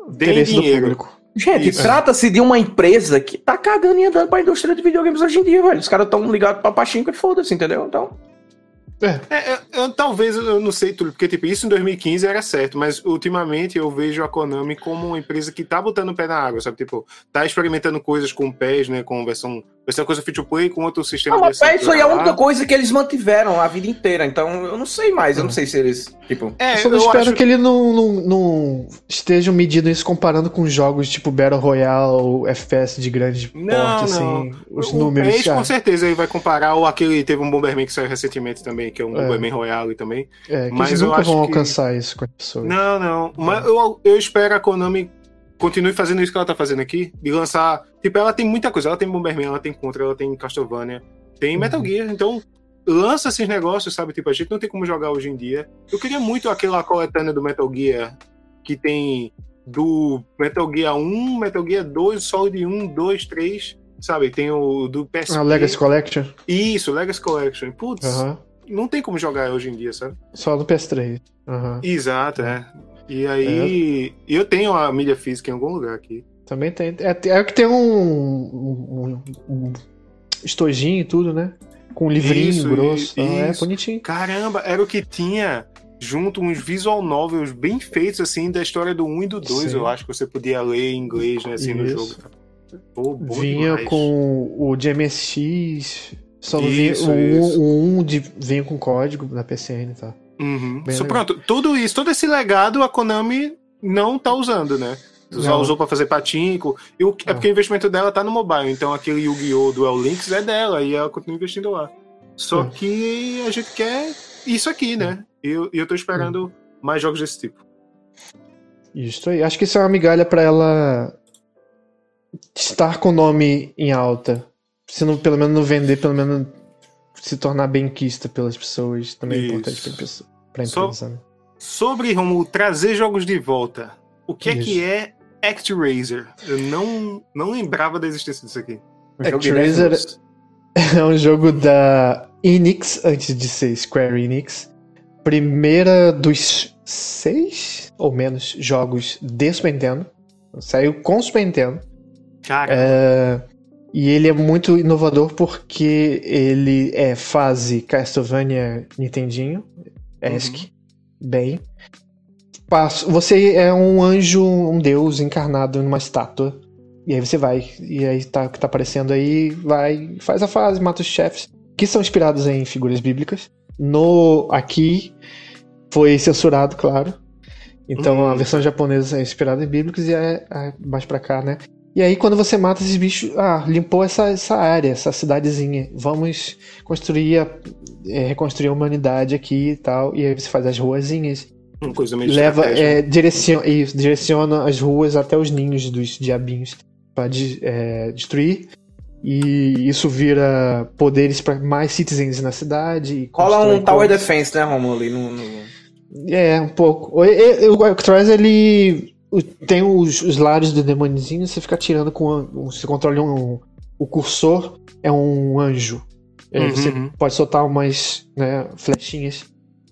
Deem dinheiro. Gente, trata-se de uma empresa que tá cagando e andando pra indústria de videogames hoje em dia, velho. Os caras tão ligados pra pachinko e foda-se, entendeu? Então. É. É, eu, talvez, eu não sei tudo, porque tipo, isso em 2015 era certo, mas ultimamente eu vejo a Konami como uma empresa que tá botando o pé na água, sabe? Tipo, tá experimentando coisas com pés, né? Com versão Vai ser uma coisa free to play com outro sistema Não, mas de é isso aí é a única coisa que eles mantiveram a vida inteira. Então eu não sei mais. Eu não sei se eles. Tipo. É, eu só eu espero acho- que ele não, não, não estejam medindo isso comparando com jogos tipo Battle Royale, FPS de grande Não, porte, não. assim, os O- números. Ah, com certeza ele vai comparar, ou aquele teve um Bomberman que saiu recentemente também, que é um É. Bomberman Royale também. é, que mas eles eu nunca acho vão que- alcançar isso com as pessoas. Não, não. Mas eu, eu espero a Konami continue fazendo isso que ela tá fazendo aqui, de lançar. Tipo, ela tem muita coisa. Ela tem Bomberman, ela tem Contra, ela tem Castlevania, tem Metal Uhum. Gear. Então, lança esses negócios, sabe? Tipo, a gente não tem como jogar hoje em dia. Eu queria muito aquela coletânea do Metal Gear que tem do Metal Gear 1, Metal Gear 2, Solid 1, 2, 3. Sabe, tem o do PSP. A Legacy Collection? Isso, Legacy Collection. Putz, Aham. não tem como jogar hoje em dia, sabe? Só no PS3. Aham. Exato, é. E aí, eu tenho a mídia física em algum lugar aqui. Também tem. É, é o que tem um, um, um- estojinho e tudo, né? Com um livrinho Isso, grosso. e- tal. É isso. bonitinho. Caramba, era o que tinha junto uns visual novels bem feitos, assim, da história do 1 e do 2, Sim. eu acho, que você podia ler em inglês, né, assim, no Isso. jogo. Pô, bom vinha demais. com o de MSX. Só não vinha. Isso, o, isso. o 1 de, vinha com código da PCN e tal. Uhum. Legal. pronto, tudo isso, todo esse legado a Konami não tá usando, né? Só Não. usou pra fazer patinco. E o- é porque o investimento dela tá no mobile, então aquele Yu-Gi-Oh! Duel Links é dela e ela continua investindo lá. Só É. que a gente quer isso aqui, né? E eu, eu tô esperando mais jogos desse tipo. Isso aí. Acho que isso é uma migalha pra ela estar com o nome em alta. Se não, pelo menos não vender, pelo menos se tornar bem quista pelas pessoas. Também é Isso. importante pra, pessoa, pra empresa. né? Sobre, Romulo, trazer jogos de volta. O que é Isso. que é ActRaiser? Eu não, não lembrava da existência disso aqui. ActRaiser- 10 minutos. É um jogo da Enix, antes de ser Square Enix. Primeira dos seis ou menos jogos de Super Nintendo. Saiu com Super Nintendo. Cara, É, e ele é muito inovador porque ele é fase Castlevania Nintendinho, ESC, bem. Passo- Você é um anjo, um deus encarnado numa estátua. E aí você vai, e aí tá que tá aparecendo aí, vai, faz a fase, mata os chefes, que são inspirados em figuras bíblicas. No aqui foi censurado, claro. Então a versão japonesa é inspirada em bíblicos e é, é mais pra cá, né? E aí, quando você mata esses bichos, ah, limpou essa, essa área, essa cidadezinha. Vamos construir, a, é, reconstruir a humanidade aqui e tal. E aí você faz as ruazinhas. uma coisa meio Leva, é, direciona, isso, direciona as ruas até os ninhos dos diabinhos pra de- é, destruir. E isso vira poderes para mais citizens na cidade. Rola constrói um Tower coisas. Defense, né, Romulo? No, no- É, um pouco. O, e- o Actress, ele o- tem os, os lares do demôniozinho, você fica atirando com. Você controla um. O cursor é um anjo. Aí Uhum, você uhum. pode soltar umas né, flechinhas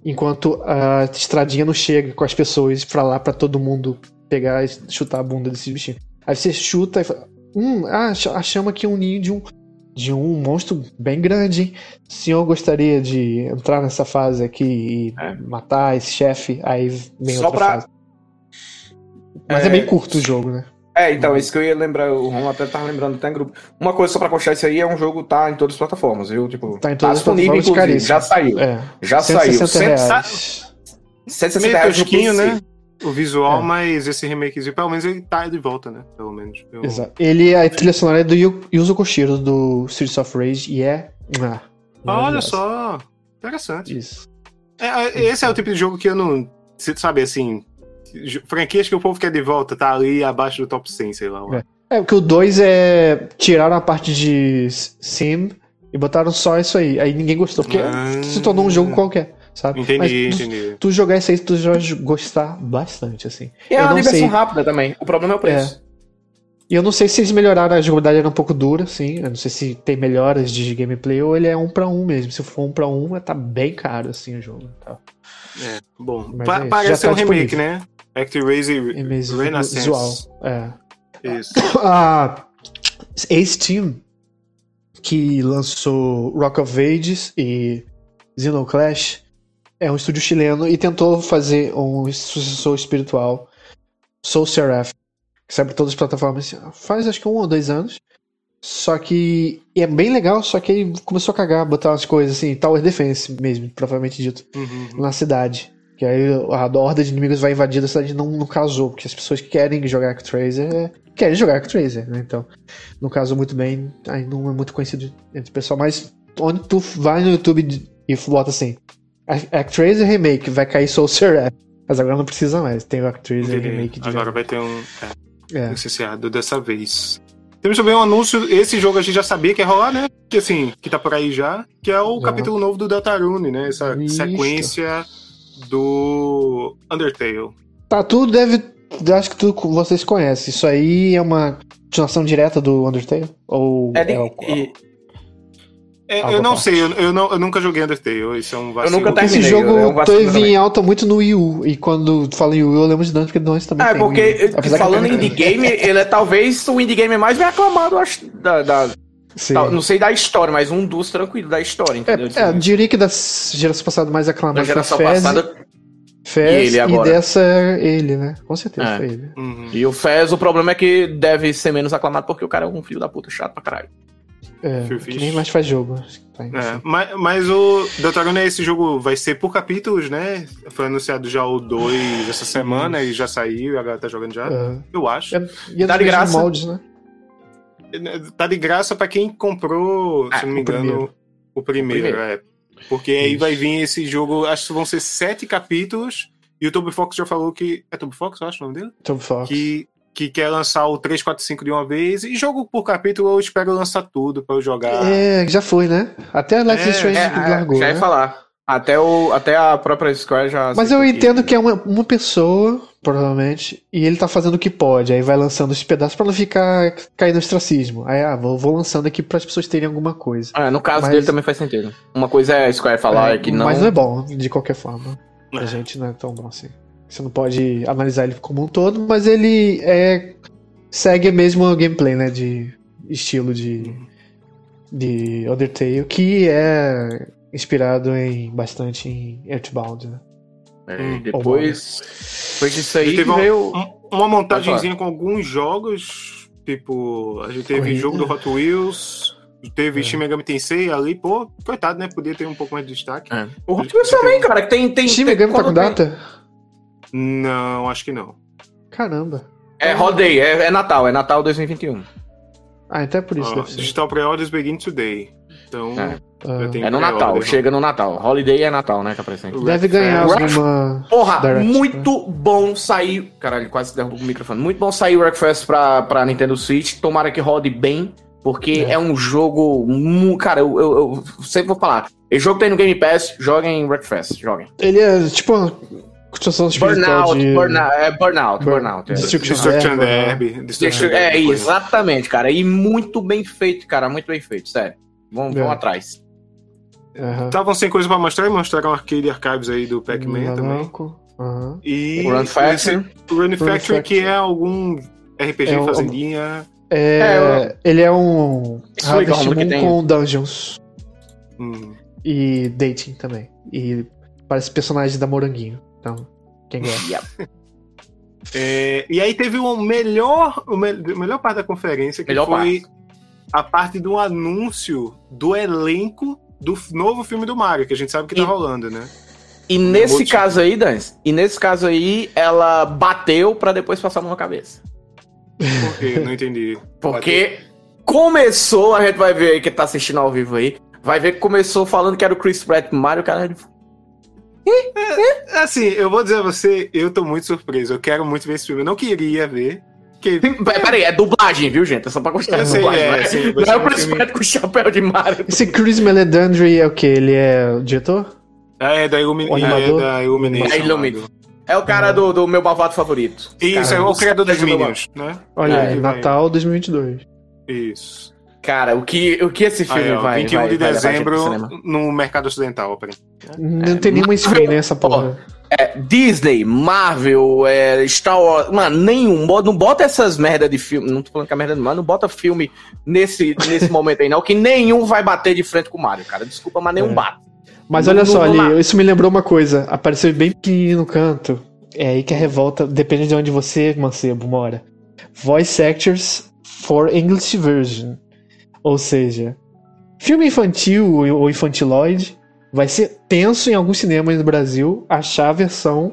enquanto a estradinha não chega com as pessoas pra lá pra todo mundo pegar e chutar a bunda desses bichinhos. Aí você chuta e fala. Hum, ah, achamos aqui um ninho de um. De um monstro bem grande, hein? O senhor gostaria de entrar nessa fase aqui e É. matar esse chefe? Aí vem Só outra pra- fase. Mas é... É, bem curto o jogo, né? É, então, isso que eu ia lembrar, o Romulo até tava lembrando até em grupo. Uma coisa só pra constar isso aí é um jogo tá em todas as plataformas, viu? Tipo, Tá em todas as disponível, plataformas, já saiu. É. Já saiu. 160 Cento- reais. 160 Meio reais tosquinho, né? O visual, É. mas esse remakezinho, pelo menos ele tá de volta, né? Pelo menos. Eu- Exato. Ele é a trilha sonora é do Yu- Yuzo Koshiro, do Streets of Rage, e é. Ah, Olha só. Interessante. Isso. É, é, esse é o tipo de jogo que eu não. Sabe assim. Franquias que o povo quer de volta, tá ali abaixo do top 100, sei lá. É. É, porque o 2 é. Tiraram a parte de sim e botaram só isso aí. Aí ninguém gostou, porque Ah. se tornou um jogo qualquer, sabe? Entendi, Mas tu, entendi. tu jogar isso aí, tu já vai gostar bastante, assim. E é uma diversão sei. rápida também. O problema é o preço. E eu não sei se eles melhoraram, a jogabilidade era um pouco dura, sim. Eu não sei se tem melhoras de gameplay ou ele é um pra um mesmo. Se for um pra um, tá bem caro, assim, o jogo. Tá. É, bom. Pa- é isso, parece tá um remake, disponível. né? ActRaiser Renaissance. visual. É. Isso. A Ace Team, que lançou Rock of Ages e Xenoclash, é um estúdio chileno e tentou fazer um sucessor espiritual, Soul Seraph, que sai para todas as plataformas faz acho que um ou dois anos. Só que é bem legal, só que ele começou a cagar, botar umas coisas assim, Tower Defense mesmo, provavelmente dito, Uhum. na cidade. Que aí a horda de inimigos vai invadir a cidade não, não casou, porque as pessoas que querem jogar com Tracer é, querem jogar com Tracer, né? Então, não casou muito bem, aí não é muito conhecido entre o pessoal, mas onde tu vai no YouTube e bota assim, Actraiser Remake, vai cair Soul Seraph. Mas agora não precisa mais, tem o Actraiser Entendi. Remake de Agora vai ter um é, É. licenciado dessa vez. Temos também um anúncio, esse jogo a gente já sabia que ia rolar, né? Que assim, que tá por aí já, que é o Aham. capítulo novo do Deltarune, né? Essa Isto. sequência do Undertale. Tá, tudo deve. Acho que tudo vocês conhecem. Isso aí é uma continuação direta do Undertale? Ou É de- o- e- É, eu não parte. sei, eu, eu não, eu nunca joguei Undertale, isso é um vacilo. nunca Esse terminei, jogo é um vacilo teve também. em alta muito no Wii U. E quando fala em Wii U, eu lembro de Dante, porque Dante também É, tem porque falando em indie game, ele é talvez o indie game mais bem aclamado, acho, da, da- Sim. da- não sei da história, mas um dos tranquilos da história, entendeu? É, é, diria que da geração passada mais da aclamado geração foi Fez, passada. Fez e ele e agora. dessa ele, né? Com certeza É. foi ele. Uhum. E o Fez, o problema é que deve ser menos aclamado porque o cara é um filho da puta chato pra caralho. É, que nem mais faz jogo. Tá. É, mas, mas o Deltarune, esse jogo vai ser por capítulos, né? Foi anunciado já o 2 essa semana e já saiu, a galera tá jogando já. É. Eu acho. É, e é Tá de graça. moldes, né? Tá de graça pra quem comprou, Ah, se não me o engano, primeiro. o primeiro, primeiro. é. Porque aí Isso. vai vir esse jogo, acho que vão ser sete capítulos, e o Toby Fox já falou que. É Toby Fox, eu acho o nome dele? Tom Fox. Que, que quer lançar o 3, 4, 5 de uma vez, e jogo por capítulo eu espero lançar tudo pra eu jogar. É, já foi, né? Até Life É, is Strange É, largou, já ia né? falar. Até, o, até a própria Square já. Mas eu entendo que é uma, uma pessoa, provavelmente, e ele tá fazendo o que pode. Aí vai lançando os pedaços pra não ficar cair no ostracismo. Aí, ah, vou, vou lançando aqui para as pessoas terem alguma coisa. É, no caso Mas- dele também faz sentido. Uma coisa é a Square falar É, que não. Mas não é bom, de qualquer forma. Pra É. gente não é tão bom assim. Você não pode analisar ele como um todo, mas ele é. segue mesmo o gameplay, né? De estilo de. de Undertale, que é inspirado em bastante em Earthbound, né? É, depois. Depois disso aí teve veio. Um- uma montagenzinha com alguns jogos, tipo, a gente teve Corrida. jogo do Hot Wheels, teve É. Shin Megami Tensei ali, pô, coitado, né? Podia ter um pouco mais de destaque. É. O Hot Wheels também, cara, que tem. tem tem- Megami tá com tem- data? Não, acho que não. Caramba. É Rodei, é, é Natal, é Natal 2021. Ah, então é por isso, ser. Digital Pre-Orders begin today. Então, É. Ah, tem É no Natal, né? chega no Natal. Holiday é Natal, né, que aparece deve ganhar Wreckfest. alguma. Porra, Direct, né? muito bom sair. Caralho, quase derrubou o microfone. Muito bom sair o Wreckfest pra, pra Nintendo Switch. Tomara que rode bem, porque É. é, um jogo. Cara, eu, eu, eu sempre vou falar. Esse jogo tem no Game Pass, joguem Wreckfest, joguem. Ele é tipo construção Burnout, de. burnout, é Burnout, Burn- Burnout. é. Destruction Destruction Derby, Destruction É, Derby, coisa. exatamente, cara. E muito bem feito, cara. Muito bem feito, sério. Vão, vão É. atrás. Aham. Estavam sem coisa pra mostrar e mostraram arcade archives aí do Pac-Man também. Aham. E Run Factory. Run Factory, que é algum RPG É um- fazendinha. É, ele é um Harvest Moon tem. com dungeons Hum. e dating também. E parece personagem da Moranguinho. Então, quem gosta. Yep. É, e aí teve o melhor, o me- melhor parte da conferência, que Melhor foi a parte do anúncio do elenco do novo filme do Mario, que a gente sabe que tá E- rolando, né? E nesse caso aí, Dans, e nesse caso aí, ela bateu pra depois passar numa cabeça. Por quê? Não entendi. Porque começou, a gente vai ver aí que tá assistindo ao vivo aí, vai ver que começou falando que era o Chris Pratt Mario, o cara. Assim, eu vou dizer a você, eu tô muito surpreso. Eu quero muito ver esse filme. Eu não queria ver. Que... Peraí, é dublagem, viu, gente? É só pra gostar de dublagem. é, não é, sim, não é o Chris filme- Pratt com o chapéu de Mario. Esse Chris Meledandri é o que? Ele é o diretor? Ah, é da, Illumi... O é animador? da Illumination. É É o cara do, do meu bavado favorito. Isso, Cara, é o criador dos do meu- Minions, né? Olha, É, Natal 2022. Isso. Cara, o que, o que esse filme Aí, ó, vai 21 vai- de vai dezembro no mercado ocidental, peraí. Não tem nenhuma screen nessa porra. É, Disney, Marvel, é, Star Wars. Mano, nenhum. Não bota essas merda de filme. Não tô falando que é merda, mas não bota filme nesse, nesse momento aí, não. Que nenhum vai bater de frente com o Mario, cara. Desculpa, mas nenhum É. bate. Mas Não- olha não só, lá. ali, isso me lembrou uma coisa. Apareceu bem pequenininho no canto. É aí que a revolta, depende de onde você, mancebo, mora. Voice actors for English version. Ou seja, filme infantil ou infantiloide vai ser tenso em alguns cinemas no Brasil achar a versão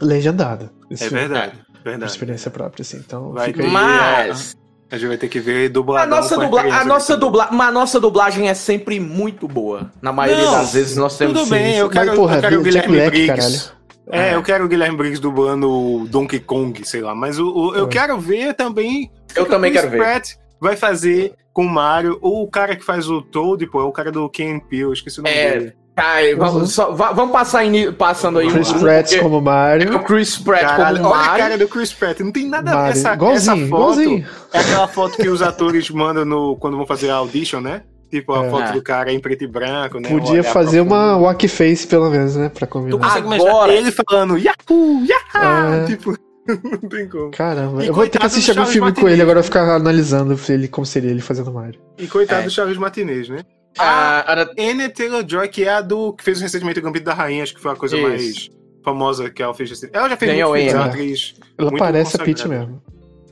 legendada. É verdade, verdade. Por experiência própria, assim. Então, vai fica aí. Mas. A gente vai ter que ver dubladão. A nossa, dubla... a, nossa dubla... Mas a nossa dublagem é sempre muito boa. Na maioria Não, das vezes nós temos. Tudo bem, eu Mas, quero, porra, eu quero o Guilherme Black, Briggs. É, eu quero o Guilherme Briggs dublando o Donkey Kong, sei lá. Mas o, o- eu É. quero ver também. Eu também quero ver. Vai fazer com o Mario. Ou o cara que faz o Toad, pô, é o cara do Ken Peele, esqueci o nome É, dele. Ai, Uhum. vamos, só- va- vamos passar ini- passando aí Chris um- Pratt porque como é Mario. O Chris Pratt Caralho, como olha a Mario. cara do Chris Pratt, não tem nada a ver. Mario. Essa, essa foto igualzinho. é aquela foto que os atores mandam no, quando vão fazer a audition, né? Tipo, a É. foto É. do cara em preto e branco, né? Podia fazer uma walk face, pelo menos, né? Pra Tu combinar. consegue Agora- imaginar ele falando Yahoo! Yahoo! É. Tipo, não tem como. Caramba, E eu vou ter que assistir algum filme com Martinet, ele, agora eu né? ficar analisando ele, como seria ele fazendo Mario. E coitado É. do Charles Martinez, né? A Ah, Ana- Anne Taylor-Joy, que é a do que fez recentemente o Gambito da Rainha, acho que foi a coisa Isso. mais famosa que ela fez. Assim. Ela já fez Ganhou muito filme, é uma Anne. atriz. Ela Muito parece a Peach mesmo.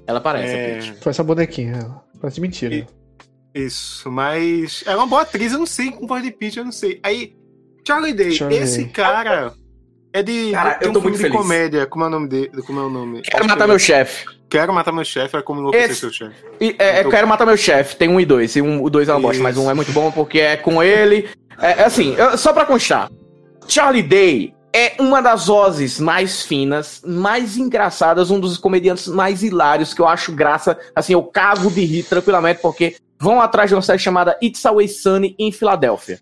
ela parece, É. a Peach. Foi essa bonequinha, ela. Parece mentira. E- Isso, mas ela é uma boa atriz, eu não sei, com voz de Peach, eu não sei. Aí, Charlie Day, Charlie esse Day. cara é de, Cara, eu um tô muito de feliz. comédia, como é o nome dele? Como é o nome? Quero Acho matar é- meu chefe. Quero matar meu chefe, é como enlouquecer Esse- seu chefe. E, é, Então- quero matar meu chefe. Tem um e dois. E um, o dois é uma bosta, mas um é muito bom porque é com ele. É, é assim, eu- só pra constar. Charlie Day é uma das vozes mais finas, mais engraçadas, um dos comediantes mais hilários que eu acho graça. Assim, eu cago de rir tranquilamente porque vão atrás de uma série chamada It's Always Sunny em Filadélfia.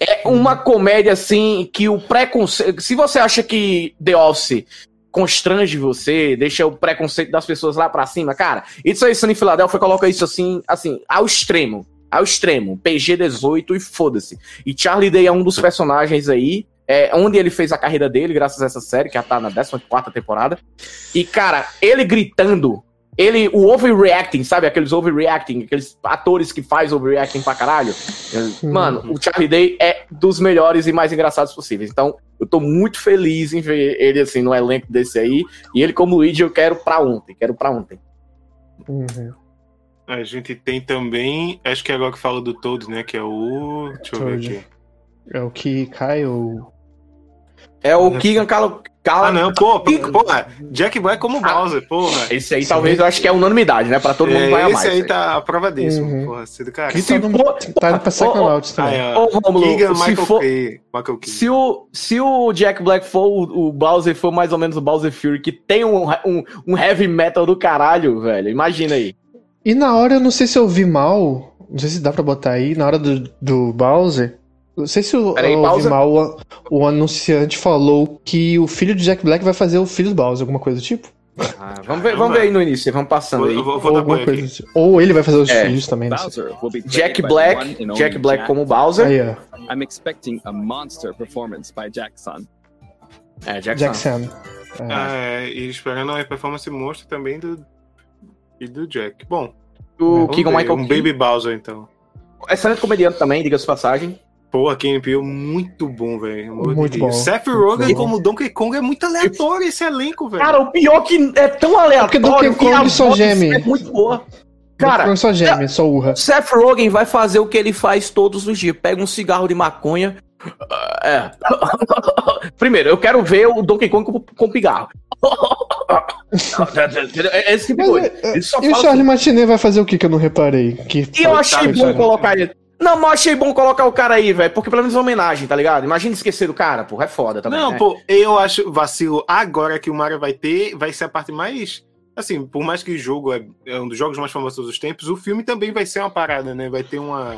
É uma comédia assim que o preconceito. Se você acha que The Office constrange você, deixa o preconceito das pessoas lá pra cima, cara, It's Always Sunny em Filadélfia coloca isso assim, assim, ao extremo. Ao extremo. PG-18 e foda-se. E Charlie Day é um dos personagens aí. É, onde ele fez a carreira dele, graças a essa série, que já tá na 14 temporada. E, cara, ele gritando, ele, o overreacting, sabe? Aqueles overreacting, aqueles atores que faz overreacting pra caralho. Mano, o Charlie Day é dos melhores e mais engraçados possíveis. Então, eu tô muito feliz em ver ele, assim, no elenco desse aí. E ele, como Luigi, eu quero pra ontem. Quero pra ontem. uhum. A gente tem também, acho que é agora que fala do Toad, né? Que é o. Deixa eu ver aqui. É o que cai ou. É o Keegan Cala... Cala... Ah, não, pô, porra, Jack Black como Bowser, porra. Esse aí talvez eu acho que é unanimidade, né? Pra todo mundo É, vai amar. esse aí tá a prova disso, Uhum. porra. Você do cara. Que Se tá, no, for- tá pra Psychonauts também. Ô, Romulo, se for-. Michael. Se o, se o Jack Black for o, o Bowser, for mais ou menos o Bowser Fury, que tem um, um, um heavy metal do caralho, velho. Imagina aí. E na hora, eu não sei se eu vi mal, não sei se dá pra botar aí, na hora do, do Bowser, não sei se Peraí, eu ouvi mal, o, o anunciante falou que o filho de Jack Black vai fazer o filho do Bowser, alguma coisa do tipo. Ah, vamos, ver, vamos ver aí no início, vamos passando aí. eu vou, Ou, vou banho coisa tipo. Ou ele vai fazer os É. filhos também, Jack Black, Jack Black como Bowser. Aí, ó, I'm expecting a monster performance by Jackson. É, Jack, Jack Sam. Sam. É. Ah, é, e esperando uma performance monstro também do. E do Jack. Bom, O vamos Keegan ver, Michael um Key, Baby Bowser, então. excelente comediante também, diga-se de passagem. Porra, Peele, muito bom, velho. Muito bom. Seth Muito Rogen bom. como Donkey Kong é muito aleatório esse elenco, velho. Cara, o pior que é tão aleatório Donkey que a Kong só geme. é muito boa. Cara, Cara, só geme, só urra. Seth Rogen vai fazer o que ele faz todos os dias. Pega um cigarro de maconha. É. Primeiro, eu quero ver o Donkey Kong com, com pigarro. É esse tipo Mas, coisa. é, Ele só E o Charlie Martinet vai fazer o que que eu não reparei? Que E eu achei bom colocar ele. Não, mas eu achei bom colocar o cara aí, velho. Porque pelo menos é homenagem, tá ligado? Imagina esquecer do cara, porra. É foda também. Não, né? pô, eu acho vacilo agora que o Mario vai ter, vai ser a parte mais. Assim, por mais que o jogo é, é um dos jogos mais famosos de todos os tempos, o filme também vai ser uma parada, né? Vai ter uma,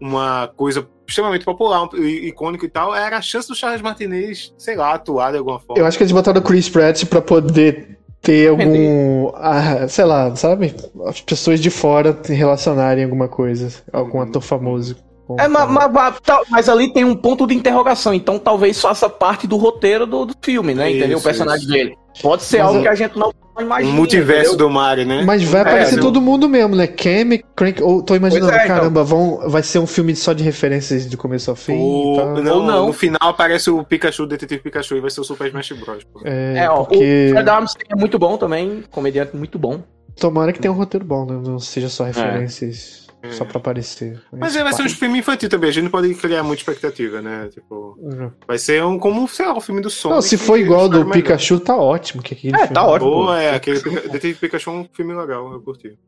uma coisa extremamente popular, um, i- icônica e tal. Era a chance do Charles Martinez, sei lá, atuar de alguma forma. Eu acho que eles botaram o Chris Pratt pra poder ter algum. ah, sei lá, sabe? As pessoas de fora se relacionarem alguma coisa. Algum ator famoso. É, mas, mas- mas- tal- mas ali tem um ponto de interrogação, então talvez faça parte do roteiro do, do filme, né? Isso, entendeu? O personagem isso. dele. Pode ser Mas algo eu- que a gente não imagina. um multiverso entendeu? do Mario, né? Mas vai aparecer não. todo mundo mesmo, né? Cam, Crank. Ou tô imaginando, é, então. caramba, vão, vai ser um filme só de referências de começo ao fim. O- tal. não, Ou não. No final aparece o Pikachu, o Detetive Pikachu, e vai ser o Super Smash Bros. pô. É, É, ó, porque o Fred Armstrong é muito bom também, comediante muito bom. tomara que tenha um roteiro bom, né? Não seja É. só referências. Só pra aparecer. Mas é, vai ser um filme infantil também, a gente não pode criar muita expectativa, né? Tipo, Uhum. vai ser um, como, sei lá, o filme do Sonic. Não, se for igual ao do melhor. Pikachu, tá ótimo. Que aquele É, filme- tá ótimo. Pô, é, aquele Detetive Pikachu é um filme legal, eu curti.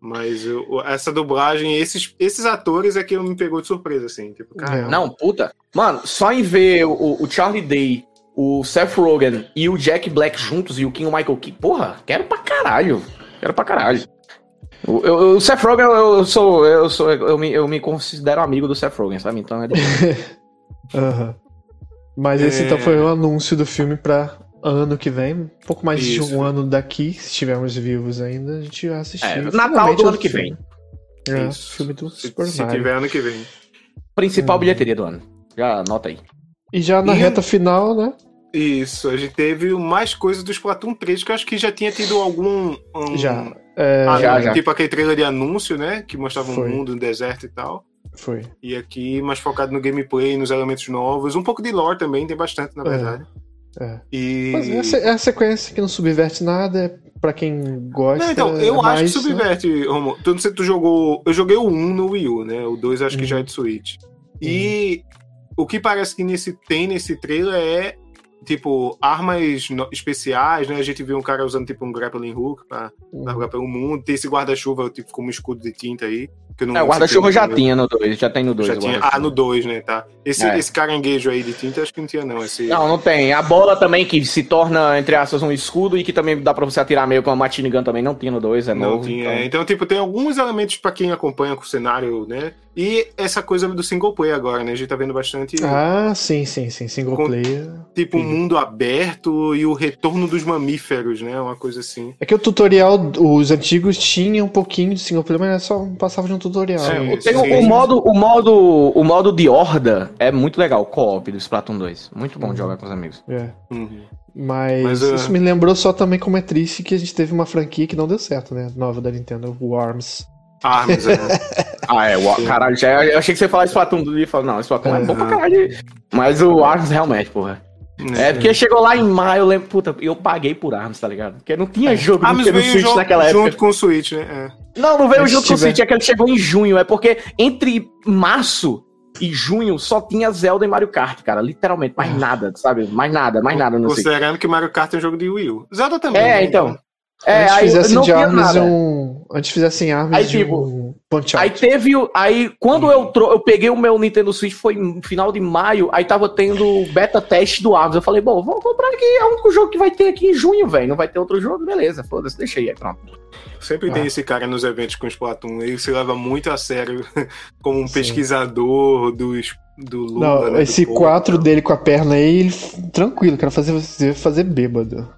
Mas eu- essa dublagem, esses, esses atores é que me pegou de surpresa, assim. Tipo, cara, É. Não, puta. Mano, só em ver o, o Charlie Day, o Seth Rogen e o Jack Black juntos e o King Michael Key, porra, quero pra caralho. Quero pra caralho. O, eu- o Seth Rogen, eu sou. Eu, sou eu, me, eu me considero amigo do Seth Rogen, sabe? Então é. Aham. Mas esse É. então foi o anúncio do filme pra ano que vem. Um pouco mais Isso. de um ano daqui, se estivermos vivos ainda, a gente vai assistir. É, Natal do ano que filme. É, Isso. filme do se, Super se tiver ano que vem. Principal Hum. bilheteria do ano. Já anota aí. E já na E- reta final, né? Isso, a gente teve mais coisas do Splatoon 3, que eu acho que já tinha tido algum. um- Já. É, Ah, Já, já. Tipo aquele trailer de anúncio, né? Que mostrava Foi. um mundo, um deserto e tal. Foi. E aqui mais focado no gameplay, nos elementos novos. Um pouco de lore também, tem bastante, na É. verdade. É. E. Mas é a se- é a sequência que não subverte nada, é pra quem gosta. Não, então, eu é acho mais, que subverte, Romo. Tu, não sei se tu jogou. Eu joguei o 1 no Wii U, né? O 2 acho que Uhum. já é de Switch. E o que parece que nesse, tem nesse trailer é, tipo, armas no- especiais, né? A gente viu um cara usando, tipo, um grappling hook pra Uhum. navegar pelo mundo. Tem esse guarda-chuva, tipo, como escudo de tinta aí. Que eu não É, o guarda-chuva já tinha no 2, já tem no 2. Já tinha. Ah, no 2, né? Tá. Esse, É. esse caranguejo aí de tinta, acho que não tinha, não. Esse... Não, não tem. A bola também, que se torna, entre aspas, um escudo e que também dá pra você atirar meio com uma machine gun também, não tinha no 2, é Não novo. tinha. então. é. Então, tipo, tem alguns elementos pra quem acompanha com o cenário, né? E essa coisa do single player agora, né? A gente tá vendo bastante, Ah, sim, sim, sim. Single Com- player. tipo, um sim. mundo aberto e o retorno dos mamíferos, né? Uma coisa assim. É que o tutorial, os antigos tinham um pouquinho de single player, mas era só passava de um tutorial. Sim. É, Tem o, sim. o modo, o modo, o modo de horda é muito legal, o co-op do Splatoon 2. Muito bom de jogar com os amigos. É. Uhum. Mas, Mas, é- isso me lembrou só também como é triste que a gente teve uma franquia que não deu certo, né? Nova da Nintendo, o Arms. Armas, é. Ah, é, o, caralho, já, eu achei que você ia falar Splatoon 2 e falar, não, Splatoon é bom pra Uhum. caralho. Mas o Arms realmente, porra. É porque chegou lá em maio, eu lembro, puta, eu paguei por Arms, tá ligado? Porque não tinha jogo de Armas Nintendo veio Switch junto, naquela junto época. com o Switch, né? Não, não veio Mas junto se com o tiver- Switch, é que ele chegou em junho. É porque entre março e junho só tinha Zelda e Mario Kart, cara. Literalmente, mais nada, sabe? Mais nada, mais nada É. no Switch. Considerando que Mario Kart é um jogo de Wii U. Zelda também. É, né? então. É, antes aí fizessem não de tinha Arms nada. um. Antes fizessem Arms Aí, de tipo, um Punch Aí Out. teve o. Aí, quando eu, tro- eu peguei o meu Nintendo Switch, foi no final de maio, aí tava tendo o beta teste do Arms. Eu falei, bom, vamos comprar aqui, é o único jogo que vai ter aqui em junho, velho. Não vai ter outro jogo, beleza, foda-se, deixei aí, pronto. Sempre tem Ah. esse cara nos eventos com o Splatoon. Ele se leva muito a sério como um Sim. pesquisador dos, do Lula. Não, né, esse povo. 4 dele com a perna aí, ele, tranquilo, quero fazer você fazer bêbado.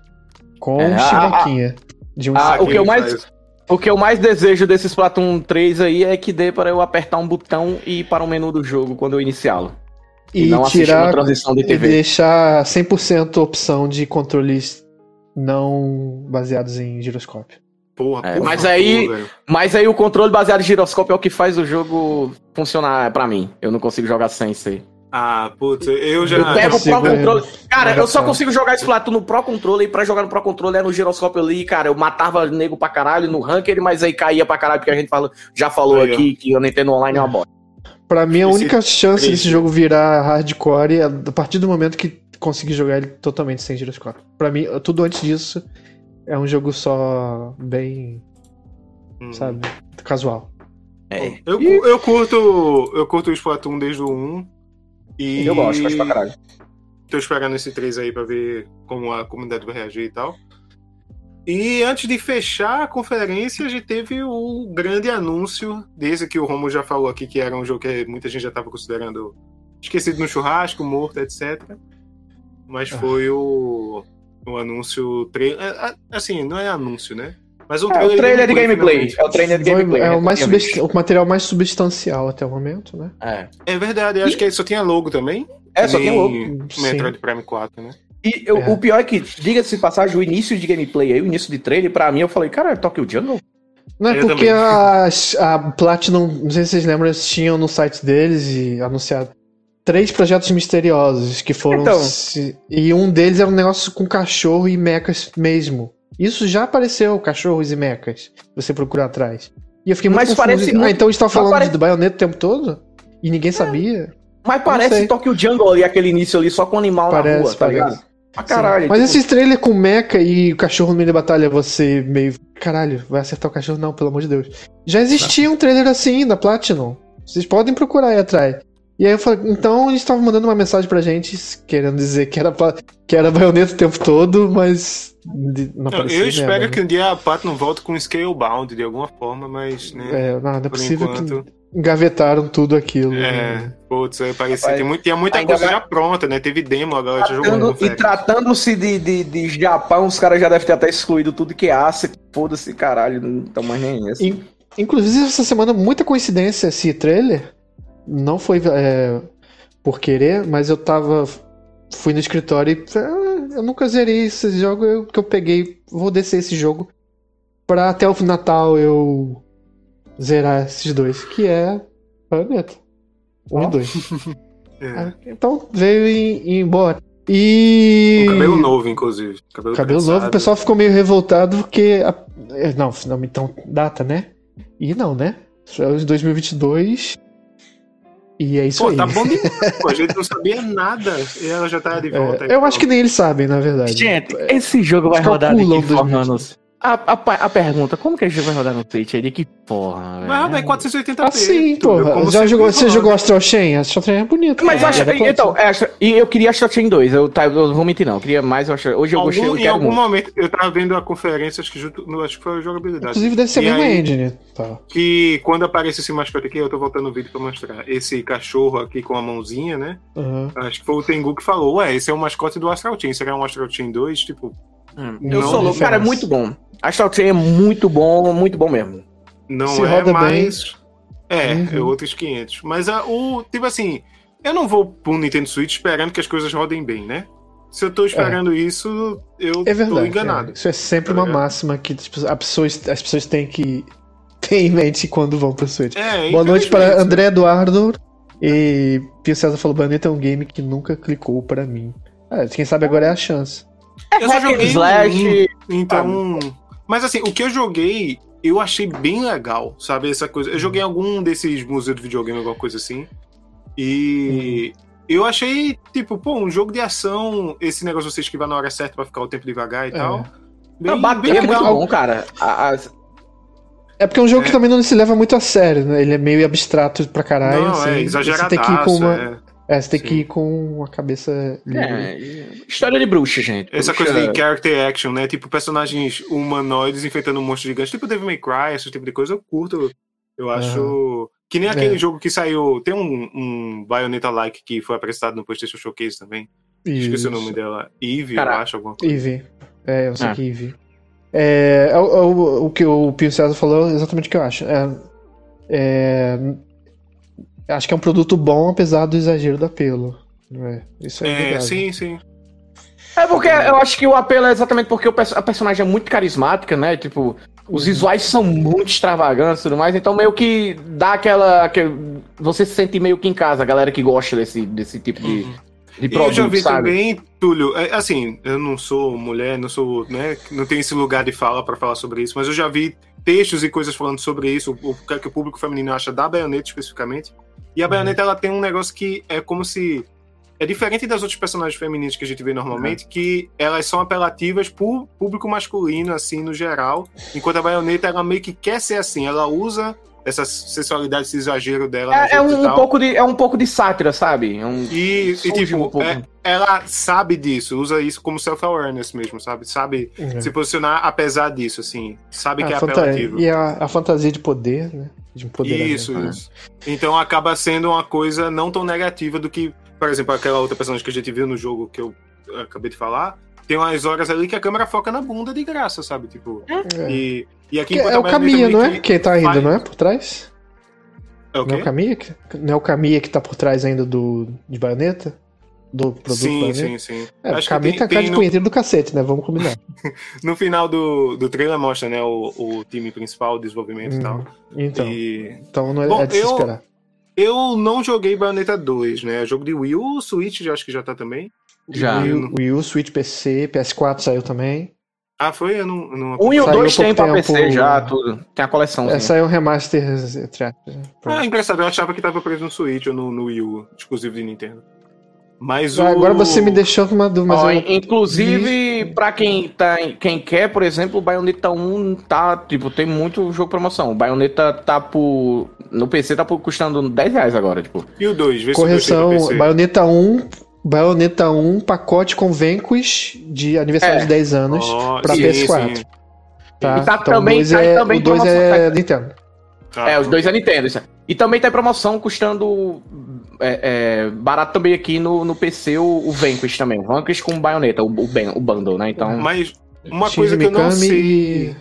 Com É, um a- chivaquinha. De um a- saco. o que eu mais- faz- O que eu mais desejo desse Splatoon 3 aí é que dê para eu apertar um botão e ir para o menu do jogo quando eu iniciá-lo. E, e não assistir uma tirar transição de e TV. deixar 100% opção de controles não baseados em giroscópio. Porra, É, por mas aí- velho. Mas aí o controle baseado em giroscópio é o que faz o jogo funcionar pra mim. Eu não consigo jogar sem ser. Ah, putz, eu já. Eu pego o Pro consigo, Controller. Cara, eu só consigo jogar Splatoon no Pro Controller e pra jogar no Pro Controller é no giroscópio ali, cara. Eu matava nego pra caralho no ranker, mas aí caía pra caralho, porque a gente fala, já falou Aí, ó. aqui que o Nintendo Online é uma bosta. Pra mim, a Esse única chance três, desse jogo virar hardcore é a partir do momento que conseguir jogar ele totalmente sem giroscópio. Pra mim, tudo antes disso é um jogo só bem, Hum. sabe, casual. É. Eu, eu curto. Eu curto o Splatoon desde o 1. E Eu gosto, gosto pra caralho. Tô esperando esse 3 aí pra ver como a comunidade vai reagir e tal. E antes de fechar a conferência, a gente teve o grande anúncio desse que o Romo já falou aqui, que era um jogo que muita gente já tava considerando esquecido no churrasco, morto, etc. Mas Ah. foi o, o anúncio. Assim, não é anúncio, né? Mas o É o trailer de gameplay. finalmente. É o trailer de Foi- gameplay. é o, mais tinha subst- o material mais substancial até o momento, né? É. É verdade, eu acho que só tinha logo também. É, só tem Nem logo. Metroid Prime 4, né? E eu- É. o pior é que, diga-se de passagem, o início de gameplay aí, o início de trailer, pra mim, eu falei, cara, Tokyo Jungle? Não é Eu porque a, a Platinum, não sei se vocês lembram, eles tinham no site deles e anunciado três projetos misteriosos que foram. Então. se- e um deles era um negócio com cachorro e mechas mesmo. Isso já apareceu, cachorros e mechas. Se você procurar atrás. E eu fiquei muito Mas confuso. parece Ah, então mas falando parece- de Bayonetta o tempo todo? E ninguém sabia? Mas parece Tokyo Jungle ali, aquele início ali, só com animal Parece, na rua, tá parece. ligado? Pra caralho. Mas tipo, esse trailer com mecha e o cachorro no meio da batalha, você meio. Caralho, vai acertar o cachorro? Não, pelo amor de Deus. Já existia um trailer assim da Platinum. Vocês podem procurar aí atrás. E aí eu falei, então eles estavam mandando uma mensagem pra gente, querendo dizer que era, pla- que era baioneta o tempo todo, mas. Não Não, eu espero merda, que um dia a Pat não volte com Scalebound de alguma forma, mas, né? né? É, não, não é por possível enquanto. que engavetaram tudo aquilo. É, né? putz, aí parecia, Rapaz, tem muito, tinha muita coisa vai- já pronta, né? Teve demo, agora já jogou. Tratando- confere. e tratando-se de, de, de Japão, os caras já devem ter até excluído tudo que é Ásia. Foda-se, caralho, não estão mais nem esse. In- Inclusive, essa semana, muita coincidência esse trailer. Não foi é, por querer, mas eu tava. Fui no escritório e. "Ah, eu nunca zerei esse jogo eu, que eu peguei. Vou descer esse jogo pra até o Natal eu zerar esses dois, que é Bayonetta. Um e dois. É. Então veio e, e embora. E. Com cabelo novo, inclusive. Cabelo, Cabelo novo, o pessoal ficou meio revoltado porque. a- é, Não, não, então, data, né? E não, né? Isso é de 2022. E é isso Pô, aí. tá bom demais, pô. A gente não sabia nada e ela já tá de volta. É, eu acho que nem eles sabem, na verdade. Gente, esse jogo vai rodar forma 2022. no... A, a, a pergunta, como que esse jogo vai rodar no Switch? É de que porra, velho? Vai rodar em 480p. Ah, sim, tudo, porra. Já jogou, você jogou Astral Chain? Astral Chain é bonito. Mas né? acho, É da Platinum. então, é, e eu queria Astral Chain 2, eu, tá, eu não vou mentir não, eu queria mais, eu acho, hoje eu gostei, Algum- eu em algum muito. momento, eu tava vendo a conferência, acho que, junto, no, acho que foi a jogabilidade. Inclusive deve ser a mesma aí- engine. Tá. Que quando aparece esse mascote aqui, eu tô voltando o vídeo pra mostrar. Esse cachorro aqui com a mãozinha, né? Aham. Acho que foi o Tengu que falou, ué, esse é o mascote do Astral Chain. Será um Astral Chain 2? Tipo, Hum, Não Eu sou louco, cara, é muito bom. Astral Chain é muito bom, muito bom mesmo. não Se é roda mais... É, Uhum. é outros 500. Mas a, o, tipo assim, eu não vou pro Nintendo Switch esperando que as coisas rodem bem, né? Se eu tô esperando isso, eu É verdade. tô enganado. é. Isso é sempre Tá uma ligado? máxima que tipo, a pessoas, as pessoas têm que ter em mente quando vão pro Switch. É, Boa noite para André Eduardo. E Pio César falou: Bayonetta é um game que nunca clicou pra mim. Ah, quem sabe agora é a chance. Eu só joguei slash, Então. Mas assim, o que eu joguei, eu achei bem legal, sabe? Essa coisa. Eu joguei algum desses museus de videogame, alguma coisa assim. E. Eu achei, tipo, pô, um jogo de ação, esse negócio de você esquivar na hora certa pra ficar o tempo devagar e É. tal. não, bater é muito bom, cara. As- É porque é um jogo É. que também não se leva muito a sério, né? Ele é meio abstrato pra caralho. Não, assim. é Você exageradaço. tem que ir com uma. É. Você tem que Sim. ir com a cabeça livre. é, história de bruxa, gente. Essa Bruxa- coisa de character action, né? Tipo, personagens humanoides enfrentando um monstro gigante, tipo Devil May Cry, esse tipo de coisa, eu curto. Eu acho. Que nem aquele É. jogo que saiu. Tem um, um Bayonetta-like que foi apresentado no PlayStation Showcase também. Esqueci Isso. o nome dela. Eve, Caraca. eu acho. Alguma coisa. Eve. É, eu sei Ah. que Eve. É, é o, é o- o que o Pio César falou é exatamente o que eu acho. É, é, acho que é um produto bom, apesar do exagero do apelo. Não é? Isso é, É, verdade. sim, sim. É porque eu acho que o apelo é exatamente porque a personagem é muito carismática, né? Tipo, os visuais são muito extravagantes e tudo mais, então meio que dá aquela. aquele- você se sente meio que em casa, a galera que gosta desse, desse tipo de, de E eu já produto, vi sabe? também, Túlio, é, assim, eu não sou mulher, não sou, né, não tenho esse lugar de fala pra falar sobre isso, mas eu já vi textos e coisas falando sobre isso, o, que é que o público feminino acha da baioneta especificamente. E a Uhum. baioneta, ela tem um negócio que é como se. É diferente das outras personagens femininas que a gente vê normalmente, Uhum. que elas são apelativas pro público masculino, assim, no geral. Enquanto a baioneta, ela meio que quer ser assim, ela usa essa sensualidade, esse exagero dela. É, é um, tal. pouco de, é um pouco de sátira, sabe? É um, E, e, tipo, um pouco. é- ela sabe disso, usa isso como self-awareness mesmo, sabe? Sabe É. se posicionar apesar disso, assim. Sabe que é A fanta- apelativo. E a, a fantasia de poder, né? De empoderamento. Isso, né? isso. Então acaba sendo uma coisa não tão negativa do que, por exemplo, aquela outra personagem que a gente viu no jogo que eu acabei de falar. Tem umas horas ali que a câmera foca na bunda de graça, sabe? Tipo, É. e, e aqui é o meio não é? que tá ainda, faz- não é? Por trás? É o Não é quê? o Kamiya que, não é o Kamiya que tá por trás ainda do, de baioneta? Do produto Sim, baioneta? sim, sim. É, o Acho Kamiya tem- tá cara de no- punheteiro do cacete, né? Vamos combinar. No final do, do trailer mostra, né, o, o time principal, o desenvolvimento e tal. Então, E então não é, Bom, é de se eu- esperar. Eu não joguei Bayonetta 2, né? É jogo de Wii U, Switch já acho que já tá também. Já. Wii, U- Wii U, Switch PC, PS4 saiu também. Ah, foi? Eu não. não... Um e o Saiu 2 há pouco tem pra tempo- PC já, tudo. Tem a coleção. Essa é um remaster, entre aspas. né? Ah, engraçado, eu achava que tava preso no Switch ou no, no Wii U, exclusivo de Nintendo. Mas o. Agora você me deixou com uma dúvida. Ó, mas eu- inclusive, pra quem, tá, quem quer, por exemplo, o Bayonetta 1 tá, tipo, tem muito jogo promoção. O Bayonetta tá por. No PC tá por, custando 10 reais agora, tipo. E o 2, vê Correção, o 2 tem pra PC. Bayonetta 1, Bayonetta 1, pacote com Vanquish de aniversário É. de 10 anos pra sim, PS4. sim. Tá? E tá então também- o 2 tá é, também o dois promoção, é tá? Nintendo. Tá. É, os dois é Nintendo. Isso. E também tem promoção custando é, é, barato também aqui no, no PC o, o Vanquish também. O Vanquish com Bayonetta, o, o, o bundle, né? Então. Mas uma coisa que eu não sei. e-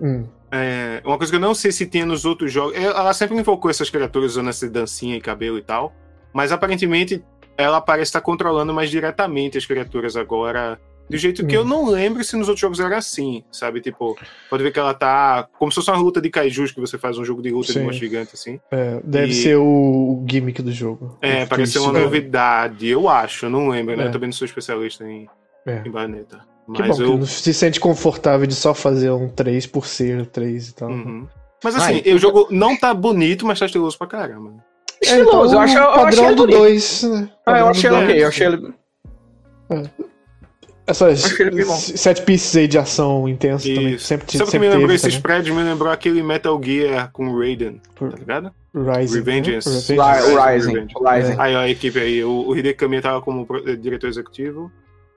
Hum. É, uma coisa que eu não sei se tinha nos outros jogos. é, Ela sempre invocou essas criaturas usando essa dancinha e cabelo e tal. Mas aparentemente ela parece estar controlando mais diretamente as criaturas agora. Do jeito que Hum. eu não lembro se nos outros jogos era assim, sabe? Tipo, pode ver que ela tá. Como se fosse uma luta de kaijus que você faz um jogo de luta de Sim. monstro gigante, assim. É, deve E- ser o, gimmick do jogo. É, O parece ser uma né? novidade, eu acho, não lembro, né? É. Eu também não sou especialista em, É. em Bayonetta. Que Mas bom, eu. que não se sente confortável de só fazer um 3 por ser 3 e tal. Uhum. Mas assim, Ai. o jogo não tá bonito, mas tá estiloso pra caramba. É, então, Estiloso, eu acho- eu o achei ele do bonito. 2, né? Ah, eu achei do ok, dois. eu achei ele. Essas ele bem bom. sete pieces aí de ação intensa também. Isso. Sempre, Sabe o que sempre me lembrou teve esses também. prédios? Me lembrou aquele Metal Gear com o Raiden, Por- tá ligado? Rising. Revengeance. né? Revengeance. O Rising. Revenge. O Rising. Aí ó, a equipe aí, o, o Hideki Kamiya tava como eh, diretor executivo,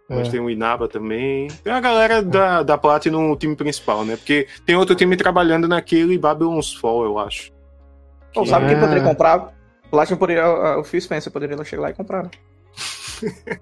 mas É. tem o Inaba também. Tem a galera da, da Platinum no time principal, né? Porque tem outro time trabalhando naquele Babylon's Fall, eu acho. Pô, sabe quem É. poderia comprar? Platinum poderia. O Phil Spencer poderia chegar lá e comprar. né?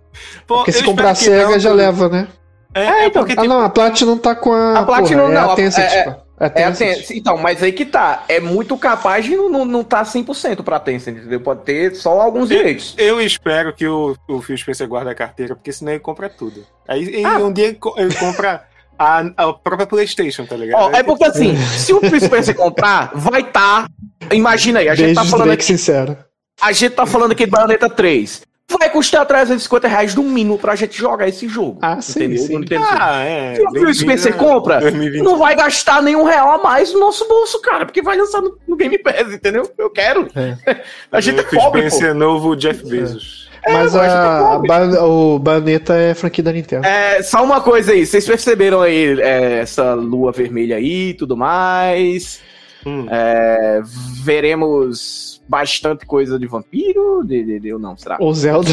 Pô, Porque eu se comprar a SEGA não, já porque- leva, né? É, É, é então. porque Ah, tipo, não, a Platinum tá com a. A Platinum porra, é não, a Tencent, é- pô. É a É a Tencent. Então, mas aí que tá. É muito capaz de não, não, não tá 100% pra Tencent, entendeu? Pode ter só alguns direitos. Eu espero que o, o Phil Spencer guarde a carteira, porque senão ele compra tudo. Aí Ah. um dia ele compra a, a própria PlayStation, tá ligado? Ó, é porque assim, se o Phil Spencer comprar, vai tá. Imagina aí, a gente tá Beijos, falando Drake aqui. sincero. A gente tá falando aqui de Bayonetta 3. Vai custar 350 reais no mínimo pra gente jogar esse jogo. Ah, sim, entendeu? sim. Switch. Ah, é. Se o Spencer a compra, 2020. não vai gastar nenhum real a mais no nosso bolso, cara, porque vai lançar no, no Game Pass, entendeu? Eu quero. É. A gente é pobre, pô. Spencer é novo Jeff Bezos. Mas eu acho que a, é a o Bayonetta é franquia da Nintendo. É, só uma coisa aí, vocês perceberam aí é, essa lua vermelha aí e tudo mais? Hum. É, veremos bastante coisa de vampiro? De, de, de- ou não, será? Ou Zelda.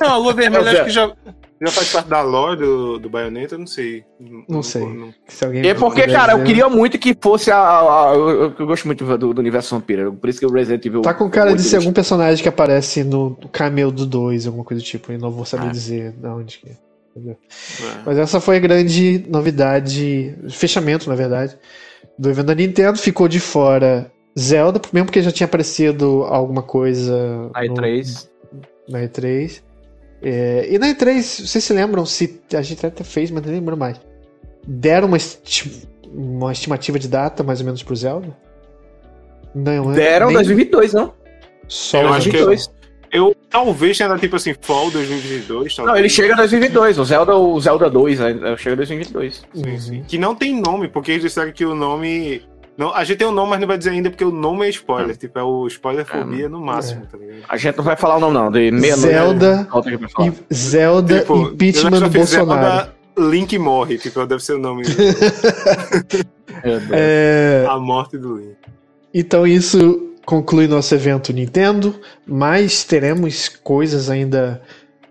Não, a Lua Vermelha É, acho que já, já faz parte da lore do, do Bayonetta, eu não sei. Não sei. Se alguém É porque, cara, eu queria muito que fosse a. a- a- eu, eu gosto muito do, do universo vampiro, por isso que o Resident Evil. Tá com cara de ser algum personagem que aparece no cameo do 2, alguma coisa do tipo. Eu não vou saber Ah. dizer de onde que é. É. Mas essa foi a grande novidade, fechamento, na verdade, do evento da Nintendo. Ficou de fora Zelda, mesmo porque já tinha aparecido alguma coisa A E3. no- na E3. É, e na E3, vocês se lembram, se a gente até fez, mas não lembro mais. Deram uma, esti- uma estimativa de data, mais ou menos, pro Zelda? Não? Deram Nem- 2022, não? Só Eu o acho que 2022. Eu talvez tenha dado tipo assim, Fall 2022. Não, talvez. ele chega em 2022. O Zelda, o Zelda 2 né, chega em 2022. Sim, sim. Que não tem nome, porque eles disseram que o nome. Não, a gente tem o nome, mas não vai dizer ainda porque o nome é spoiler. Tipo, é o spoiler fobia no máximo, tá ligado? A gente não vai falar o nome, não. De. Zelda aqui pra falar. e Zelda Tipo, impeachment do que Zelda, Bolsonaro. Link morre, tipo, deve ser o nome. É, a morte do Link. então isso conclui nosso evento Nintendo, mas teremos coisas ainda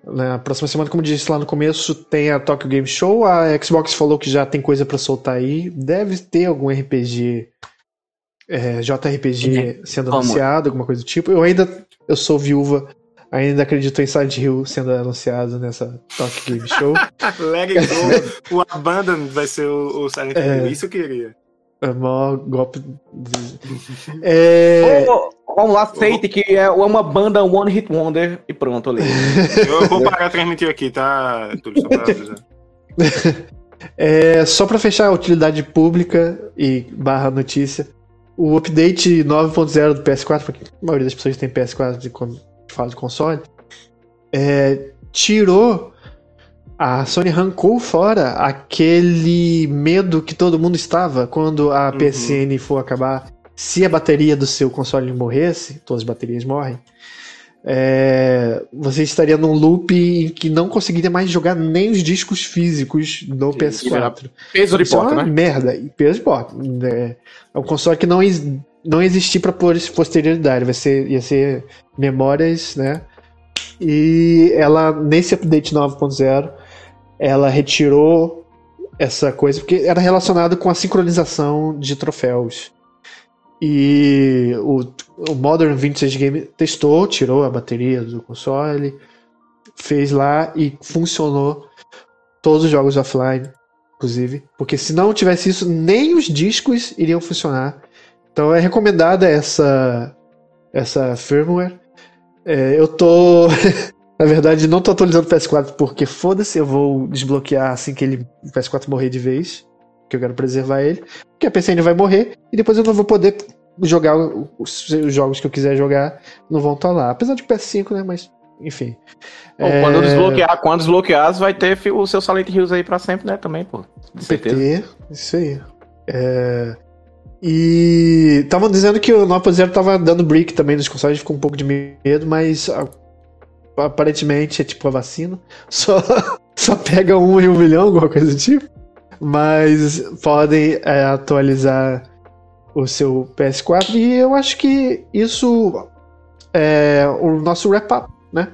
na próxima semana, como disse lá no começo, tem a Tokyo Game Show, a Xbox falou que já tem coisa pra soltar aí, deve ter algum RPG é, JRPG sendo Vamos. anunciado, alguma coisa do tipo. Eu ainda eu sou viúva, ainda acredito em Silent Hill sendo anunciado nessa Tokyo Game Show. Let It Go, o Abandon vai ser o, o Silent Hill. É. Isso eu queria. É o maior golpe. de- É, Ô, vamos lá, aceite que é uma banda One Hit Wonder e pronto, ali. Eu vou parar de transmitir aqui, tá? Tudo só pra avisar. É, só para fechar a utilidade pública e barra notícia, o update 9.0 do PS4, porque a maioria das pessoas tem PS4 de quando fala de console, é, tirou a Sony arrancou fora aquele medo que todo mundo estava quando a Uhum. PSN for acabar. Se a bateria do seu console morresse, todas as baterias morrem, é, você estaria num loop em que não conseguiria mais jogar nem os discos físicos do PS4. Peso de Isso é porta, uma né? merda. E peso de porta. É, é um console que não, não existir para posterioridade. Vai ser, ia ser memórias, né? E ela, nesse update 9.0, ela retirou essa coisa, porque era relacionado com a sincronização de troféus. E o, o Modern Vintage Game testou, tirou a bateria do console, fez lá e funcionou todos os jogos offline, inclusive. Porque se não tivesse isso, nem os discos iriam funcionar. Então é recomendada essa, essa firmware. É, eu tô. Na verdade, não tô atualizando o PS4 porque foda-se, eu vou desbloquear assim que ele, o PS4 morrer de vez. Que eu quero preservar ele. Porque a PCN vai morrer e depois eu não vou poder jogar os, os jogos que eu quiser jogar, não vão estar lá. Apesar de PS5, né? Mas, enfim. Pô, É, Quando desbloquear, quando desbloquear, vai ter o seu Silent Hills aí pra sempre, né? Também, pô. Com certeza. PT, isso aí. É, E estavam dizendo que o 9.0 tava dando brick também nos consoles, ficou um pouco de medo, mas aparentemente é tipo a vacina. Só, só pega um em um milhão, alguma coisa do tipo. Mas podem é, atualizar o seu PS4 e eu acho que isso é o nosso wrap-up, né?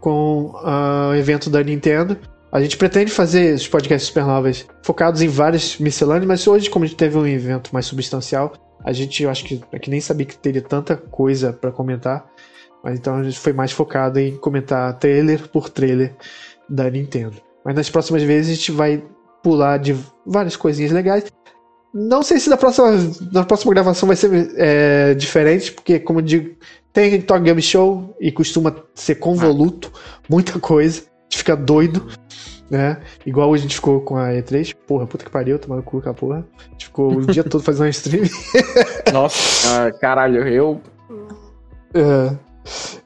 Com ah, o evento da Nintendo. A gente pretende fazer os podcasts supernovas focados em vários miscelâneos, mas hoje, como a gente teve um evento mais substancial, a gente, eu acho que, é que nem sabia que teria tanta coisa pra comentar. Mas então a gente foi mais focado em comentar trailer por trailer da Nintendo. Mas nas próximas vezes a gente vai pular de várias coisinhas legais. Não sei se na próxima, na próxima gravação vai ser é, diferente, porque, como eu digo, tem Talk Game Show e costuma ser convoluto, muita coisa, a gente fica doido, né? Igual a gente ficou com a E3, porra, puta que pariu, tomando cu com a porra. A gente ficou o dia todo fazendo stream. Nossa, caralho, eu. É,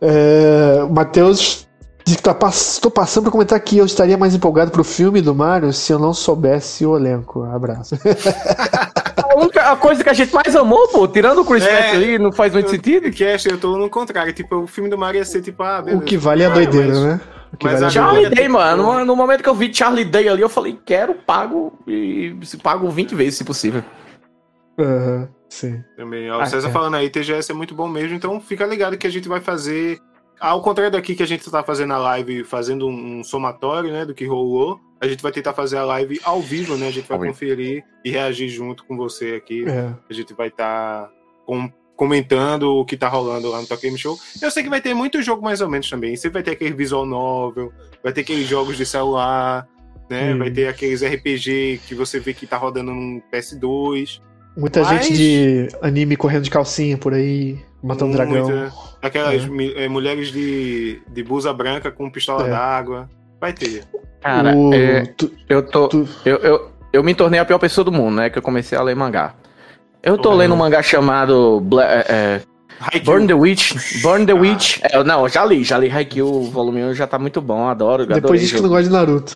é, o Matheus diz que tá pass tô passando pra comentar que eu estaria mais empolgado pro filme do Mario se eu não soubesse o elenco. Abraço. A, única, a coisa que a gente mais amou, pô, tirando o Chris É. Pratt ali, não faz muito sentido. Que eu tô no contrário. Tipo, o filme do Mario ia ser tipo, ah, beleza. o que vale é a Ah, doideira, mas- né? O que mas vale é a a doideira. Charlie Day, mano. No, no momento que eu vi Charlie Day ali, eu falei, quero, pago. E se pago 20 vezes, se possível. Aham, sim. Também. Ó, Ah, o César é. falando aí, TGS é muito bom mesmo, então fica ligado que a gente vai fazer. Ao contrário daqui que a gente tá fazendo a live, fazendo um, somatório, né, do que rolou, a gente vai tentar fazer a live ao vivo, né? A gente vai conferir e reagir junto com você aqui. É. A gente vai estar comentando o que tá rolando lá no Talk Game Show. Eu sei que vai ter muito jogo mais ou menos também. Você vai ter aquele visual novel, vai ter aqueles jogos de celular, né? Hum. Vai ter aqueles RPG que você vê que tá rodando no PS2. Muita Mas- gente de anime correndo de calcinha por aí, matando Muita. dragão. Aquelas É. eh, mulheres de, de blusa branca com pistola É. d'água. Vai ter. Cara, O- é, tu- eu tô. tu- Eu, eu, eu me tornei a pior pessoa do mundo, né? Que eu comecei a ler mangá. Eu tô Oh. lendo um mangá chamado Bla- é, é. Burn the Witch. Burn the Ah. Witch. É, não, já li, já li Haikyuu, o volume 1 já tá muito bom, adoro. Depois adorei diz que não gosta de Naruto.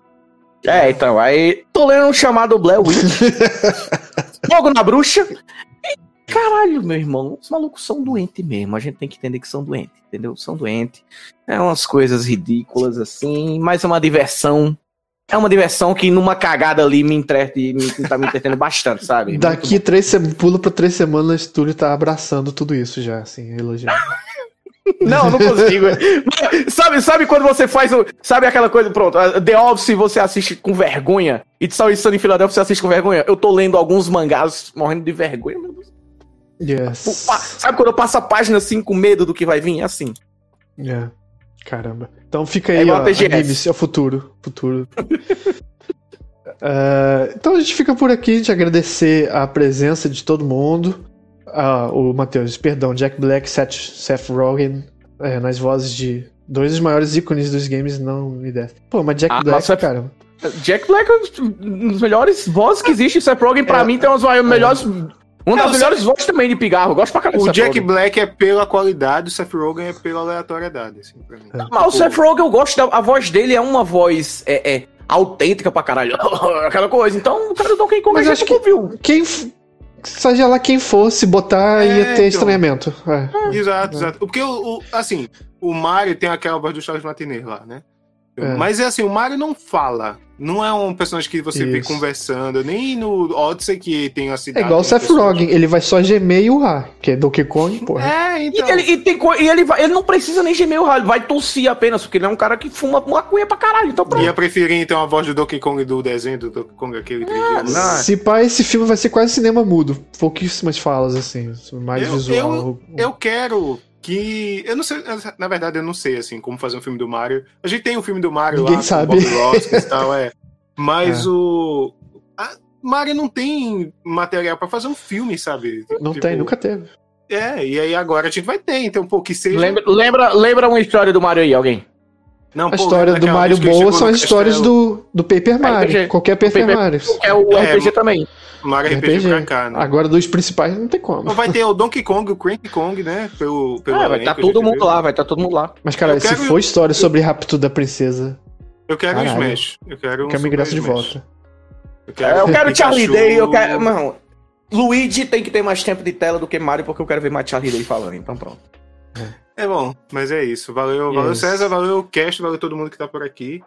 É, então, aí tô lendo um chamado Blair Witch. Fogo na bruxa. Caralho, meu irmão, os malucos são doentes mesmo. A gente tem que entender que são doentes, entendeu? São doentes. É umas coisas ridículas assim, mas é uma diversão. É uma diversão que numa cagada ali me entrete, me, tá me entretendo bastante, sabe? Daqui três semanas, pula pra três semanas, Túlio tá abraçando tudo isso já, assim, elogiando. Não, não consigo. sabe, sabe quando você faz o. Sabe aquela coisa, pronto, The Office você assiste com vergonha e Always Sunny em Philadelphia você assiste com vergonha? Eu tô lendo alguns mangás morrendo de vergonha, meu Deus. Yes. Sabe quando eu passo a página assim com medo do que vai vir? É assim. É. Caramba. Então fica É aí, igual ó, animes, é o futuro. Futuro. É, então a gente fica por aqui, de agradecer a presença de todo mundo. Ah, o Matheus, perdão, Jack Black, Seth, Seth Rogen, é, nas vozes de dois dos maiores ícones dos games, não me desce. Pô, mas Jack Ah, Black, nossa, cara. Jack Black é um dos melhores vozes que existe. Seth Rogen, pra É. mim, tem umas melhores. Uma Não, das o melhores vozes também de pigarro. Eu gosto pra do O Jack Rogen. Black é pela qualidade, o Seth Rogen é pela aleatoriedade, assim, pra mim. É. Mas o Seth Rogen, eu gosto da a voz dele, é uma voz é, é autêntica pra caralho. Aquela coisa. Então, o cara do Donkey Kong Mas a acho gente que- ouviu. Quem. Seja lá quem fosse botar, É, ia ter então. estranhamento. É. Exato, exato. Porque, o, o- assim, o Mario tem aquela voz do Charles Martinet lá, né? É. Mas é assim, o Mario não fala. Não é um personagem que você vê conversando. Nem no Odyssey, que tem a É cidade. igual o Seth. Rogen, ele vai só gemer e urrar, que é Donkey Kong, porra. É, E então. ele, e tem e ele, vai- ele não precisa nem gemer o ralo, ele vai tossir apenas, porque ele é um cara que fuma maconha pra caralho. Então pronto. Ia preferir então a voz do Donkey Kong do desenho do Donkey Kong aquele 3D. não. Se pá, esse filme vai ser quase cinema mudo. Pouquíssimas falas, assim. Mais Eu- visual. Eu quero que. Eu não sei, na verdade, eu não sei assim como fazer um filme do Mario. A gente tem um filme do Mario Ninguém lá, sabe. Bob Ross e tal, é. Mas o. A Mario não tem material pra fazer um filme, sabe? Não Tipo, tem, nunca teve. É, e aí agora a gente vai ter, então, pô, que seja. Lembra, lembra, lembra uma história do Mario aí, alguém? Não, A pô, história do daquela Mario boa são as histórias do, do Paper Mario. RPG. Qualquer Paper Paper- Mario. É o É, RPG também. Mario RPG, pra cá, né? Agora dos principais não tem como. Então vai ter o Donkey Kong, o Cranky Kong, né? Pelo, pelo Ah, vai estar a todo mundo viu. lá, vai estar todo mundo lá. Mas, cara, Eu se quero- for história sobre Rapto da Princesa, Eu quero um Caralho. Smash. Eu quero um quer me Super ingresso de Smash. volta. Eu É, eu quero Charlie. Day, eu quero. Mano, Luigi tem que ter mais tempo de tela do que Mario, porque eu quero ver mais Charlie Day falando, então pronto. É bom, mas é isso. Valeu, valeu é isso. César, valeu Cast, valeu todo mundo que tá por aqui.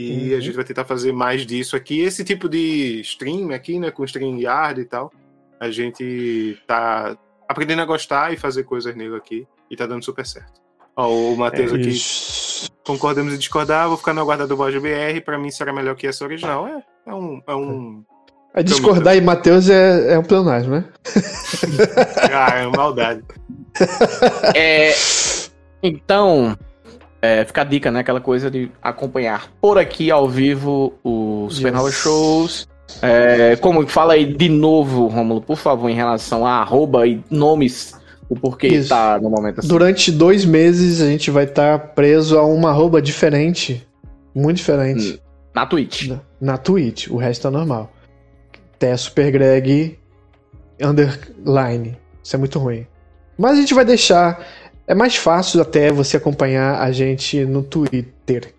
E Uhum. a gente vai tentar fazer mais disso aqui. Esse tipo de stream aqui, né? Com stream yard e tal. A gente tá aprendendo a gostar e fazer coisas nele aqui. E tá dando super certo. Ó, o Matheus aqui, Isso. concordamos em discordar. Vou ficar no aguarda do Bojo BR. Pra mim será melhor que essa original. É, é um. É um. A discordar em Matheus é, é um pleonasmo, né? Ah, é uma maldade. É, então, é, fica a dica, né? Aquela coisa de acompanhar por aqui ao vivo o Supernova. Shows. É, como fala aí de novo, Romulo, por favor, em relação a arroba e nomes, o porquê Isso. tá no momento assim. Durante dois meses a gente vai estar preso a uma arroba diferente. Muito diferente. Na Twitch. Na, na Twitch. O resto tá normal. Até Super Greg underline. Isso é muito ruim. Mas a gente vai deixar. É mais fácil até você acompanhar a gente no Twitter.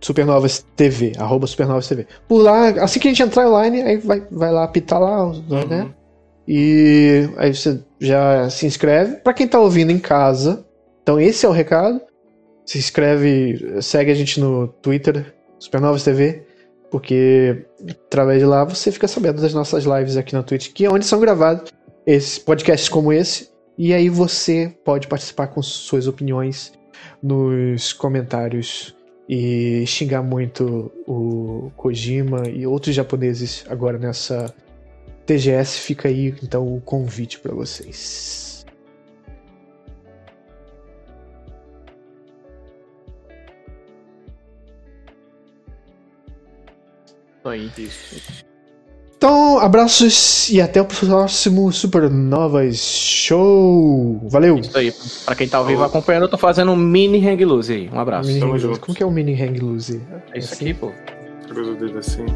Supernovas TV, arroba Supernovas TV. Por lá, assim que a gente entrar online, aí vai, vai lá apitar lá, né? Uhum. E aí você já se inscreve. Pra quem tá ouvindo em casa, então esse é o recado. Se inscreve, segue a gente no Twitter, Supernovas TV, porque através de lá você fica sabendo das nossas lives aqui na Twitch, que é onde são gravados esses podcasts como esse. E aí você pode participar com suas opiniões nos comentários e xingar muito o Kojima e outros japoneses agora nessa TGS. Fica aí então o convite pra vocês. Isso. Então, abraços e até o próximo Supernovas Show. Valeu! Isso aí. Pra quem tá ao vivo acompanhando, eu tô fazendo um mini hang loose aí. Um abraço. Mini tamo junto. Como que é o mini hang loose? É isso aqui, pô. Coisa dele assim.